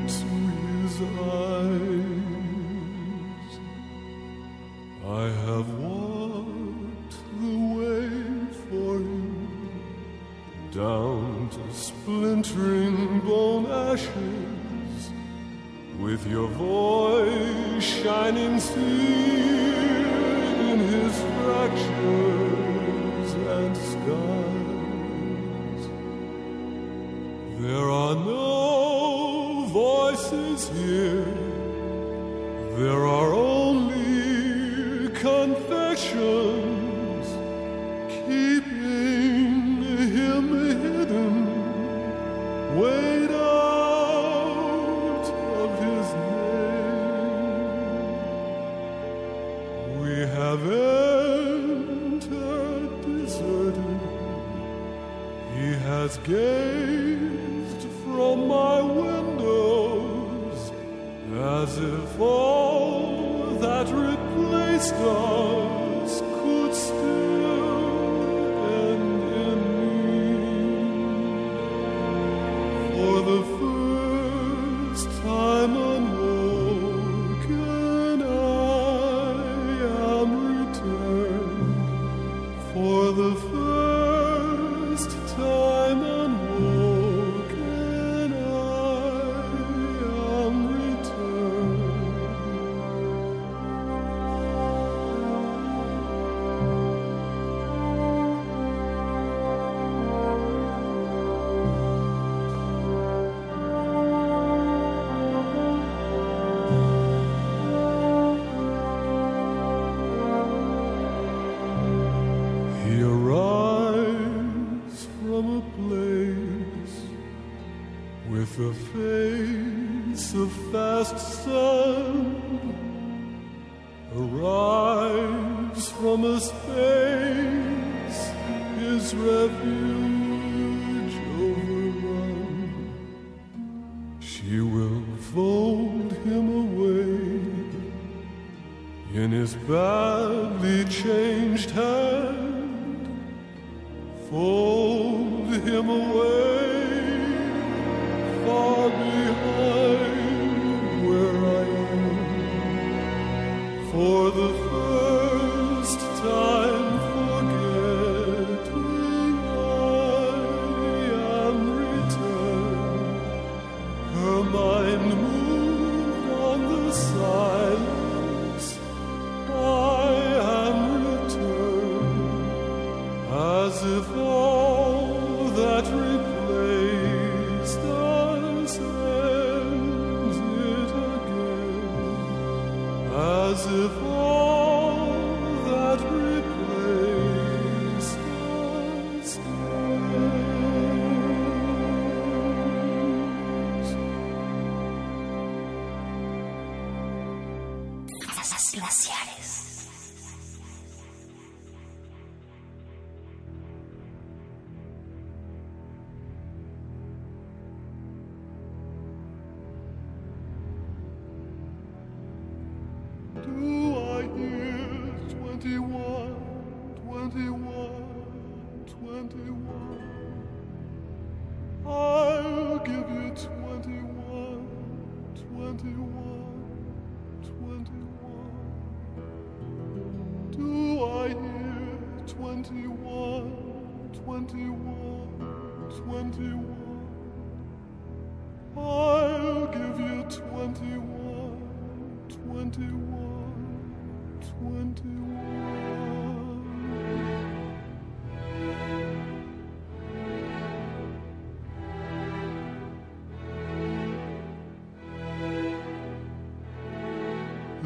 to his eyes. I have with your voice shining still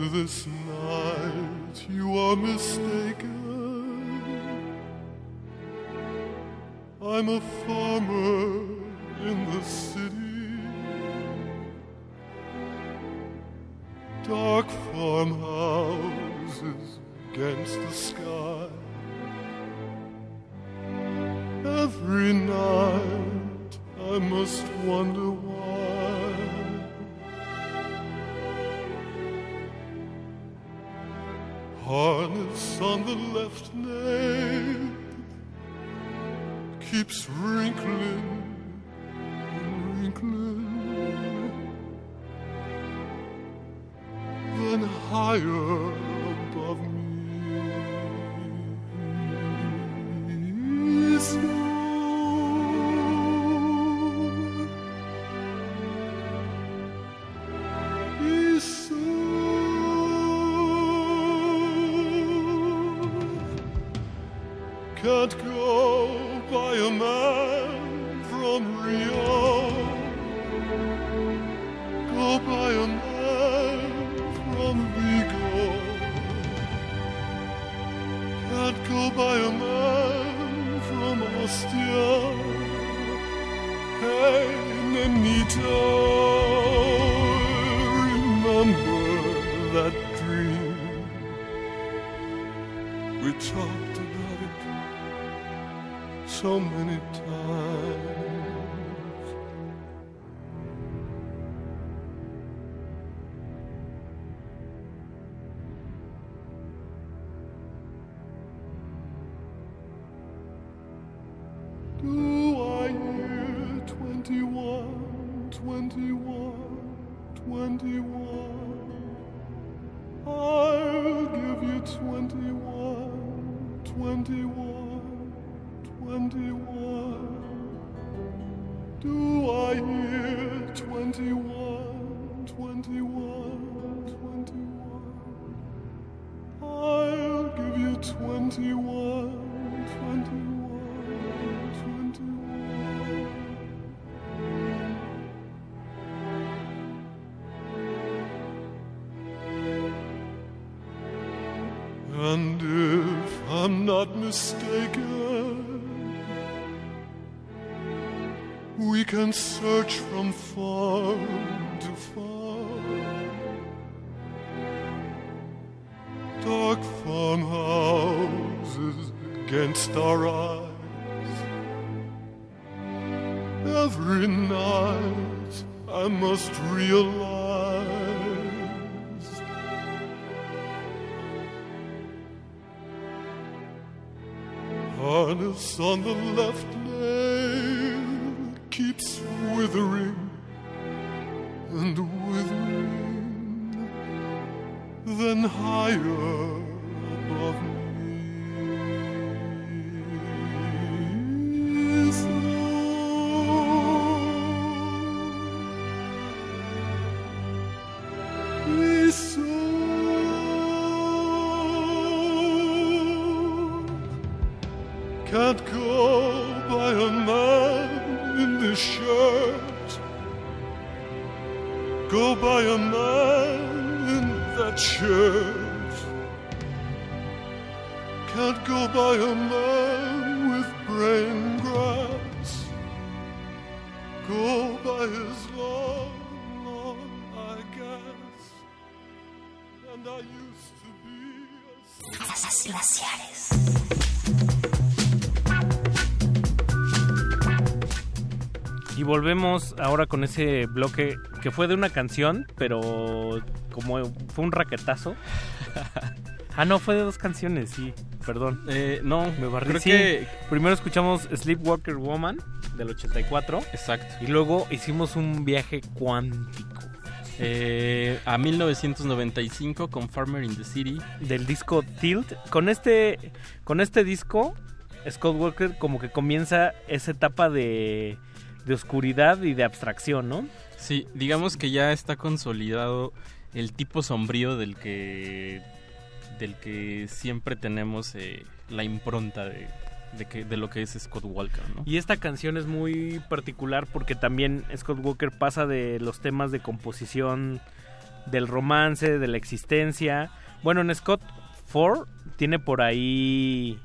This night you are mistaken. Y volvemos ahora con ese bloque que fue de una canción, pero como fue un raquetazo. ah, no, fue de dos canciones, sí. Perdón. Eh, no, me barrí. creo Sí, que- Primero escuchamos Sleepwalker Woman del 84. Exacto. Y luego hicimos un viaje cuántico. Eh, a 1995 con Farmer in the City. Del disco Tilt. Con este, con este disco, Scott Walker como que comienza esa etapa de, de oscuridad y de abstracción, ¿no? Sí, digamos que ya está consolidado el tipo sombrío del que del que siempre tenemos eh, la impronta de, de, que, de lo que es Scott Walker, ¿no? Y esta canción es muy particular porque también Scott Walker pasa de los temas de composición, del romance, de la existencia. Bueno, en Scott 4 tiene por ahí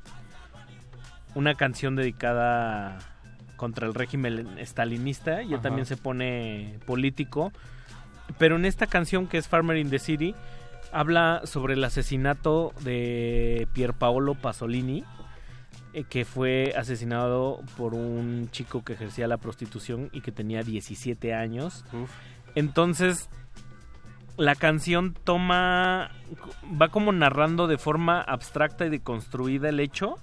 una canción dedicada contra el régimen stalinista. Ya Ajá. también se pone político. Pero en esta canción que es Farmer in the City, habla sobre el asesinato de Pierpaolo Pasolini, eh, que fue asesinado por un chico que ejercía la prostitución y que tenía 17 años. Entonces, la canción toma, va como narrando de forma abstracta y deconstruida el hecho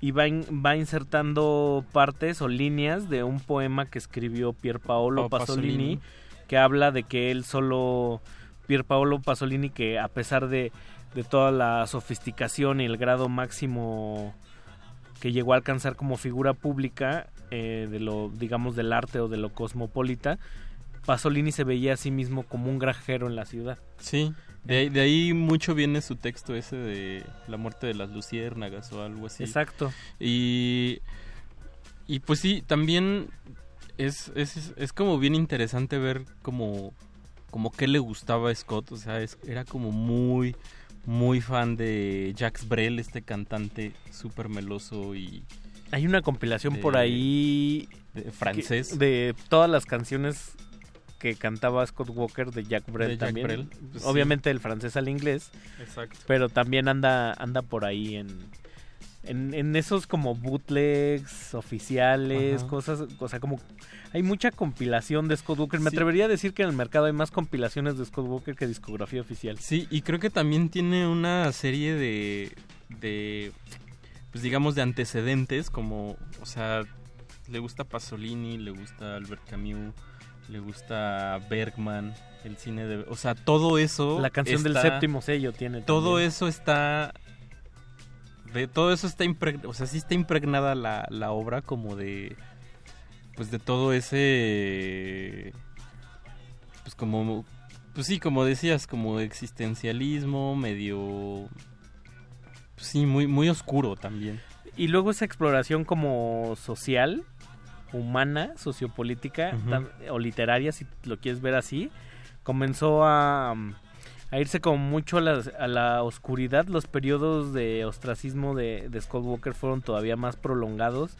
y va, in- va insertando partes o líneas de un poema que escribió Pierpaolo Oh, Pasolini, Pasolini. que habla de que él solo, Pierpaolo Pasolini, que a pesar de, de toda la sofisticación y el grado máximo que llegó a alcanzar como figura pública eh, de lo, digamos, del arte o de lo cosmopolita, Pasolini se veía a sí mismo como un granjero en la ciudad. Sí, de ahí, de ahí mucho viene su texto ese de la muerte de las luciérnagas o algo así. Exacto. Y, y pues sí, también es, es, es como bien interesante ver como, como qué le gustaba a Scott. O sea, es- era como muy, muy fan de Jacques Brel, este cantante súper meloso y... Hay una compilación de- por ahí de francés. que- de todas las canciones que cantaba Scott Walker de Jack Brel De Jack también. Brel, pues sí. Obviamente el francés al inglés. Exacto. Pero también anda anda por ahí en en, en esos como bootlegs oficiales, Ajá. cosas, o sea, como hay mucha compilación de Scott Walker. Me Sí. atrevería a decir que en el mercado hay más compilaciones de Scott Walker que discografía oficial. Sí, y creo que también tiene una serie de, de pues digamos, de antecedentes, como, o sea, le gusta Pasolini, le gusta Albert Camus, le gusta Bergman, el cine de... O sea, todo eso... La canción del séptimo sello tiene Todo también. eso está... De todo eso está impregnada, o sea, sí está impregnada la, la obra como de... Pues de todo ese... Pues como... Pues sí, como decías, como existencialismo, medio... Pues sí, muy, muy oscuro también. Y luego esa exploración como social, humana, sociopolítica o literaria, si lo quieres ver así, comenzó a, a irse como mucho a la, a la oscuridad. Los periodos de ostracismo de, de Scott Walker fueron todavía más prolongados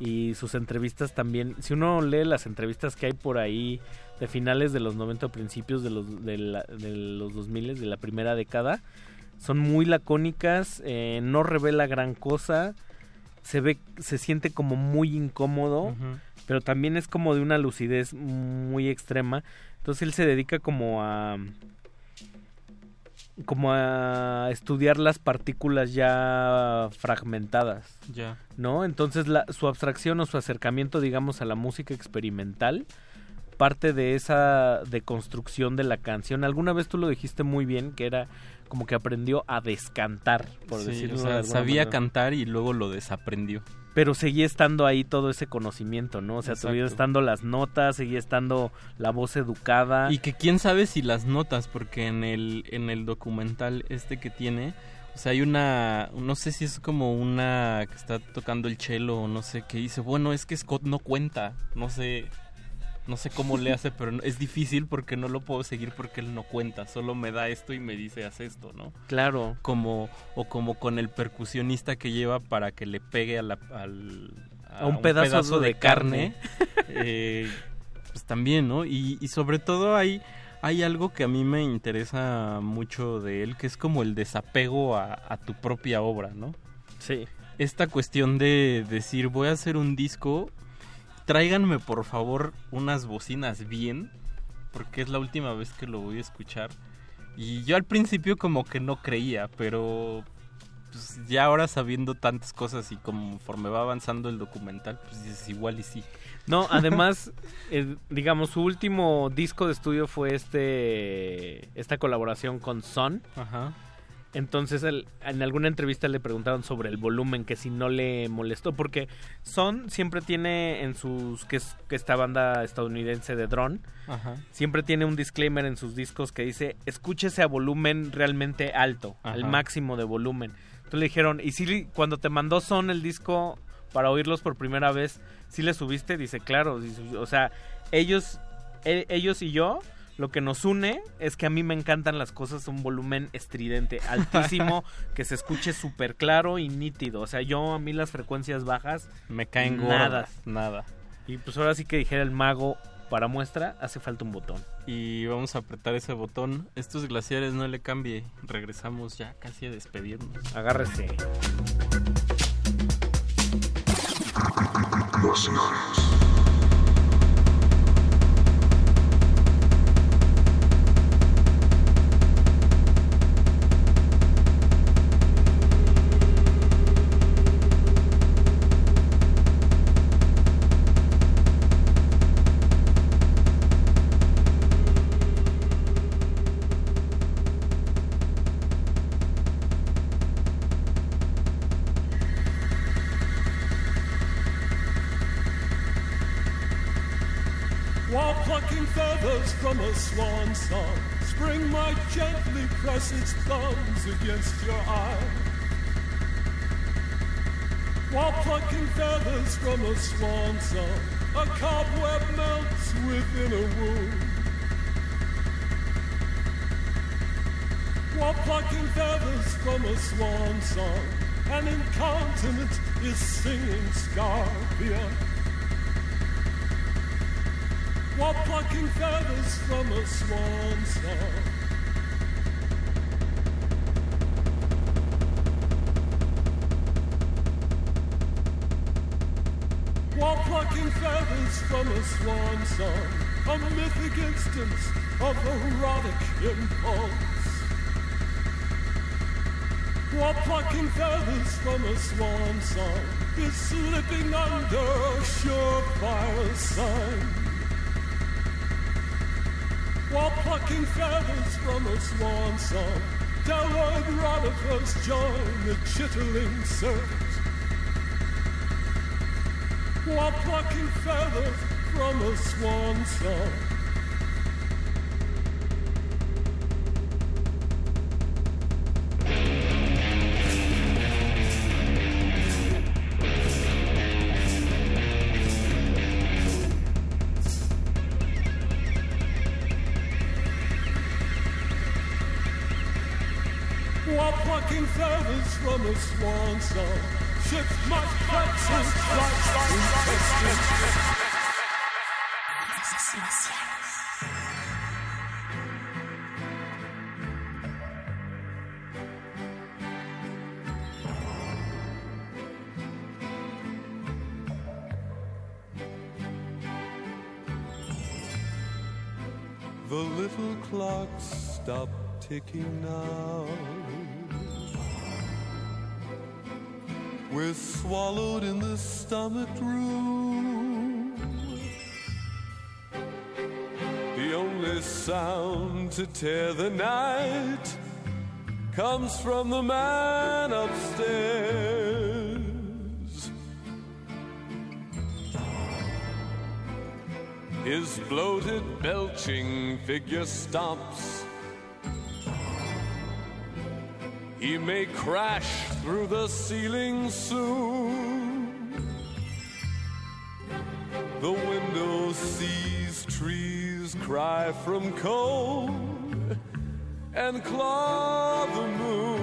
y sus entrevistas también. Si uno lee las entrevistas que hay por ahí de finales de los 90 o principios de los, de, la- de los 2000, de la primera década, son muy lacónicas, eh, no revela gran cosa, se ve, se siente como muy incómodo, pero también es como de una lucidez muy extrema. Entonces él se dedica como a como a estudiar las partículas ya fragmentadas. Ya. ¿No? Entonces la, su abstracción o su acercamiento, digamos, a la música experimental parte de esa deconstrucción de la canción. Alguna vez tú lo dijiste muy bien, que era como que aprendió a descantar, por Sí, decirlo o sea, sabía manera. cantar y luego lo desaprendió. Pero seguía estando ahí todo ese conocimiento, ¿no? O sea, seguía estando las notas, seguía estando la voz educada. Y que quién sabe si las notas, porque en el, en el documental este que tiene, o sea, hay una, no sé si es como una que está tocando el cello o no sé, que dice, bueno, es que Scott no cuenta, no sé, no sé cómo le hace, pero es difícil porque no lo puedo seguir porque él no cuenta, solo me da esto y me dice, haz esto, ¿no? Claro. Como, o como con el percusionista que lleva para que le pegue a, la, al, A un pedazo de carne. eh, pues también, ¿no? Y, y sobre todo hay, hay algo que a mí me interesa mucho de él, que es como el desapego a, a tu propia obra, ¿no? Sí. Esta cuestión de decir, voy a hacer un disco, tráiganme por favor unas bocinas bien, porque es la última vez que lo voy a escuchar. Y yo al principio como que no creía, pero pues, ya ahora sabiendo tantas cosas y conforme va avanzando el documental, pues dices igual y sí. No, además, eh, digamos, su último disco de estudio fue este esta colaboración con Son. Ajá. Entonces, él- en alguna entrevista le preguntaron sobre el volumen, que si no le molestó, porque Son siempre tiene en sus, que es que esta banda estadounidense de drone, Ajá. siempre tiene un disclaimer en sus discos que dice, escúchese a volumen realmente alto, al máximo de volumen. Entonces le dijeron, ¿y si cuando te mandó Son el disco para oírlos por primera vez, si le subiste? Dice, claro, dice, o sea, ellos, e- ellos y yo, lo que nos une es que a mí me encantan las cosas un volumen estridente, altísimo, que se escuche súper claro y nítido. O sea, yo a mí las frecuencias bajas Me caen nada. gordas, nada. Y pues ahora sí que dijera el mago, para muestra hace falta un botón. Y vamos a apretar ese botón. Estos glaciares no le cambie. Regresamos ya casi a despedirnos. Agárrese. While might gently press its thumbs against your eye. While plucking feathers from a swan song, a cobweb melts within a wound. While plucking feathers from a swan song, an incontinent is singing Scarpia. While plucking feathers from a swan song. Plucking feathers from a swan song, a mythic instance of erotic impulse. While plucking feathers from a swan song is slipping under a surefire sign While plucking feathers from a swan song, Delaware Rodifers join the chittering surf. While plucking feathers from a swan song. While plucking feathers from a swan song, the little clock stopped ticking now. We're swallowed in the stomach room. The only sound to tear the night comes from the man upstairs. His bloated, belching figure stomps. He may crash through the ceiling soon. The window sees trees cry from cold and claw the moon.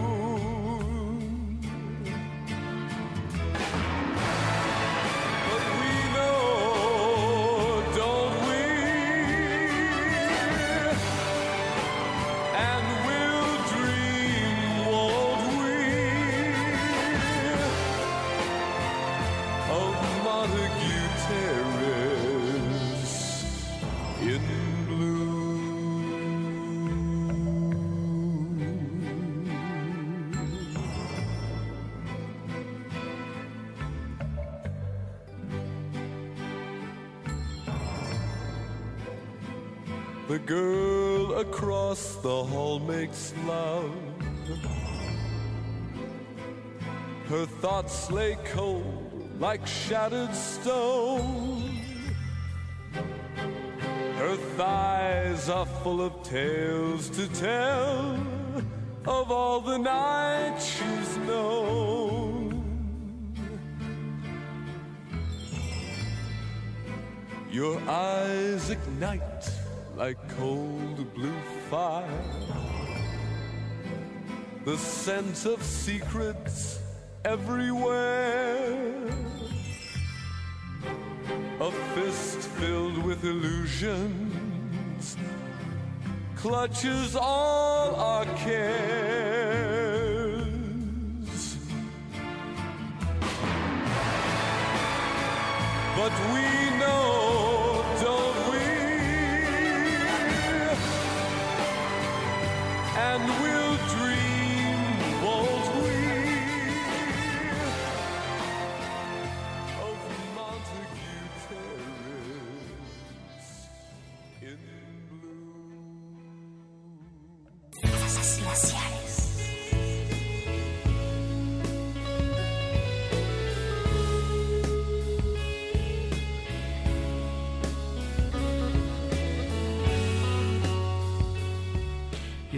Girl across the hall makes love. Her thoughts lay cold like shattered stone. Her thighs are full of tales to tell of all the nights she's known. Your eyes ignite like cold blue fire. The scent of secrets everywhere. A fist filled with illusions clutches all our cares. But we know,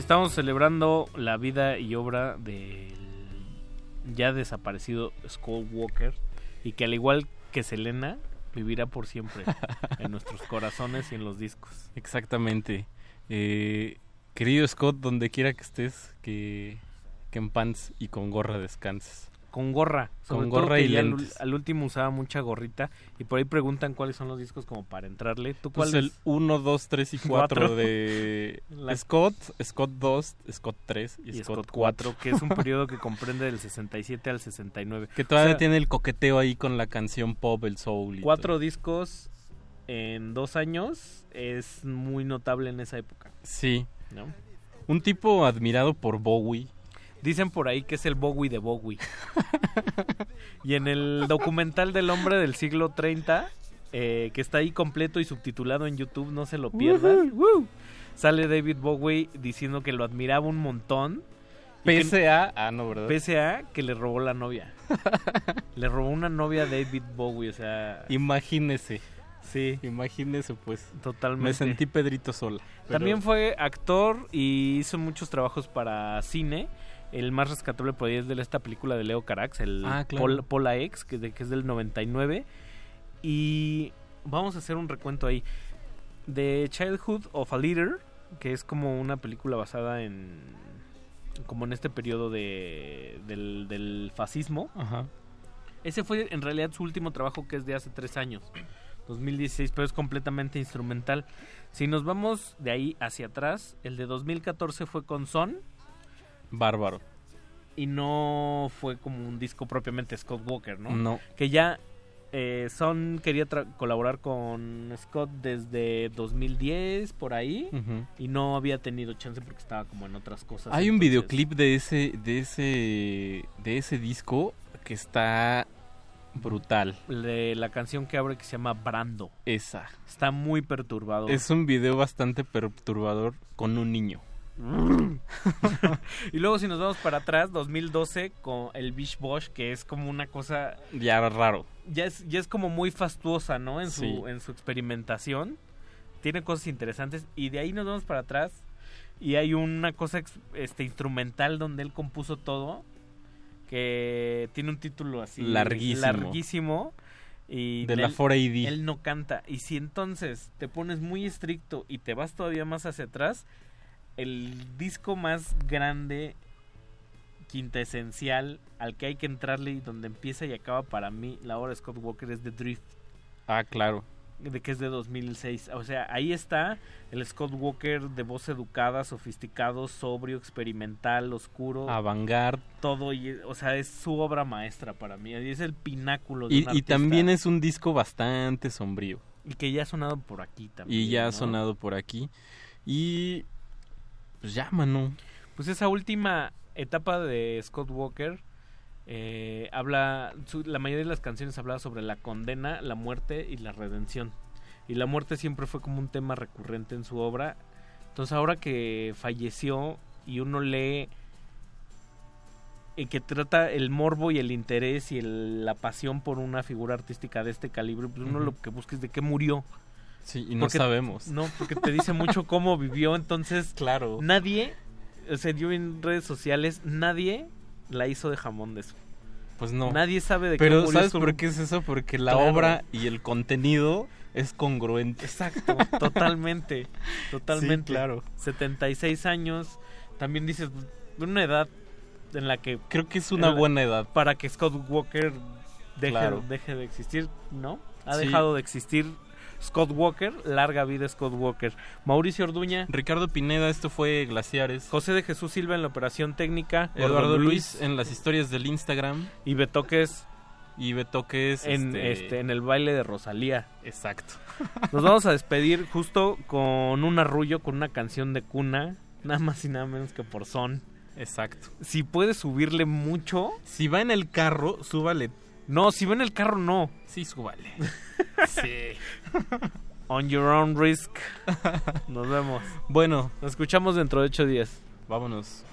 estamos celebrando la vida y obra del ya desaparecido Skull Walker y que al igual que Selena vivirá por siempre en nuestros corazones y en los discos. Exactamente. Eh, querido Scott, donde quiera que estés, que, que en pants y con gorra descanses. Con gorra. Con todo gorra y ya al, lentes. al último usaba mucha gorrita y por ahí preguntan cuáles son los discos como para entrarle. ¿Tú cuál Pues el es? 1, 2, 3 y 4 Cuatro. de La- Scott, Scott 2, Scott 3 y, y Scott, Scott 4. 4, que es un periodo que comprende del 67 al 69. Que todavía O sea, tiene el coqueteo ahí con la canción pop, el soul. y cuatro discos en dos años es muy notable en esa época. Sí. ¿no? Un tipo admirado por Bowie. Dicen por ahí que es el Bowie de Bowie. y en el documental del hombre del siglo 30, eh, que está ahí completo y subtitulado en YouTube, no se lo pierdan. Sale David Bowie diciendo que lo admiraba un montón. Pese a... Ah, no, ¿verdad? Pese a que le robó la novia. le robó una novia a David Bowie, o sea... Imagínese. Sí. Imagínese, pues. Totalmente. Me sentí Pedrito sola. Pero- También fue actor y hizo muchos trabajos para cine. El más rescatable por ahí es de esta película de Leo Carax, el Ah, claro. Pol- Pola X, que, de- que es del 99. Y vamos a hacer un recuento ahí. The Childhood of a Leader, que es como una película basada en... como en este periodo de, del, del fascismo. Ajá. Ese fue en realidad su último trabajo que es de hace tres años, 2016, pero es completamente instrumental. Si nos vamos de ahí hacia atrás, el de 2014 fue con Son Bárbaro. y no fue como un disco propiamente Scott Walker, ¿no? No. Que ya eh, Son quería colaborar con Scott desde 2010, por ahí, y no había tenido chance porque estaba como en otras cosas. Hay un videoclip de ese, de ese, de ese disco que está brutal. de la canción que abre que se llama Brando. Esa. Está muy perturbador. Es un video bastante perturbador con un niño. y luego si nos vamos para atrás, 2012 con el Beach Bosch, que es como una cosa Ya raro. ya es ya es como muy fastuosa, ¿no? En Sí. su en su experimentación. Tiene cosas interesantes y de ahí nos vamos para atrás y hay una cosa este instrumental donde él compuso todo que tiene un título así Larguísimo. larguísimo y De la él- 4AD. Él no canta y si entonces te pones muy estricto y te vas todavía más hacia atrás, el disco más grande quintesencial al que hay que entrarle y donde empieza y acaba para mí la obra de Scott Walker es The Drift Ah, claro. de que es de 2006. O sea, ahí está el Scott Walker de voz educada, sofisticado, sobrio, experimental, oscuro. Avantgarde. Todo, y, o sea, es su obra maestra para mí. Es el pináculo de Y, un y también es un disco bastante sombrío. Y que ya ha sonado por aquí también. Y ya ¿no? ha sonado por aquí. Y... Pues ya, mano. Pues esa última etapa de Scott Walker eh, habla, su- la mayoría de las canciones hablaba sobre la condena, la muerte y la redención. Y la muerte siempre fue como un tema recurrente en su obra. Entonces ahora que falleció y uno lee y que trata el morbo y el interés y el- la pasión por una figura artística de este calibre, pues uno lo que busca es de qué murió. Sí, y no Porque- sabemos. No, porque te dice mucho cómo vivió, entonces Claro. nadie, o sea, yo en redes sociales, nadie la hizo de jamón de eso. Pues no. Nadie sabe de qué Pero ¿sabes su- por qué es eso? Porque la Claro. obra y el contenido es congruente. Exacto, totalmente, totalmente. Sí, claro. 76 años, también dices, una edad en la que... Creo que es una la- buena edad. Para que Scott Walker deje, Claro. deje de existir, ¿no? Ha Sí. dejado de existir Scott Walker, larga vida Scott Walker. Mauricio Orduña. Ricardo Pineda, esto fue Glaciares. José de Jesús Silva en la operación técnica. Eduardo Luis en las historias del Instagram. Y Betoques Y Betoques en, este, este, en el baile de Rosalía. Exacto. Nos vamos a despedir justo con un arrullo, con una canción de cuna, nada más y nada menos que por son. Exacto. Si puedes subirle mucho. Si va en el carro, súbale. No, si va en el carro, no. Sí, súbale. sí. On your own risk. Nos vemos. Bueno. Nos escuchamos dentro de ocho días. Vámonos.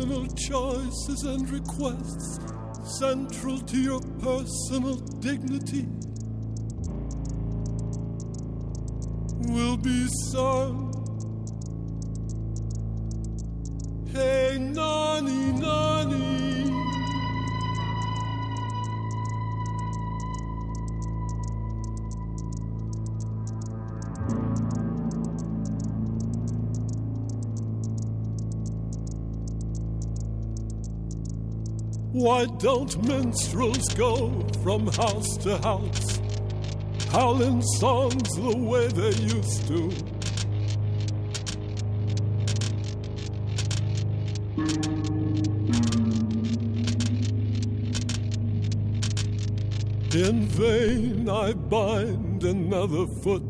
personal choices and requests central to your personal dignity will be served Why don't minstrels go from house to house, howling songs the way they used to? In vain I bind another foot